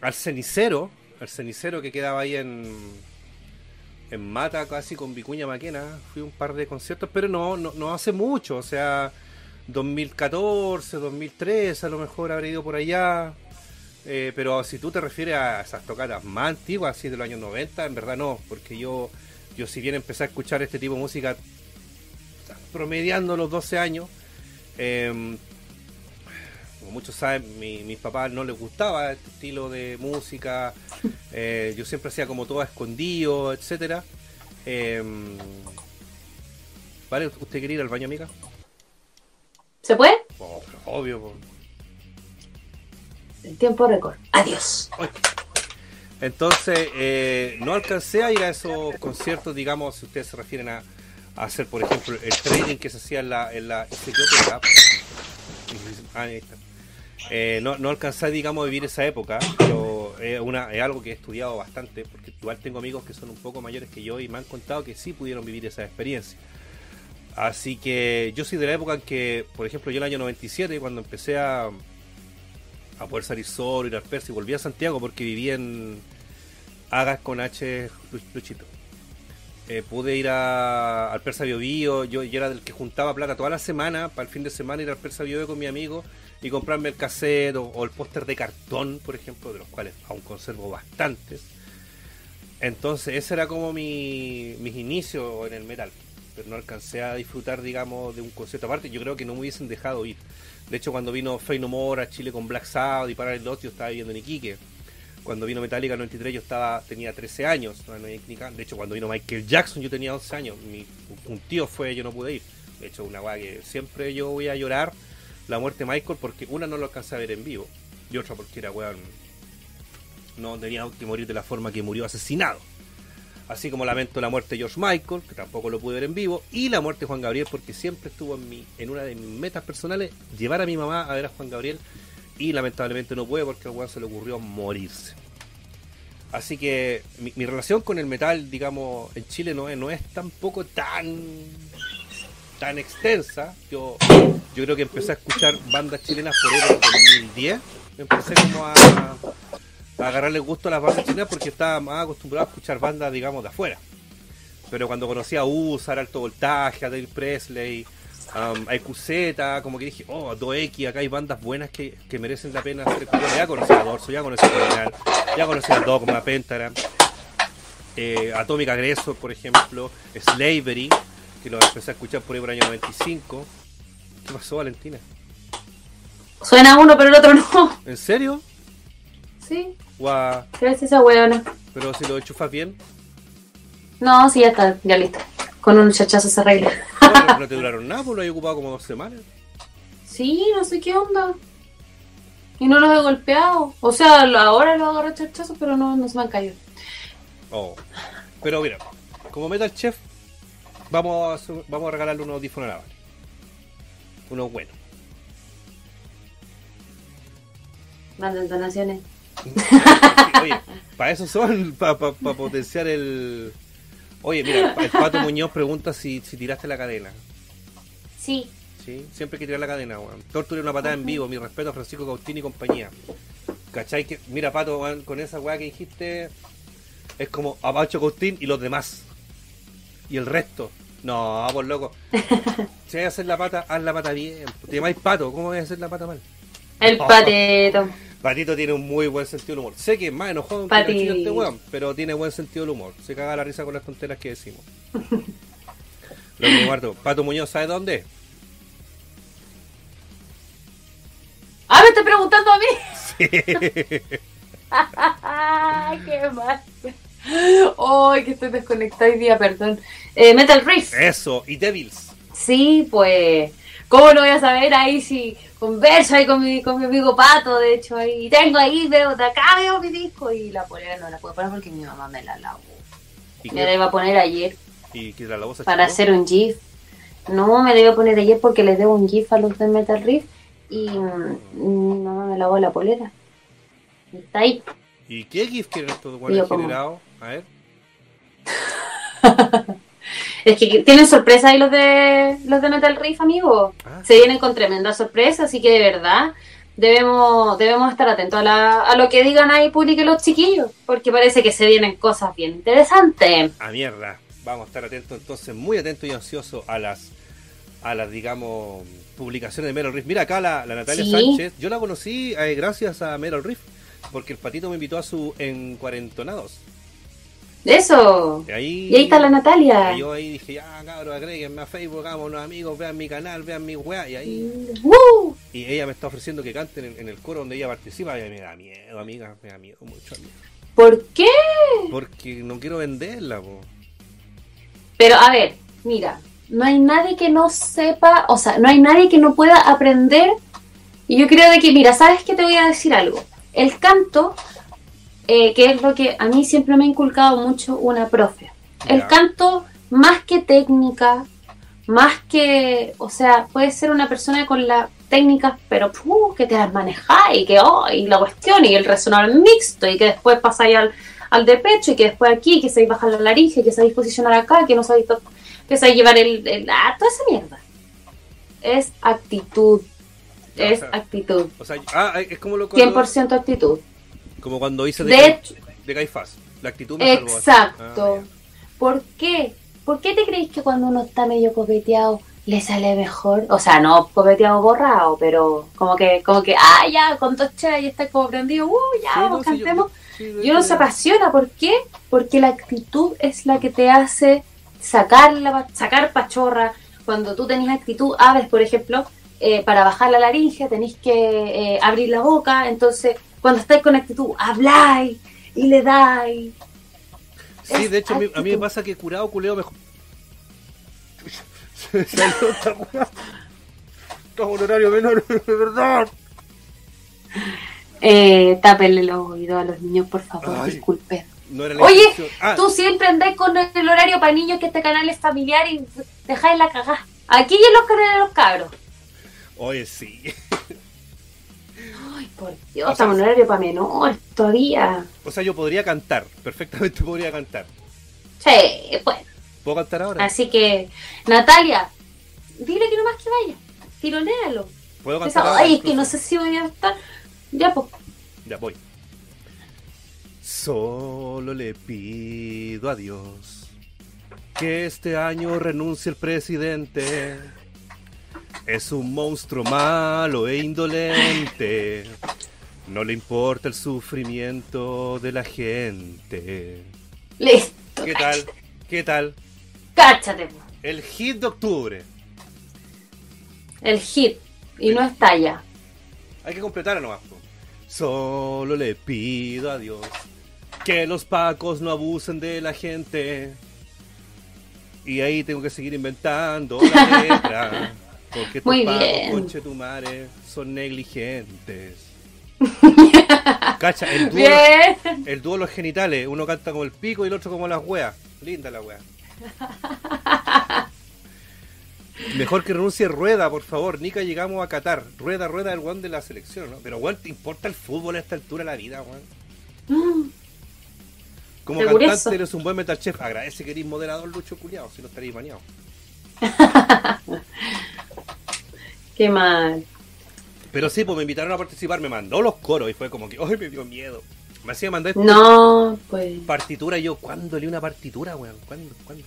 S1: al cenicero, al cenicero que quedaba ahí en en Mata, casi con Vicuña Maquena. Fui a un par de conciertos, pero no, no, no hace mucho, o sea, 2014, 2013, a lo mejor habré ido por allá. Eh, pero si tú te refieres a esas tocadas más antiguas, así de los años 90, en verdad no, porque yo, yo si bien empecé a escuchar este tipo de música promediando los 12 años, como muchos saben, mi, mis papás no les gustaba este estilo de música, eh, yo siempre hacía como todo escondido, etcétera. Eh, ¿Vale? ¿Usted quiere ir al baño, amiga?
S2: ¿Se puede?
S1: Oh, obvio. po.
S2: El tiempo récord. Adiós.
S1: Entonces, eh, no alcancé a ir a esos conciertos, digamos, si ustedes se refieren a, a hacer, por ejemplo, el trading que se hacía en la... En la. Ah, ahí está. Eh, no, no alcancé, digamos, a vivir esa época, pero es, una, es algo que he estudiado bastante, porque igual tengo amigos que son un poco mayores que yo y me han contado que sí pudieron vivir esa experiencia. Así que yo soy de la época en que, por ejemplo, yo el año 97, cuando empecé a, a poder salir solo, ir al Persa y volví a Santiago porque vivía en Hagas con H Luchito. Eh, pude ir a- al Persa Bio Bio, yo, yo era del que juntaba plata toda la semana, para el fin de semana ir al Persa Bio Bio con mi amigo y comprarme el cassette o, el póster de cartón, por ejemplo, de los cuales aún conservo bastantes. Entonces, ese era como mi, mis inicios en el metal. Pero no alcancé a disfrutar, digamos, de un concierto aparte. Yo creo que no me hubiesen dejado ir. De hecho, cuando vino Fey No a Chile con Black Sabbath y Parallel Lost, yo estaba viviendo en Iquique. Cuando vino Metallica en 93 yo estaba tenía 13 años. De hecho, cuando vino Michael Jackson yo tenía 11 años. Mi, un tío fue, yo no pude ir. De hecho, una weá que siempre yo voy a llorar la muerte de Michael porque una no lo alcancé a ver en vivo y otra porque era weón. No tenía que morir de la forma que murió asesinado. Así como lamento la muerte de George Michael, que tampoco lo pude ver en vivo, y la muerte de Juan Gabriel, porque siempre estuvo en, mi, en una de mis metas personales llevar a mi mamá a ver a Juan Gabriel, y lamentablemente no puede porque al weón se le ocurrió morirse. Así que mi, mi relación con el metal, digamos, en Chile no es, no es tampoco tan tan extensa. Yo, yo creo que empecé a escuchar bandas chilenas por el 2010. Empecé como a, agarrarle gusto a las bandas chilenas porque estaba más acostumbrado a escuchar bandas, digamos, de afuera. Pero cuando conocí a Usar, Alto Voltaje, a Dave Presley, um, a EQZ, como que dije, oh, 2X, acá hay bandas buenas que, que merecen la pena ser. Ya conocí a Dorso, ya conocí a Criminal, ya conocí a Dogma, Pentagram, eh, Atomic Aggressor, por ejemplo, Slavery, que lo empecé a escuchar por ahí por el año 95. ¿Qué pasó, Valentina?
S2: Suena uno, pero el otro no.
S1: ¿En serio?
S2: Sí,
S1: Guau,
S2: gracias a
S1: pero si lo enchufas bien,
S2: No, sí, ya está, ya listo. Con un chachazo se arregla.
S1: no, no te duraron nada, pues lo he ocupado como dos semanas.
S2: Sí, no sé qué onda. Y no los he golpeado. O sea, ahora los agarro chachazos, pero no, no se me han caído.
S1: Oh. Pero mira, como Metal Chef, vamos a, vamos a regalarle unos audífonos a la Vale. Unos buenos.
S2: Manden donaciones.
S1: Oye, para eso son, para potenciar el... Oye, mira, el Pato Muñoz pregunta si, si tiraste la cadena.
S2: Sí.
S1: ¿sí? Siempre hay que tirar la cadena, weón. Torture una patada en vivo, mi respeto a Francisco Cautini y compañía. ¿Cachai? Que, mira, Pato, weón, con esa weá que dijiste, es como a Pacho Cautín y los demás. Y el resto. No, por loco. si vas a hacer la pata, haz la pata bien. Te llamáis pato, ¿cómo vas a hacer la pata mal?
S2: El
S1: Oh.
S2: pateto.
S1: Patito tiene un muy buen sentido del humor. Sé que es más enojado que este weón, pero tiene buen sentido del humor. Se caga la risa con las tonteras que decimos. Lo que guardo. Pato Muñoz, ¿sabe dónde?
S2: Ah, me estás preguntando a mí.
S1: Sí.
S2: Qué mal. Ay, que estoy desconectada hoy día, perdón. Eh, Metal Riff.
S1: Eso, y Devils.
S2: Sí, pues. ¿Cómo lo voy a saber ahí si converso ahí con mi, con mi amigo Pato? De hecho, ahí tengo ahí, veo de acá, veo mi disco y la polera no la puedo poner porque mi mamá me la lavó.
S1: ¿Y
S2: Me la
S1: qué?
S2: iba a poner ayer
S1: ¿Y que la se
S2: para hacer un GIF. No, me la iba a poner ayer porque les debo un GIF a los de Metal Riff y mm, mi mamá me lavó la polera. Y está ahí.
S1: ¿Y qué GIF quieren estos
S2: como-
S1: generados? A ver.
S2: Es que tienen sorpresa ahí los de los de Metal Riff, amigo.
S1: Ah.
S2: Se vienen con tremenda sorpresa, así que de verdad debemos debemos estar atentos a, la- a lo que digan ahí publiquen los chiquillos, porque parece que se vienen cosas bien interesantes.
S1: A mierda. Vamos a estar atentos entonces, muy atentos y ansiosos a las, a las digamos, publicaciones de Meryl Riff. Mira acá la, la Natalia
S2: Sí.
S1: Sánchez. Yo la conocí eh, gracias a Meryl Riff, porque el patito me invitó a su encuarentonados.
S2: Eso.
S1: Y ahí,
S2: Y ahí está la Natalia.
S1: y yo ahí dije, ya cabros, agréguenme a Facebook, hagámonos amigos, vean mi canal, vean mi weá. Y ahí,
S2: ¡Woo!
S1: y ella me está ofreciendo que canten en, en el coro donde ella participa. Y me da miedo, amiga, me da miedo, mucho miedo.
S2: ¿Por qué?
S1: Porque no quiero venderla, po.
S2: Pero a ver, mira, no hay nadie que no sepa, o sea, no hay nadie que no pueda aprender. Y yo creo de que, mira, ¿sabes qué te voy a decir algo? El canto, eh, que es lo que a mí siempre me ha inculcado mucho una profe. El canto, más que técnica, más que, o sea, puede ser una persona con las técnicas, pero puh, que te las manejáis, y que, oh, y la cuestión, y el resonador mixto, y que después pasáis al, al de pecho, y que después aquí, que sabéis bajar la laringe, que sabéis posicionar acá, que no sabéis, que sabéis llevar el, el- ah, toda esa mierda. Es actitud,
S1: o
S2: es
S1: sea,
S2: actitud,
S1: O sea, ah, es como lo cuando,
S2: 100% actitud.
S1: Como cuando hice de,
S2: De
S1: Caifás. La actitud me.
S2: Exacto.
S1: Ah,
S2: ¿Por qué? ¿Por qué te crees que cuando uno está medio copeteado le sale mejor? O sea, no copeteado borrado, pero como que, como que, ah, ya, con dos y está como prendido, uh, ya,
S1: Sí,
S2: vamos,
S1: no, sí, yo-
S2: cantemos.
S1: sí,
S2: Y uno se apasiona, ¿por qué? Porque la actitud es la que te hace sacar, la, sacar pachorra. Cuando tú tenés actitud, aves, por ejemplo, eh, para bajar la laringe tenéis que eh, abrir la boca. Entonces, cuando estáis con actitud, habláis y le dais.
S1: Sí,
S2: es
S1: de hecho, a mí, a mí me pasa que curado culeo mejor. Se salió esta weá. Estamos en horario menor, de verdad.
S2: Eh, tápenle los oídos a los niños, por favor,
S1: Ay.
S2: disculpen.
S1: No era la
S2: Oye.
S1: Ah,
S2: Tú siempre andás con el horario para niños que este canal es familiar y dejáis la cagada. Aquí y en los canales de los cabros.
S1: Oye, sí.
S2: Ay, por Dios,
S1: O sea,
S2: estamos en horario para menores todavía.
S1: O sea, yo podría cantar. Perfectamente podría cantar.
S2: Sí, pues.
S1: ¿Puedo cantar ahora?
S2: Así que, Natalia, dile que no más que vaya. Tironéalo.
S1: ¿Puedo cantar ahora?
S2: Ay, es que no sé si voy a estar. Ya, pues.
S1: Ya voy. Solo le pido a Dios que este año renuncie el presidente. Es un monstruo malo e indolente. No le importa el sufrimiento de la gente.
S2: Listo.
S1: ¿Qué tal? ¿Qué tal?
S2: Cáchate.
S1: El hit de octubre.
S2: El hit. Y no está ya.
S1: Hay que completar nomás. po. Solo le pido a Dios que los pacos no abusen de la gente. Y ahí tengo que seguir inventando la letra. Porque estos
S2: Muy
S1: pacos,
S2: bien.
S1: conchetumares, son negligentes. Cacha, el dúo, el dúo de los genitales. Uno canta como el pico y el otro como las weas. Linda la wea. Mejor que renuncie Rueda, por favor. Nica llegamos a Qatar. Rueda, Rueda, el weón de la selección, ¿no? Pero weón, ¿te importa el fútbol a esta altura de la vida, weón? Como cantante
S2: eso.
S1: eres un buen metal chef. Agradece que eres moderador, Lucho Culiao, si no estaréis bañado.
S2: Qué mal.
S1: Pero sí, pues me invitaron a participar, me mandó los coros y fue como que, ¡ay, me dio miedo! Me hacía mandar
S2: No, pues.
S1: partitura y yo, ¿cuándo leí una partitura, weón? ¿Cuándo? ¿Cuándo?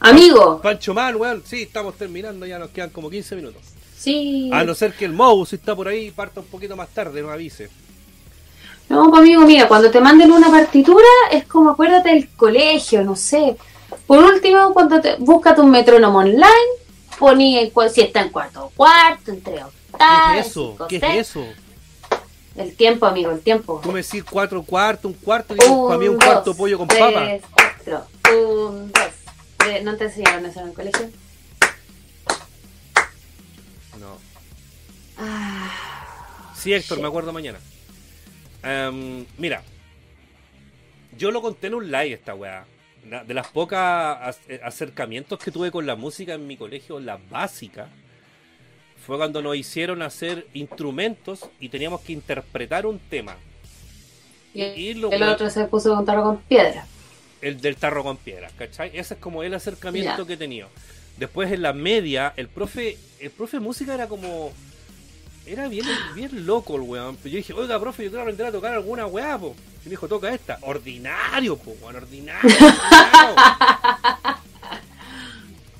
S2: Amigo,
S1: Pancho Man, weón. Sí, estamos terminando, ya nos quedan como 15 minutos.
S2: sí.
S1: A no ser que el Mouse si está por ahí, parta un poquito más tarde, no avise.
S2: No, pues amigo, mira, cuando te manden una partitura es como acuérdate del colegio, no sé. Por último, cuando te busca tu metrónomo online, poní en si está en cuarto o cuarto, entre
S1: ¿Qué
S2: octavas.
S1: es eso?
S2: cinco,
S1: ¿Qué es eso?
S2: El tiempo, amigo, el tiempo.
S1: Tú me decís cuatro cuartos, un cuarto, y digo, para mí un cuarto
S2: dos,
S1: pollo con
S2: tres,
S1: papa.
S2: cuatro. Un, dos. tres. ¿No te enseñaron eso en el colegio?
S1: No.
S2: Ah,
S1: Sí, Héctor,
S2: shit.
S1: me acuerdo mañana. Em, mira, yo lo conté en un live esta weá. De las pocas eh, acercamientos que tuve con la música en mi colegio, la básica, fue cuando nos hicieron hacer instrumentos y teníamos que interpretar un tema.
S2: Y
S1: Y lo-
S2: el otro se puso a contarlo con piedra.
S1: el del tarro con piedras, ¿cachai? Ese es como el acercamiento que he tenido. Después en la media, el profe, el profe de música era como. Era bien, bien loco el weón. Yo dije, oiga, profe, yo quiero aprender a tocar alguna weá, po. Y me dijo, toca esta. Ordinario, po, weón, ordinario. ordinario.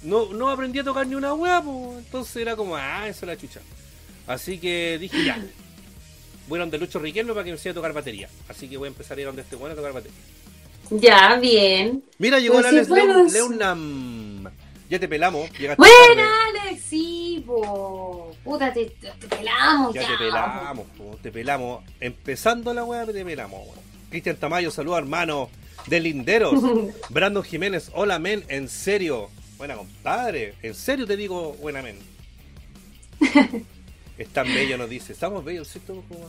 S1: no, no aprendí a tocar ni una weá, po. Entonces era como, ah, eso es la chucha. Así que dije, ya. Voy a donde Lucho Riquelme para que me enseñe a tocar batería. Así que voy a empezar a ir a donde este weón a tocar batería.
S2: Ya, bien.
S1: Mira, llegó
S2: Pues
S1: Alex
S2: bueno,
S1: Leun-
S2: es-
S1: Leunam. Ya te pelamos. llegaste
S2: Buena,
S1: tarde.
S2: Alex, sí, po. Puta, te, te- te pelamos
S1: Ya
S2: ya.
S1: te pelamos, po, te pelamos. Empezando la weá, te pelamos. weón. Cristian Tamayo, saluda hermano de Linderos. Brandon Jiménez, hola men, en serio. Buena compadre, en serio te digo, buena men. Es tan bello, nos dice. Estamos bellos, ¿sí? Estamos como-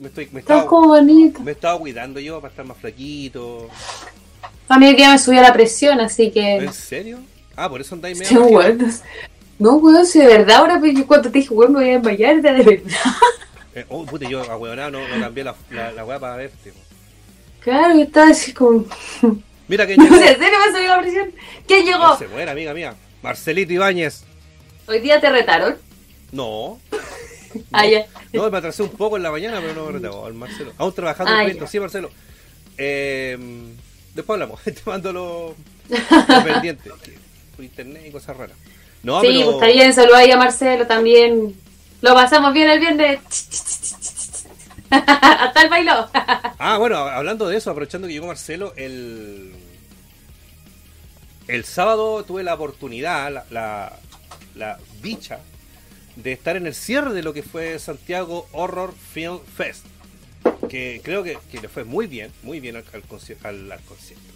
S1: Me, estoy, me, estaba,
S2: como bonito.
S1: me estaba cuidando yo para estar más flaquito.
S2: A mí que ya me subió la presión, así que.
S1: ¿En serio? Ah, por eso andáis medio.
S2: Weón. No, weón, si de verdad ahora pues, cuando te dije, weón, me voy a desmayar, era de verdad.
S1: Eh, oh, puta, yo a no, no cambié la, la, la weá para verte. po.
S2: Claro, yo estaba así como.
S1: Mira que
S2: No
S1: llegó.
S2: sé, ¿en serio me subió la presión? ¿Quién llegó?
S1: No se muera, amiga mía. Marcelito Ibáñez.
S2: Hoy día te retaron.
S1: No.
S2: Ah, ya.
S1: No, me atrasé un poco en la mañana, pero no me retagó el Marcelo. Aún trabajando
S2: Ah,
S1: en proyecto. Sí, Marcelo. Eh, después hablamos. Te mando los los pendientes. Por internet y cosas raras. No,
S2: sí,
S1: pero.
S2: pues está bien, saludos ahí a Marcelo también. Lo pasamos bien el viernes. Hasta el bailo.
S1: Ah, bueno, hablando de eso, aprovechando que llegó Marcelo, el. El sábado tuve la oportunidad, la, la, la dicha, de estar en el cierre de lo que fue Santiago Horror Film Fest. Que creo que, que le fue muy bien, muy bien al,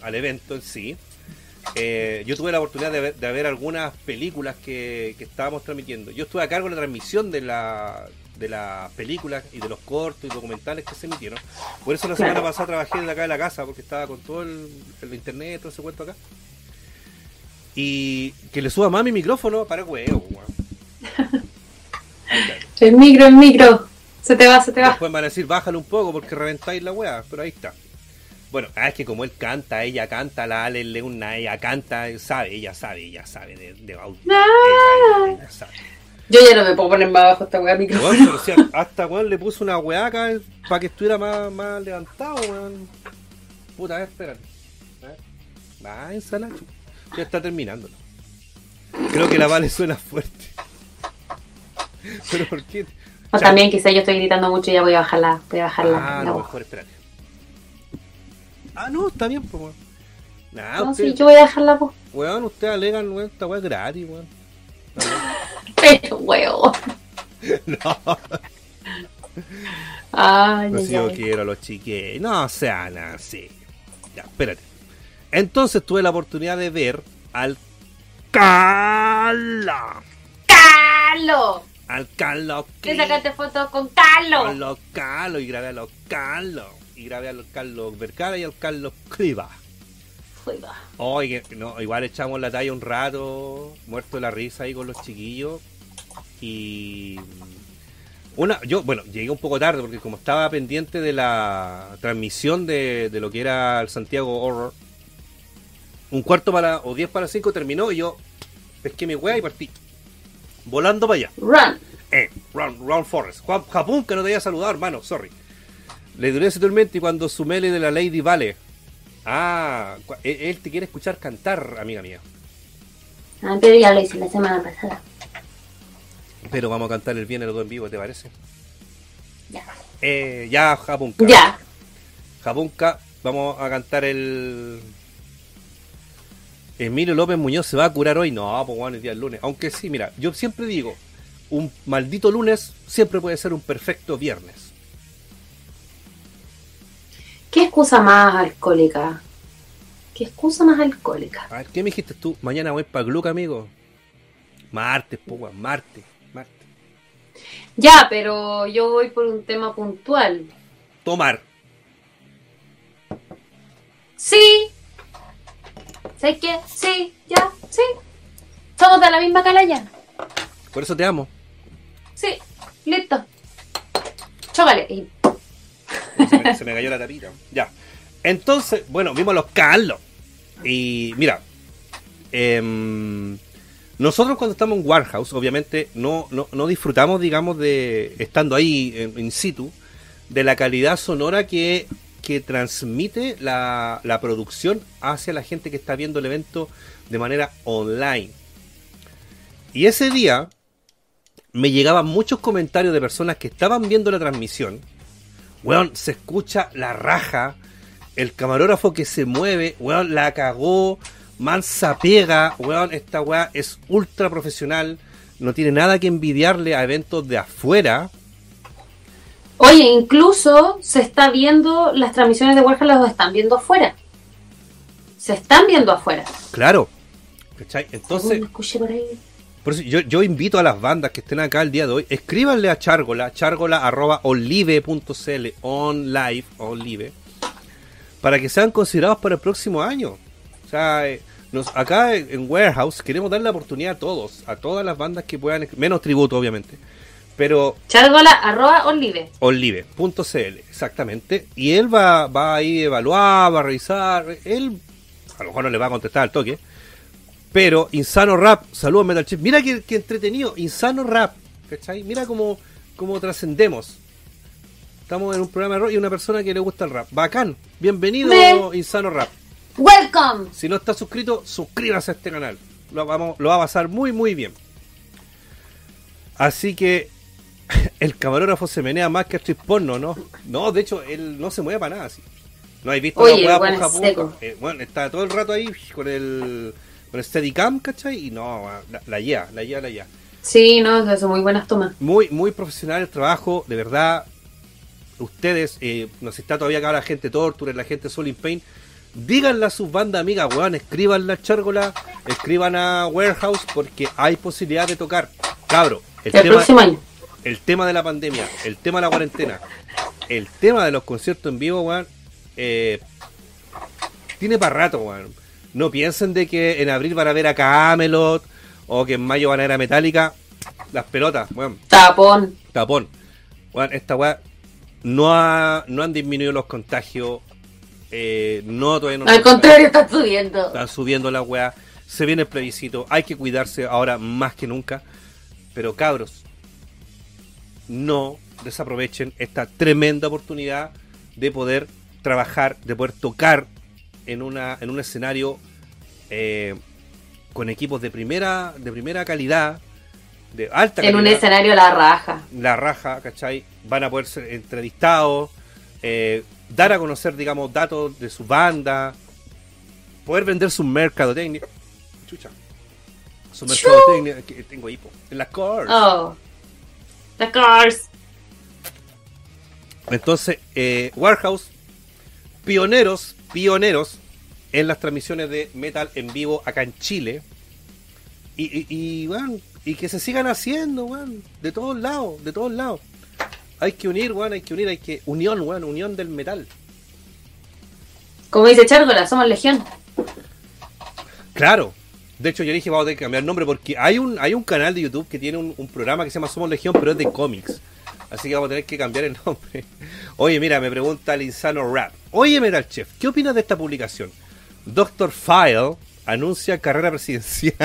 S1: al evento en sí. Eh, yo tuve la oportunidad de ver, de ver algunas películas que, que estábamos transmitiendo. Yo estuve a cargo de la transmisión de la de las películas y de los cortos y documentales que se emitieron. Por eso la semana
S2: Claro.
S1: pasada trabajé desde acá de la casa, porque estaba con todo el, el internet, todo ese cuento acá. Y que le suba más mi micrófono para huevo.
S2: El micro, el micro. Se te va, se te va.
S1: Después van a decir, bájale un poco porque reventáis la weá, pero ahí está. Bueno, ah, es que como él canta, ella canta, la Ale Leuna, ella canta, sabe, ella sabe, ella sabe de, de audio.
S2: Ah.
S1: Ella, ella sabe.
S2: Yo ya no me puedo poner más abajo esta weá.
S1: Weón, pero si hasta weón le puso una weá acá para que estuviera más, más levantado, weón. Puta, espérate. A ver. Va, ensalada. Ya está terminando. Creo que la Vale suena fuerte. Pero ¿por qué?
S2: O también quizás yo estoy gritando mucho y ya voy a bajarla. Voy a bajarla.
S1: Ah, no, mejor espérate. Ah, no, está bien, pues, weón. Nah,
S2: No,
S1: usted,
S2: sí, yo voy a dejar la voz.
S1: weón, usted alegan, weón, esta weá es gratis, weón.
S2: Pero, weón.
S1: No,
S2: Ay,
S1: no si yo quiero a los chiquillos. No sean así. Ya, espérate. Entonces tuve la oportunidad de ver al Cala.
S2: ¡Carlos!
S1: Al Carlos.
S2: ¿Qué sacaste fotos con Carlos?
S1: A los Carlos y grabé a los Carlos. Y grabé a los Carlos Vergara y al Carlos Criba.
S2: Uy, va.
S1: Oye, no, igual echamos la talla un rato, muerto de la risa ahí con los chiquillos. Y una, yo, bueno, llegué un poco tarde porque como estaba pendiente de la transmisión de, de lo que era el Santiago Horror, un cuarto para, o diez para cinco terminó y yo pesqué mi wea y partí. Volando para allá.
S2: Run.
S1: Eh, Round, Round Forest. Juan Japón, que no te había saludado, hermano, sorry. Le duré ese tormento y cuando sumele de la Lady Vale. Ah, cu- él, él te quiere escuchar cantar, amiga mía.
S2: Ah, pero ya lo hice la semana pasada.
S1: Pero vamos a cantar el viernes los dos en vivo, ¿te parece?
S2: Ya.
S1: Eh, ya, Japunka.
S2: Ya.
S1: Japunka, vamos a cantar el. Emilio López Muñoz se va a curar hoy. No, pues bueno, el día del lunes. Aunque sí, mira, yo siempre digo, un maldito lunes siempre puede ser un perfecto viernes.
S2: ¿Qué excusa más alcohólica? ¿Qué excusa más alcohólica?
S1: A ver, ¿qué me dijiste tú? Mañana voy para Gluck, amigo. Martes, pues, martes, martes.
S2: Ya, pero yo voy por un tema puntual.
S1: Tomar.
S2: Sí. ¿Sabes qué? Sí, ya, sí. Somos de la misma calaya.
S1: Por eso te amo.
S2: Sí, listo. Chócale. Y
S1: Se me, cayó la tapita. Ya. Entonces, bueno, vimos los Carlos. Y mira, em, nosotros cuando estamos en Warehouse, obviamente no, no, no disfrutamos, digamos, de estando ahí en, in situ, de la calidad sonora que, que transmite la, la producción hacia la gente que está viendo el evento de manera online. Y ese día me llegaban muchos comentarios de personas que estaban viendo la transmisión. Weón, se escucha la raja, el camarógrafo que se mueve, weón, la cagó, mansa pega, weón, esta weá es ultra profesional, no tiene nada que envidiarle a eventos de afuera.
S2: Oye, incluso se está viendo, las transmisiones de Warhol las están viendo afuera. Se están viendo afuera.
S1: Claro. ¿Cachai? Entonces,
S2: me escuché por ahí.
S1: Por eso yo, yo invito a las bandas que estén acá el día de hoy, escríbanle a Chargola, chargola arroba olive.cl, on live, olive, para que sean considerados para el próximo año. O sea, eh, nos, acá en Warehouse queremos dar la oportunidad a todos, a todas las bandas que puedan, menos tributo obviamente, pero
S2: Chargola, arroba, olive.
S1: olive.cl, exactamente, y él va, va a ir a evaluar, va a revisar, él a lo mejor no le va a contestar al toque, pero Insano Rap, saludos Metal Chip. Mira que, que entretenido, Insano Rap, ¿cachai? Mira cómo, cómo trascendemos. Estamos en un programa de rock y una persona que le gusta el rap. Bacán, bienvenido
S2: Me-
S1: Insano Rap.
S2: Welcome.
S1: Si no está suscrito, suscríbase a este canal. Lo, vamos, lo va a pasar muy, muy bien. Así que el camarógrafo se menea más que actriz porno, ¿no? No, de hecho, él no se mueve para nada. Así. No hay visto
S2: Oye,
S1: la
S2: bueno,
S1: puja, puja? Eh, bueno, está todo el rato ahí con el, con el Steadicam, ¿cachai? Y no, la, la lleva, la lleva, la lleva.
S2: Sí, no, son muy buenas tomas.
S1: Muy, muy profesional el trabajo, de verdad. Ustedes, eh, nos está todavía acá la gente Torture, la gente Soul in Pain. Díganle a sus bandas amigas, weón, escriban a Chárgola, escriban a Warehouse, porque hay posibilidad de tocar. Cabro, el
S2: El
S1: tema,
S2: próximo año.
S1: el tema de la pandemia, el tema de la cuarentena, el tema de los conciertos en vivo, weón, eh, tiene para rato, weón. No piensen de que en abril van a ver a Camelot o que en mayo van a ver a Metallica. Las pelotas, weón
S2: Tapón.
S1: tapón. Weón, esta weá no, ha, no han disminuido los contagios. eh, no, todavía no.
S2: Al contrario, está subiendo.
S1: Están subiendo la weá. Se viene el plebiscito. Hay que cuidarse ahora más que nunca. Pero cabros, no desaprovechen esta tremenda oportunidad de poder trabajar, de poder tocar en, una, en un escenario eh, con equipos de primera, de primera calidad, de alta
S2: En
S1: calidad
S2: un escenario la raja.
S1: la raja, ¿cachai? Van a poder ser entrevistados, eh, dar a conocer, digamos, datos de su banda, poder vender su mercadotecnia. Chucha. Su mercadotecnia, que tengo hipo. En las cars.
S2: Oh. The cars.
S1: Entonces, eh, Warehouse, pioneros, pioneros en las transmisiones de metal en vivo acá en Chile. Y, y, y, weón, y que se sigan haciendo, weón, de todos lados, de todos lados. Hay que unir, weón, hay que unir, hay que. Unión, unión del metal.
S2: Como dice Chárgola, somos legión.
S1: Claro. De hecho, yo dije, vamos a tener que cambiar el nombre porque hay un, hay un canal de YouTube que tiene un, un programa que se llama Somos Legión, pero es de cómics. Así que vamos a tener que cambiar el nombre. Oye, mira, me pregunta el insano rap. Oye, Metal Chef, ¿qué opinas de esta publicación? Doctor File anuncia carrera presidencial.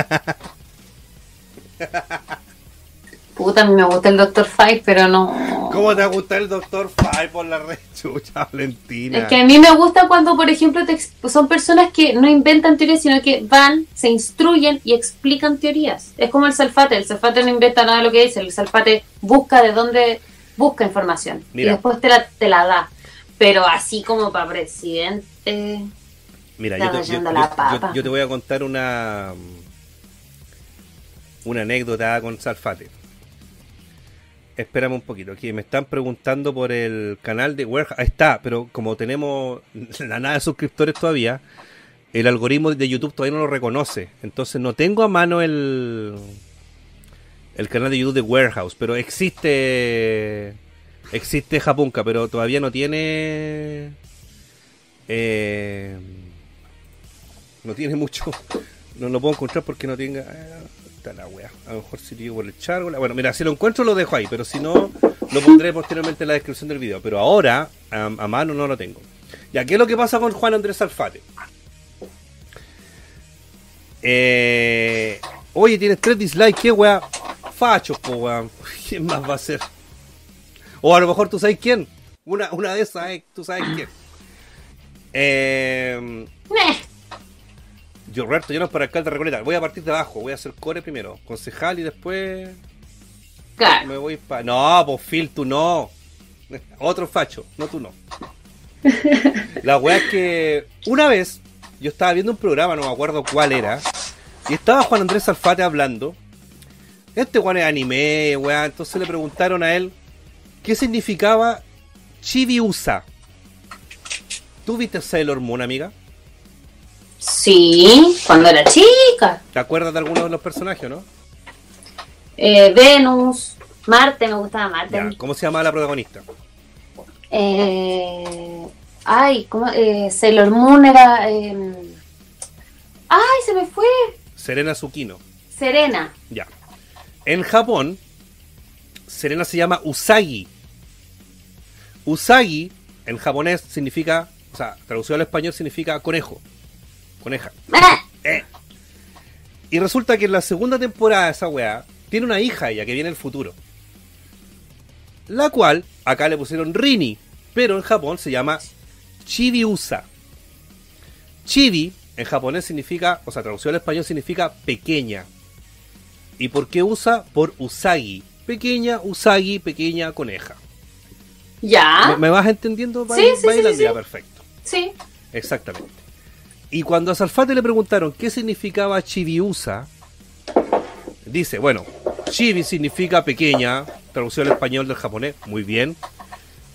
S2: Puta, a mí me gusta el Dr. Fight, pero no.
S1: ¿Cómo te gusta el doctor Fay por la red chucha, Valentina?
S2: Es que a mí me gusta cuando, por ejemplo, te son personas que no inventan teorías, sino que van, se instruyen y explican teorías. Es como el Salfate. El Salfate no inventa nada de lo que dice. El Salfate busca de dónde busca información
S1: Mira.
S2: y después te la, te la da. Pero así como para presidente.
S1: Mira, yo te, yo- te voy a contar una una anécdota con Salfate. Espérame un poquito, aquí me están preguntando por el canal de Warehouse. Ahí está, pero como tenemos la nada de suscriptores todavía, el algoritmo de YouTube todavía no lo reconoce. Entonces no tengo a mano el el canal de YouTube de Warehouse, pero existe existe Japunka, pero todavía no tiene eh, no tiene mucho. No lo puedo encontrar porque no tenga. eh, está la wea. A lo mejor si digo por el chat. o la- Bueno, mira, si lo encuentro lo dejo ahí, pero si no, lo pondré posteriormente en la descripción del video. Pero ahora, a, a mano no lo tengo. Ya, ¿qué es lo que pasa con Juan Andrés Alfate? Eh, oye, tienes tres dislikes, ¿qué wea? Fachos, po weón. ¿Quién más va a ser? O a lo mejor tú sabes quién. Una, una de esas, eh, tú sabes quién. Eh, yo, Roberto, es para alcalde de Recoleta. Voy a partir de abajo. Voy a hacer core primero. Concejal y después
S2: Claro.
S1: me voy para. No, pues Phil, tú no. Otro facho. No, tú no. La weá es que una vez yo estaba viendo un programa, no me acuerdo cuál era. Y estaba Juan Andrés Alfate hablando. Este weón es anime, weá. Entonces le preguntaron a él qué significaba Chibiusa. ¿Tú viste Sailor Moon, amiga?
S2: Sí, cuando era chica.
S1: ¿Te acuerdas de alguno de los personajes, no?
S2: Eh, Venus, Marte, me gustaba Marte.
S1: Ya, ¿Cómo se llamaba la protagonista?
S2: Eh, ay, ¿cómo? Eh, Sailor Moon era. eh, ay, se me fue.
S1: Serena Tsukino.
S2: Serena.
S1: Ya. En Japón, Serena se llama Usagi. Usagi, en japonés, significa, o sea, traducido al español significa conejo. Coneja.
S2: Ah,
S1: Eh. Y resulta que en la segunda temporada de esa weá, tiene una hija ella que viene del futuro. La cual, acá le pusieron Rini, pero en Japón se llama Chibiusa. Chibi, en japonés significa, o sea, traducido al español significa pequeña. ¿Y por qué usa? Por Usagi. Pequeña, Usagi, pequeña coneja.
S2: Ya.
S1: ¿Me, me vas entendiendo?
S2: Sí, sí, sí.
S1: perfecto.
S2: Sí.
S1: Exactamente. Y cuando a Salfate le preguntaron qué significaba Chibiusa, dice, bueno, Chibi significa pequeña, traducción al español del japonés, muy bien.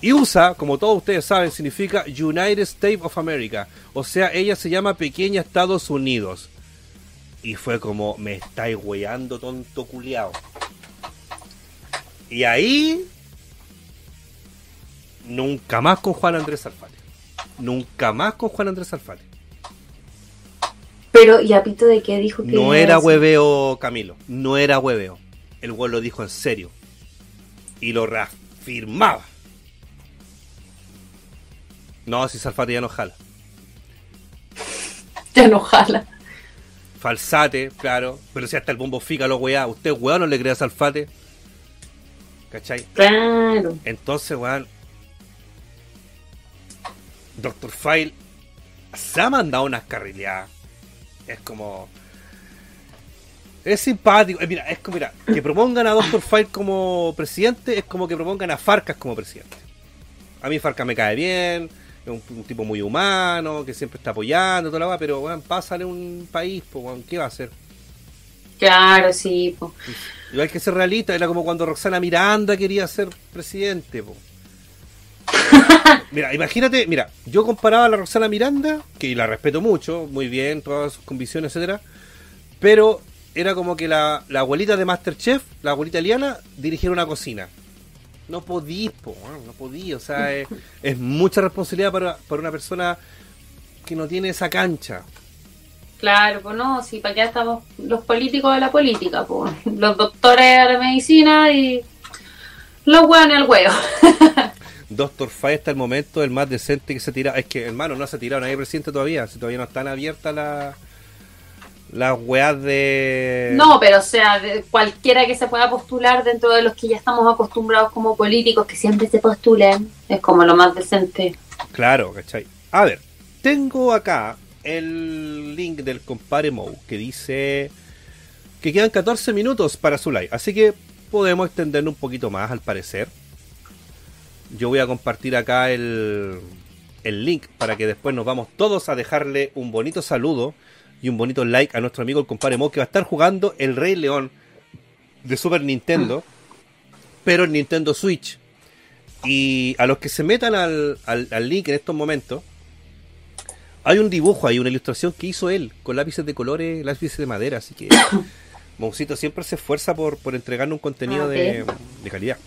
S1: Y USA, como todos ustedes saben, significa United States of America. O sea, ella se llama Pequeña Estados Unidos. Y fue como, me estáis weando, tonto culiao. Y ahí, nunca más con Juan Andrés Salfate. Nunca más con Juan Andrés Alfate.
S2: Pero, ¿y a pito de qué dijo que
S1: No era hueveo, Camilo. No era hueveo. El güey lo dijo en serio. Y lo reafirmaba. No, si Salfate ya no jala.
S2: Ya no jala.
S1: Falsate, claro. Pero si hasta el bombo fica lo weá. Usted, weón, no le crea Salfate. ¿Cachai?
S2: Claro.
S1: Entonces, weón. Doctor File se ha mandado unas carrileadas. Es como. Es simpático. Eh, mira, es como, mira, que propongan a Doctor File como presidente es como que propongan a Farcas como presidente. A mí Farcas me cae bien, es un, un tipo muy humano, que siempre está apoyando, toda la va, pero weón, pásale un país, pues, ¿qué va a hacer?
S2: Claro, sí.
S1: Y hay que ser realista, era como cuando Roxana Miranda quería ser presidente. po. mira, imagínate, mira, yo comparaba a la Roxana Miranda, que la respeto mucho, muy bien, todas sus convicciones, etcétera, pero era como que la, la abuelita de Masterchef, la abuelita Eliana, dirigiera una cocina. No podí, po, no podí, o sea, es, es mucha responsabilidad para, para una persona que no tiene esa cancha.
S2: Claro, pues no, sí, para qué estamos los políticos de la política, pues. Los doctores de la medicina y los hueones al huevo.
S1: Doctor Fay hasta el momento el más decente que se tira. Es que, hermano, no se ha tirado nadie presidente todavía. Si todavía no están abiertas la- Las weas de.
S2: No, pero o sea, de cualquiera que se pueda postular dentro de los que ya estamos acostumbrados como políticos, que siempre se postulen, es como lo más decente.
S1: Claro, ¿cachai? A ver, tengo acá el link del compadre Mou que dice que quedan 14 minutos para su live. Así que podemos extenderlo un poquito más al parecer. Yo voy a compartir acá el, el link para que después nos vamos todos a dejarle un bonito saludo y un bonito like a nuestro amigo el compadre Mo que va a estar jugando el Rey León de Super Nintendo, pero en Nintendo Switch. Y a los que se metan al, al, al link en estos momentos, hay un dibujo ahí, una ilustración que hizo él con lápices de colores, lápices de madera, así que Moncito siempre se esfuerza por, por entregarnos un contenido
S2: Ah,
S1: de, de calidad.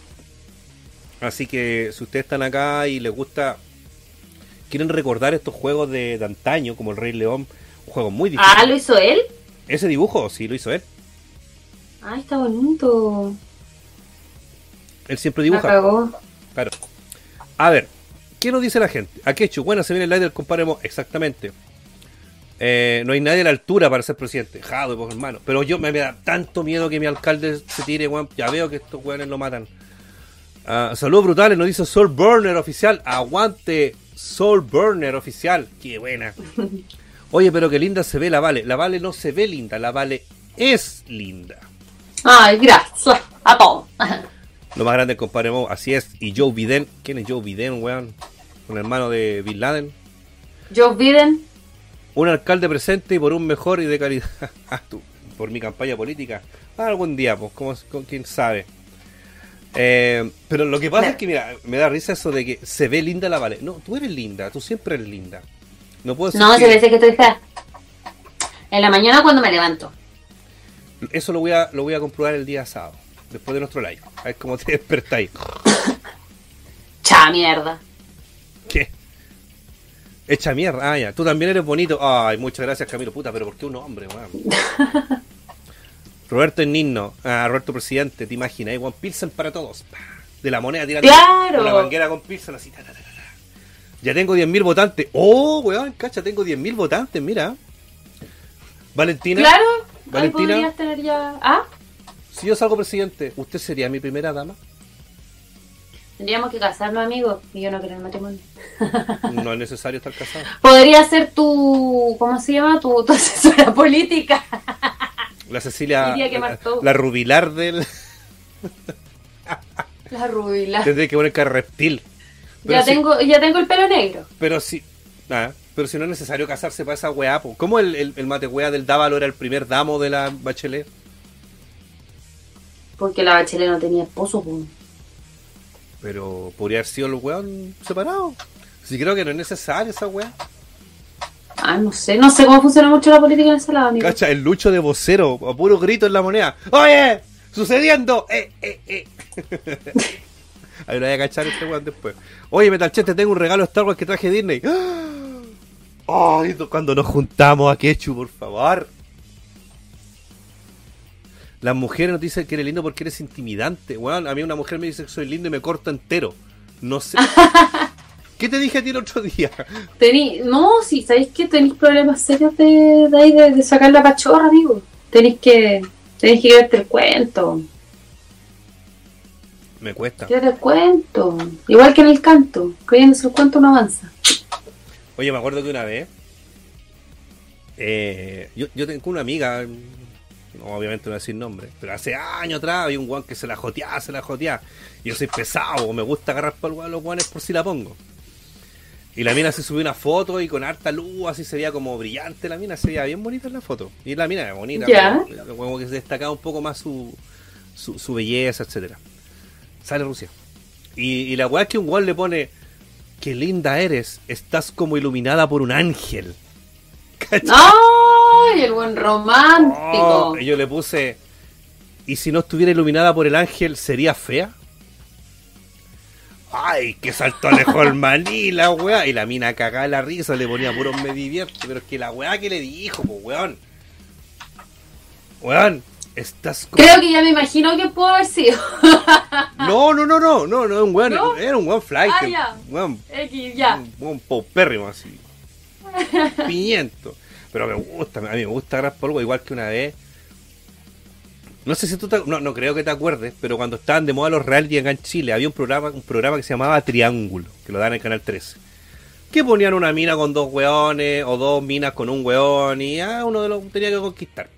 S1: Así que si ustedes están acá y les gusta, quieren recordar estos juegos de, de antaño, como el Rey León, juego muy difícil.
S2: Ah, ¿lo hizo él?
S1: Ese dibujo sí lo hizo él.
S2: Ay, está bonito.
S1: Él siempre dibuja. Claro. A ver, ¿qué nos dice la gente? Akechu, bueno, se viene el live del compadre. Exactamente. Eh, no hay nadie a la altura para ser presidente. Jado, pues, hermano. Pero yo me, me da tanto miedo que mi alcalde se tire, weón. Ya veo que estos weones lo matan. Ah, saludos brutales, nos dice Soul Burner oficial. Aguante Soul Burner oficial. Qué buena. Oye, pero qué linda se ve la Vale. La Vale no se ve linda, la Vale es linda.
S2: Ay, gracias a todos.
S1: Lo más grande, compadre Mo, así es. Y Joe Biden, ¿quién es Joe Biden, weón? Un hermano de Bin Laden.
S2: Joe Biden.
S1: Un alcalde presente y por un mejor y de calidad. Ah, por mi campaña política. Ah, algún día, pues, como, con quién sabe. Eh, pero lo que pasa es que, mira, me da risa eso de que se ve linda la Vale. No, tú eres linda, tú siempre eres linda. No puedo decir
S2: No,
S1: que-
S2: se dice que estoy fea. En la mañana cuando me levanto.
S1: Eso lo voy, a, lo voy a comprobar el día sábado, después de nuestro live. A ver cómo te despertáis.
S2: Cha mierda.
S1: ¿Qué? Echa mierda. Ah, ya. Tú también eres bonito. Ay, muchas gracias, Camilo. Puta, pero ¿por qué un hombre, weón? Roberto Nino. Ah, Roberto Presidente, te imaginas. One Pilsen para todos. De la moneda tirando
S2: Claro.
S1: una manguera con Pilsen así. ta, ta. Ya tengo 10.000 votantes. Oh, weón, cacha, tengo 10.000 votantes, mira. Valentina,
S2: Claro. Ahí
S1: Valentina.
S2: podrías tener ya. Ah,
S1: si yo salgo presidente, ¿usted sería mi primera dama?
S2: tendríamos que casarnos, amigos. Y yo no quiero el matrimonio.
S1: No es necesario estar casado.
S2: Podría ser tu. ¿Cómo se llama? Tu, tu asesora política.
S1: La Cecilia, la,
S2: mató.
S1: la rubilar del...
S2: La rubila.
S1: Tendré que poner cara reptil. Pero
S2: Ya
S1: si-
S2: tengo, ya tengo el pelo negro.
S1: Pero si. ah, pero si no es necesario casarse para esa weá, po. ¿Cómo el, el, el mate weá del Dávalo era el primer damo de la Bachelet?
S2: Porque la bachelet no tenía esposo, po.
S1: Pero podría haber sido el weón separado. Si creo que no es necesario esa weá.
S2: Ah, no sé, no sé cómo funciona mucho la política en ese lado, amigo.
S1: Cacha, el lucho de vocero, a puro grito en la moneda. ¡Oye! ¡Sucediendo! ¡Eh, eh, eh! Ahí lo voy a cachar este weón después. Oye, Metalchet, te tengo un regalo de Star Wars que traje Disney. ¡Ay! cuando nos juntamos a Quechu, por favor. Las mujeres nos dicen que eres lindo porque eres intimidante. Weón, a mí una mujer me dice que soy lindo y me corta entero. No sé. ¿Qué te dije a ti el otro día?
S2: Tení, no, si sabéis que tenéis problemas serios de, de ahí de, de sacar la pachorra, amigo. Tenéis que, tenéis que creerte el cuento.
S1: Me cuesta.
S2: Créete el cuento. Igual que en el canto. Creyéndose el cuento no avanza.
S1: Oye, me acuerdo que una vez. eh, yo, yo tengo una amiga. Obviamente no voy a decir nombre. Pero hace años atrás había un guan que se la joteaba, se la joteaba. Y yo soy pesado, me gusta agarrar el guan los guanes por si la pongo. Y la mina se subió una foto y con harta luz, así se veía como brillante la mina, se veía bien bonita en la foto. Y la mina era bonita, pero como que se destacaba un poco más su, su, su belleza, etcétera Sale Rusia. Y, y la weá es que un guan le pone, qué linda eres, estás como iluminada por un ángel. ¿Cachai?
S2: ¡Ay! El buen romántico.
S1: Oh, y yo le puse, ¿y si no estuviera iluminada por el ángel, sería fea? Ay, que saltó Alejo el maní, la weá. Y la mina cagada la risa, le ponía puro me divierte. Pero es que la weá que le dijo, pues weón. Weón, estás como...
S2: Creo que ya me imagino que pudo haber sido.
S1: No, no, no, no, no, no, un weón,
S2: ¿No?
S1: era un weón flight.
S2: Ah, ya. X, ya.
S1: Un, un paupérrimo así. Pimiento. Pero me gusta, a mí me gusta agarrar polvo, igual que una vez. No sé si tú te, no, no creo que te acuerdes, pero cuando estaban de moda los reality acá en Chile, había un programa, un programa que se llamaba Triángulo, que lo dan en el canal 13. Que ponían una mina con dos weones, o dos minas con un weón, y ah, uno de los tenía que conquistar.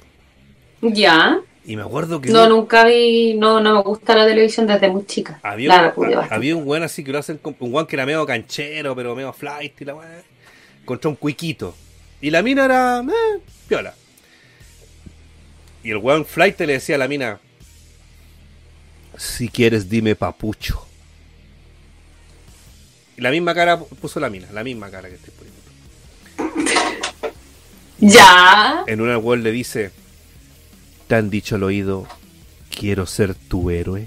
S2: Ya.
S1: Y me acuerdo que
S2: No, nunca vi, no, no me gusta la televisión desde muy chica.
S1: había, un,
S2: bastante.
S1: había un weón así que lo hacen un weón que era medio canchero, pero medio flight y la weá. Contra un cuiquito. Y la mina era, eh, piola. Y el weón flight le decía a la mina, si quieres dime papucho. Y la misma cara puso la mina, la misma cara que estoy poniendo.
S2: Ya.
S1: En una weón le dice, ¿te han dicho al oído, quiero ser tu héroe?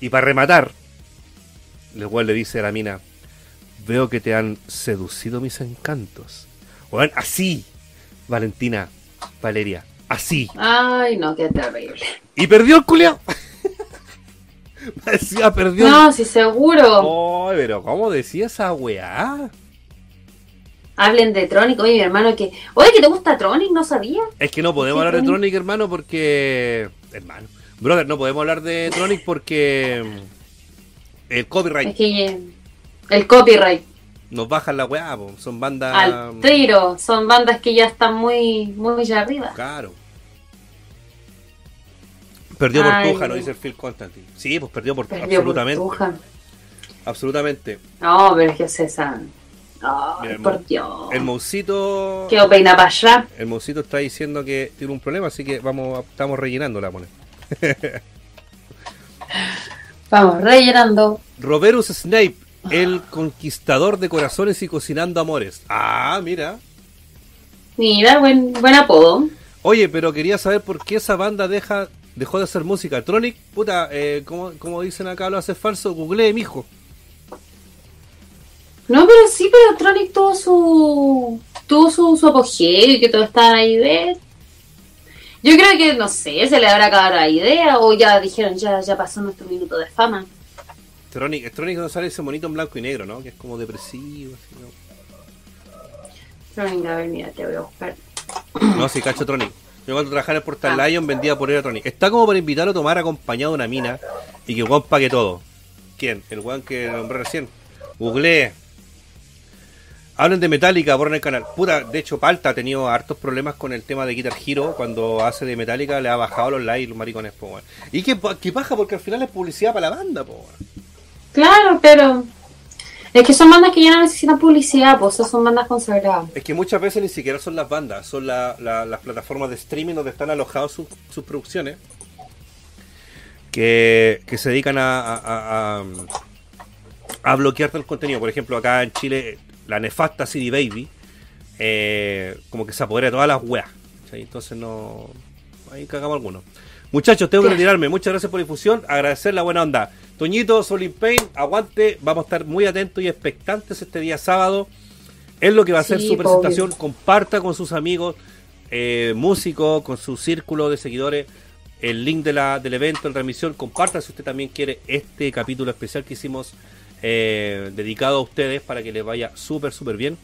S1: Y para rematar, el weón le dice a la mina, veo que te han seducido mis encantos. Weón, así, Valentina, Valeria, así.
S2: Ay, no, qué terrible.
S1: Y perdió el culiao. Decía, perdió. el-
S2: No, sí, seguro.
S1: Ay, pero ¿cómo decía esa weá?
S2: Hablen de Tronic. Oye, mi hermano, que. Oye, que te gusta Tronic, no sabía.
S1: Es que no podemos
S2: Sí,
S1: hablar de
S2: Tronic.
S1: Tronic, hermano, porque. Hermano. Brother, no podemos hablar de Tronic porque. mm, El
S2: Es
S1: copyright.
S2: que eh, el copyright.
S1: Nos bajan la weá, po. son bandas.
S2: Al tiro. Son bandas que ya están muy, muy ya arriba.
S1: Claro. Perdió por Tuja, no
S2: no.
S1: dice el Phil Constantine. Sí, pues perdió por
S2: Perdió
S1: absolutamente.
S2: Burbuja.
S1: Absolutamente.
S2: No, pero es que César.
S1: Mira,
S2: por Dios.
S1: El Moucito.
S2: Quedó peina para allá.
S1: El Moucito está diciendo que tiene un problema, así que vamos, estamos rellenando la moneda.
S2: Vamos, rellenando.
S1: Roberus Snape, el conquistador de corazones y cocinando amores. Ah, mira.
S2: Mira, buen, buen apodo.
S1: Oye, pero quería saber por qué esa banda deja dejó de hacer música. Tronic, puta, eh, como, como dicen acá, lo hace falso. Googleé, mijo.
S2: No, pero sí, pero Tronic tuvo su. tuvo su, su apogeo y que todo está ahí de. Yo creo que, no sé, se le habrá acabado la idea o ya dijeron, ya, ya pasó nuestro minuto de fama.
S1: Tronic, Tronic no sale ese monito en blanco y negro, ¿no? Que es como depresivo. Así, ¿no?
S2: Tronic, a ver, mira, te voy a buscar.
S1: No, sí, cacho Tronic. Yo cuando trabajaba en el Portal Lion vendía por a Tronic. Está como para invitarlo a tomar acompañado de una mina y que weón pague todo. ¿Quién? El weón que nombré recién. Googleé. Hablen de Metallica, borren el canal. Puta, de hecho, Palta ha tenido hartos problemas con el tema de Guitar Hero. Cuando hace de Metallica le ha bajado los likes los maricones, po. Y que, que paja, porque al final es publicidad para la banda, po.
S2: Claro, pero. Es que son bandas que ya no necesitan publicidad, pues esas son bandas consagradas.
S1: Es que muchas veces ni siquiera son las bandas, son la- la- las plataformas de streaming donde están alojados sus, sus producciones que, que se dedican a- a- a bloquear todo el contenido. Por ejemplo, acá en Chile, la nefasta CD Baby, eh, como que se apodera de todas las weas. Entonces no. Ahí cagamos algunos. Muchachos, tengo que retirarme. Muchas gracias por la difusión. Agradecer la buena onda. Toñito, Solin Pain, aguante. Vamos a estar muy atentos y expectantes este día sábado. Es lo que va a ser
S2: Sí,
S1: su presentación.
S2: obvio.
S1: Comparta con sus amigos, eh, músicos, con su círculo de seguidores, el link de la, del evento, en transmisión. Comparta si usted también quiere este capítulo especial que hicimos eh, dedicado a ustedes para que les vaya súper, súper bien.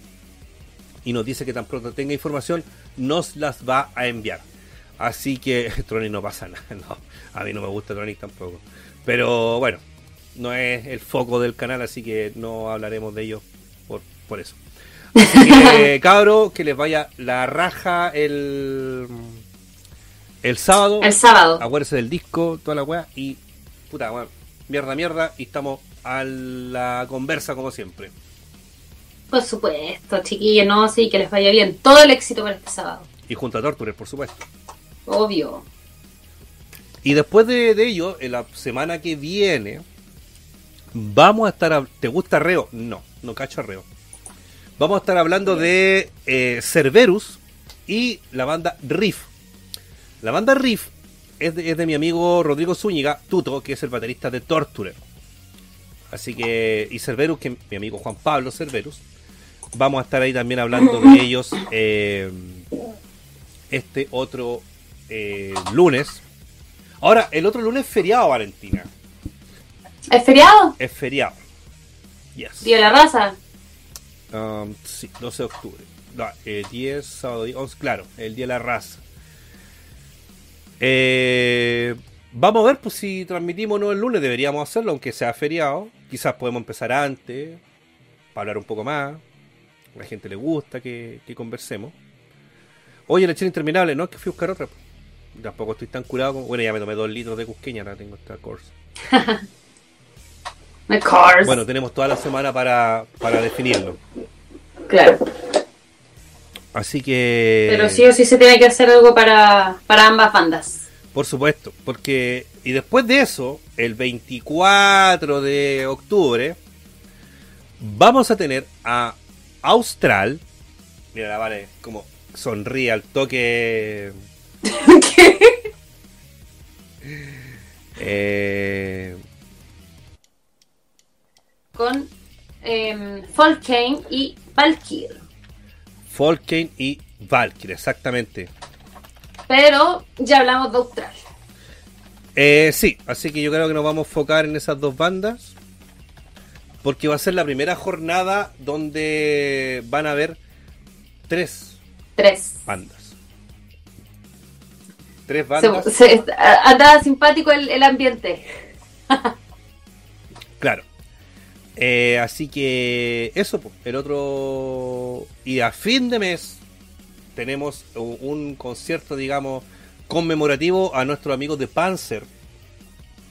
S1: Y nos dice que tan pronto tenga información, nos las va a enviar. Así que Tronic no pasa nada. No, a mí no me gusta Tronic tampoco. Pero bueno, no es el foco del canal, así que no hablaremos de ello por, por eso. Así que, cabro, que les vaya la raja el, el sábado.
S2: El sábado.
S1: Acuérdense del disco, toda la weá. Y, puta, weón, mierda, mierda. Y estamos a la conversa como siempre.
S2: Por supuesto, chiquillos, no, sí, que les vaya bien. Todo el éxito para este sábado.
S1: Y junto a Torture, por supuesto.
S2: Obvio.
S1: Y después de, de ello, en la semana que viene, vamos a estar. hab- ¿Te gusta Reo? No, no cacho a Reo. Vamos a estar hablando de eh, Cerberus y la banda Riff. La banda Riff es de, es de mi amigo Rodrigo Zúñiga, Tuto, que es el baterista de Torturer. Así que, y Cerberus, que mi amigo Juan Pablo Cerberus. Vamos a estar ahí también hablando de ellos eh, este otro eh, lunes. Ahora, el otro lunes es feriado, Valentina.
S2: ¿Es feriado?
S1: Es feriado. Yes.
S2: Día de la raza.
S1: Um, sí, 12 de octubre. No, eh, 10, sábado 10, 11, claro, el día de la raza. Eh, vamos a ver pues si transmitimos o no el lunes, deberíamos hacerlo, aunque sea feriado. Quizás podemos empezar antes, para hablar un poco más. A la gente le gusta que, que conversemos. Oye, la chela interminable, no es que fui a buscar otra. pues. Tampoco estoy tan curado como. Bueno, ya me tomé dos litros de cusqueña, ahora tengo esta course. Bueno, tenemos toda la semana para, para definirlo.
S2: claro.
S1: Así que.
S2: Pero sí o sí se tiene que hacer algo para, para ambas bandas.
S1: Por supuesto, porque. Y después de eso, el 24 de octubre, vamos a tener a Austral. Mira, la vale, como sonríe al toque. Eh,
S2: Con eh, Folkane y Valkyr.
S1: Folkane y Valkyrie, exactamente.
S2: Pero ya hablamos de Austral.
S1: Eh, sí, así que yo creo que nos vamos a enfocar en esas dos bandas. Porque va a ser la primera jornada donde van a haber tres
S2: Tres.
S1: bandas. Tres bandas.
S2: se- andaba simpático el, el ambiente.
S1: Claro. Eh, así que eso, pues, el otro... Y a fin de mes tenemos un concierto, digamos, conmemorativo a nuestros amigos de Panzer.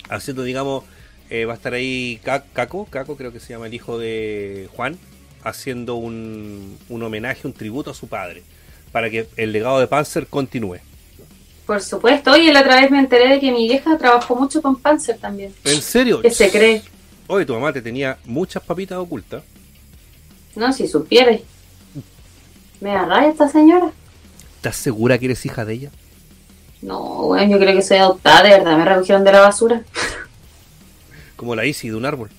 S1: Haciendo, digamos, eh, va a estar ahí Ca- Caco, Caco creo que se llama el hijo de Juan, haciendo un, un homenaje, un tributo a su padre, para que el legado de Panzer continúe.
S2: Por supuesto. Oye, la otra vez me enteré de que mi vieja trabajó mucho con Panzer también.
S1: ¿En serio?
S2: ¿Qué se cree?
S1: Oye, tu mamá te tenía muchas papitas ocultas.
S2: No, si supieras. ¿Me da esta señora?
S1: ¿Estás segura que eres hija de ella?
S2: No, bueno, yo creo que soy adoptada, de verdad. Me recogieron de la basura.
S1: Como la Isi de un árbol.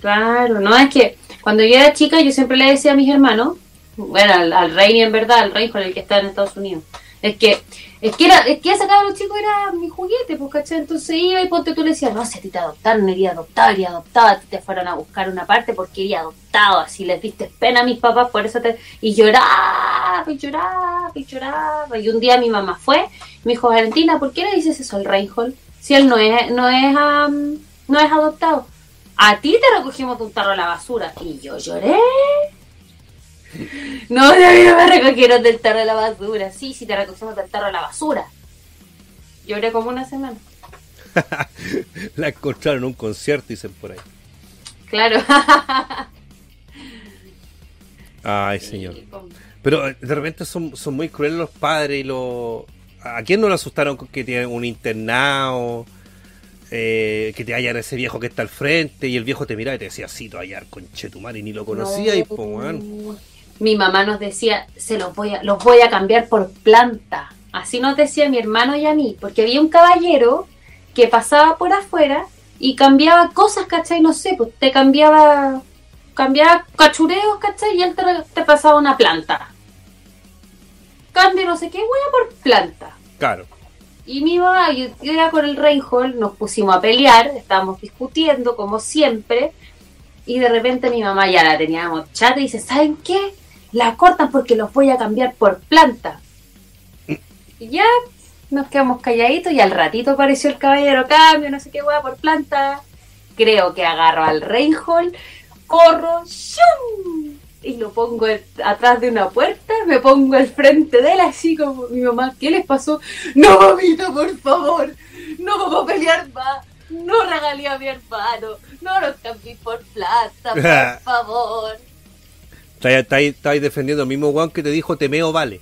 S2: Claro, no, es que cuando yo era chica yo siempre le decía a mis hermanos, bueno, al, al rey en verdad, al rey con el que está en Estados Unidos, es que es que era, es que ese cabrón chico era mi juguete, pues ¿cachai? Entonces iba y ponte tú le decías, no, si a ti te adoptaron, eres adoptado, eres adoptado, a ti te fueron a buscar una parte porque eres adoptado, así les diste pena a mis papás, por eso te... Y lloraba, y lloraba, y lloraba, y un día mi mamá fue, me dijo, Valentina, ¿por qué le dices eso al Reinhold? Si él no es, no es, am, no es adoptado. A ti te recogimos de un tarro a la basura. Y yo lloré. No, de a mí no me recogieron del tarro a la basura. Sí, sí, te recogimos del tarro a la basura. Lloré como una semana.
S1: la encontraron en un concierto, dicen por ahí.
S2: Claro.
S1: Ay, señor. Pero eh, de repente son, son muy crueles los padres y los... ¿A quién no le asustaron con que tienen un internado? Eh, que te hallan ese viejo que está al frente y el viejo te miraba y te decía, sí, te hallar conchetumar y ni lo conocía y pues.
S2: Mi mamá nos decía, se los voy a, los voy a cambiar por planta. Así nos decía mi hermano y a mí, porque había un caballero que pasaba por afuera y cambiaba cosas, ¿cachai? No sé, pues te cambiaba, cambiaba cachureos, ¿cachai? Y él te, te pasaba una planta. Cambio no sé qué, hueá por planta.
S1: Claro.
S2: Y mi mamá, yo, yo era con el Reinhold, nos pusimos a pelear, estábamos discutiendo como siempre, y de repente mi mamá ya la teníamos chata y dice, ¿saben qué? La cortan porque los voy a cambiar por planta. Y ya nos quedamos calladitos y al ratito apareció el caballero, cambio, no sé qué hueá por planta. Creo que agarro al Reinhold, corro, ¡shum! y lo pongo atrás de una puerta, me pongo al frente de él así como mi mamá, ¿qué les pasó? No, mamita, por favor, no vamos a pelear más, no regalé a mi hermano, no los cambié por plata, por favor.
S1: Estáis defendiendo al mismo weón que te dijo temeo vale.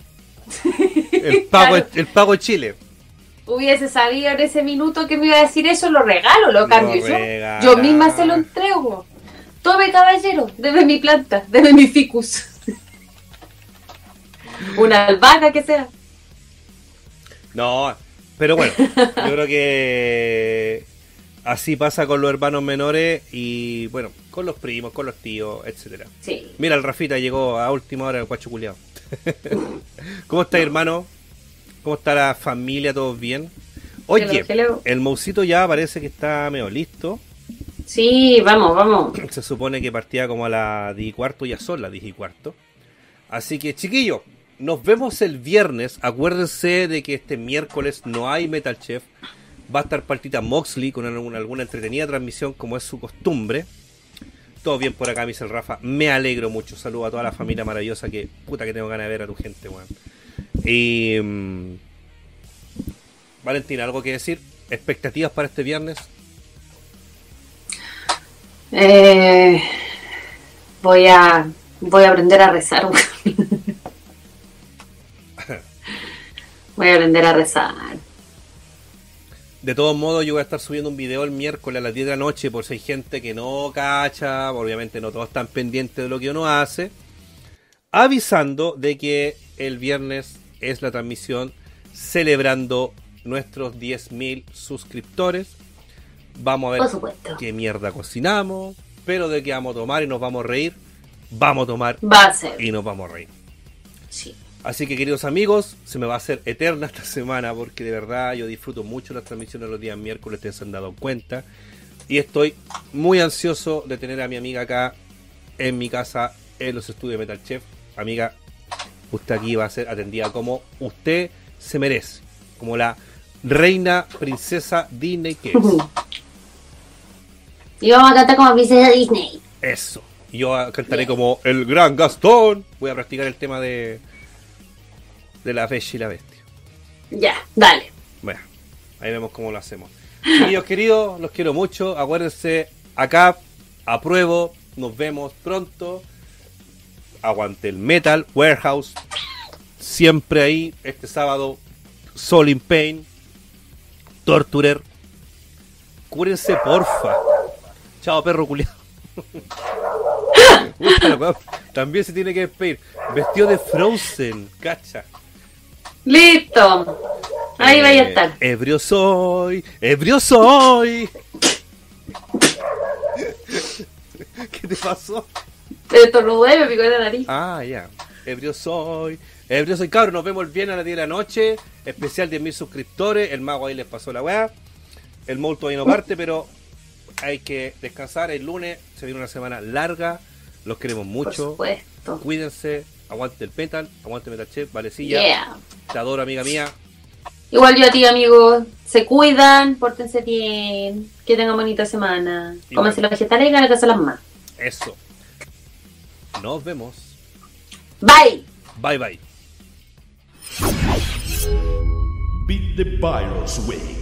S1: El pago,
S2: Claro.
S1: el pago Chile.
S2: Hubiese sabido en ese minuto que me iba a decir eso, lo regalo, lo
S1: Lo
S2: cambio yo.
S1: regala.
S2: Yo misma se lo entrego. Tome, caballero, deme mi planta, deme mi ficus. Una albahaca que sea.
S1: No, pero bueno, yo creo que así pasa con los hermanos menores y bueno, con los primos, con los tíos, etcétera.
S2: Sí.
S1: Mira, el Rafita llegó a última hora el guacho culiao. ¿Cómo está, hermano? ¿Cómo está la familia? ¿Todos bien? Oye,
S2: Hello, hello.
S1: el Moucito ya parece que está medio listo.
S2: Sí, vamos, vamos.
S1: Se supone que partía como a las 10 y cuarto, ya son las 10 y cuarto. Así que, chiquillos, nos vemos el viernes. Acuérdense de que este miércoles no hay Metal Chef. Va a estar partita Moxley con alguna, alguna entretenida transmisión como es su costumbre. Todo bien por acá, Michel Rafa. Me alegro mucho. Saludo a toda la familia maravillosa que puta que tengo ganas de ver a tu gente, weón. Y. mm, Valentina, ¿algo que decir? ¿Expectativas para este viernes?
S2: Eh, voy a voy a aprender a rezar. weón. voy a aprender a rezar.
S1: De todos modos, yo voy a estar subiendo un video el miércoles a las 10 de la noche por si hay gente que no cacha, obviamente no todos están pendientes de lo que uno hace, avisando de que el viernes es la transmisión celebrando nuestros 10.000 suscriptores. Vamos a ver qué mierda cocinamos, pero de qué vamos a tomar y nos vamos a reír, vamos a tomar
S2: Va a ser.
S1: y nos vamos a reír.
S2: Sí.
S1: Así que queridos amigos, se me va a hacer eterna esta semana porque de verdad yo disfruto mucho las transmisiones los días miércoles, ustedes se han dado cuenta. Y estoy muy ansioso de tener a mi amiga acá en mi casa en los estudios de Metal Chef. Amiga, usted aquí va a ser atendida como usted se merece, como la reina princesa Disney que es.
S2: Y vamos a cantar como princesa Disney.
S1: Eso. Yo cantaré como el gran Gastón. Voy a practicar el tema de de la Bella y la Bestia.
S2: Ya, dale.
S1: Bueno, ahí vemos cómo lo hacemos. Queridos, queridos, los quiero mucho. Acuérdense, acá, apruebo. Nos vemos pronto. Aguante el Metal Warehouse. Siempre ahí, este sábado, Soul in Pain, Torturer. Cúrense, porfa. Chao, perro culiado. También se tiene que despedir. Vestido de Frozen, cacha.
S2: Listo. Ahí vaya a
S1: Eh,
S2: estar.
S1: Ebrio soy, ebrio soy. ¿Qué te pasó?
S2: Estornudé, me picó en la nariz.
S1: Ah, ya. Ebrio soy, ebrio soy. Cabrón, nos vemos el viernes a las 10 de la noche. Especial 10.000 suscriptores. El mago ahí les pasó la weá. El mall todavía no parte, pero hay que descansar. El lunes se viene una semana larga. Los queremos
S2: Por
S1: mucho.
S2: supuesto.
S1: Cuídense. Aguante el metal. Aguante Metal Chef. Valecilla.
S2: Yeah.
S1: Te adoro, amiga mía.
S2: Igual yo a ti, amigos. Se cuidan, pórtense bien. Que tengan bonita semana. Cómense los vegetales y ganen que son las más.
S1: Eso. Nos vemos.
S2: Bye.
S1: Bye bye.
S3: Beat the Virus Week.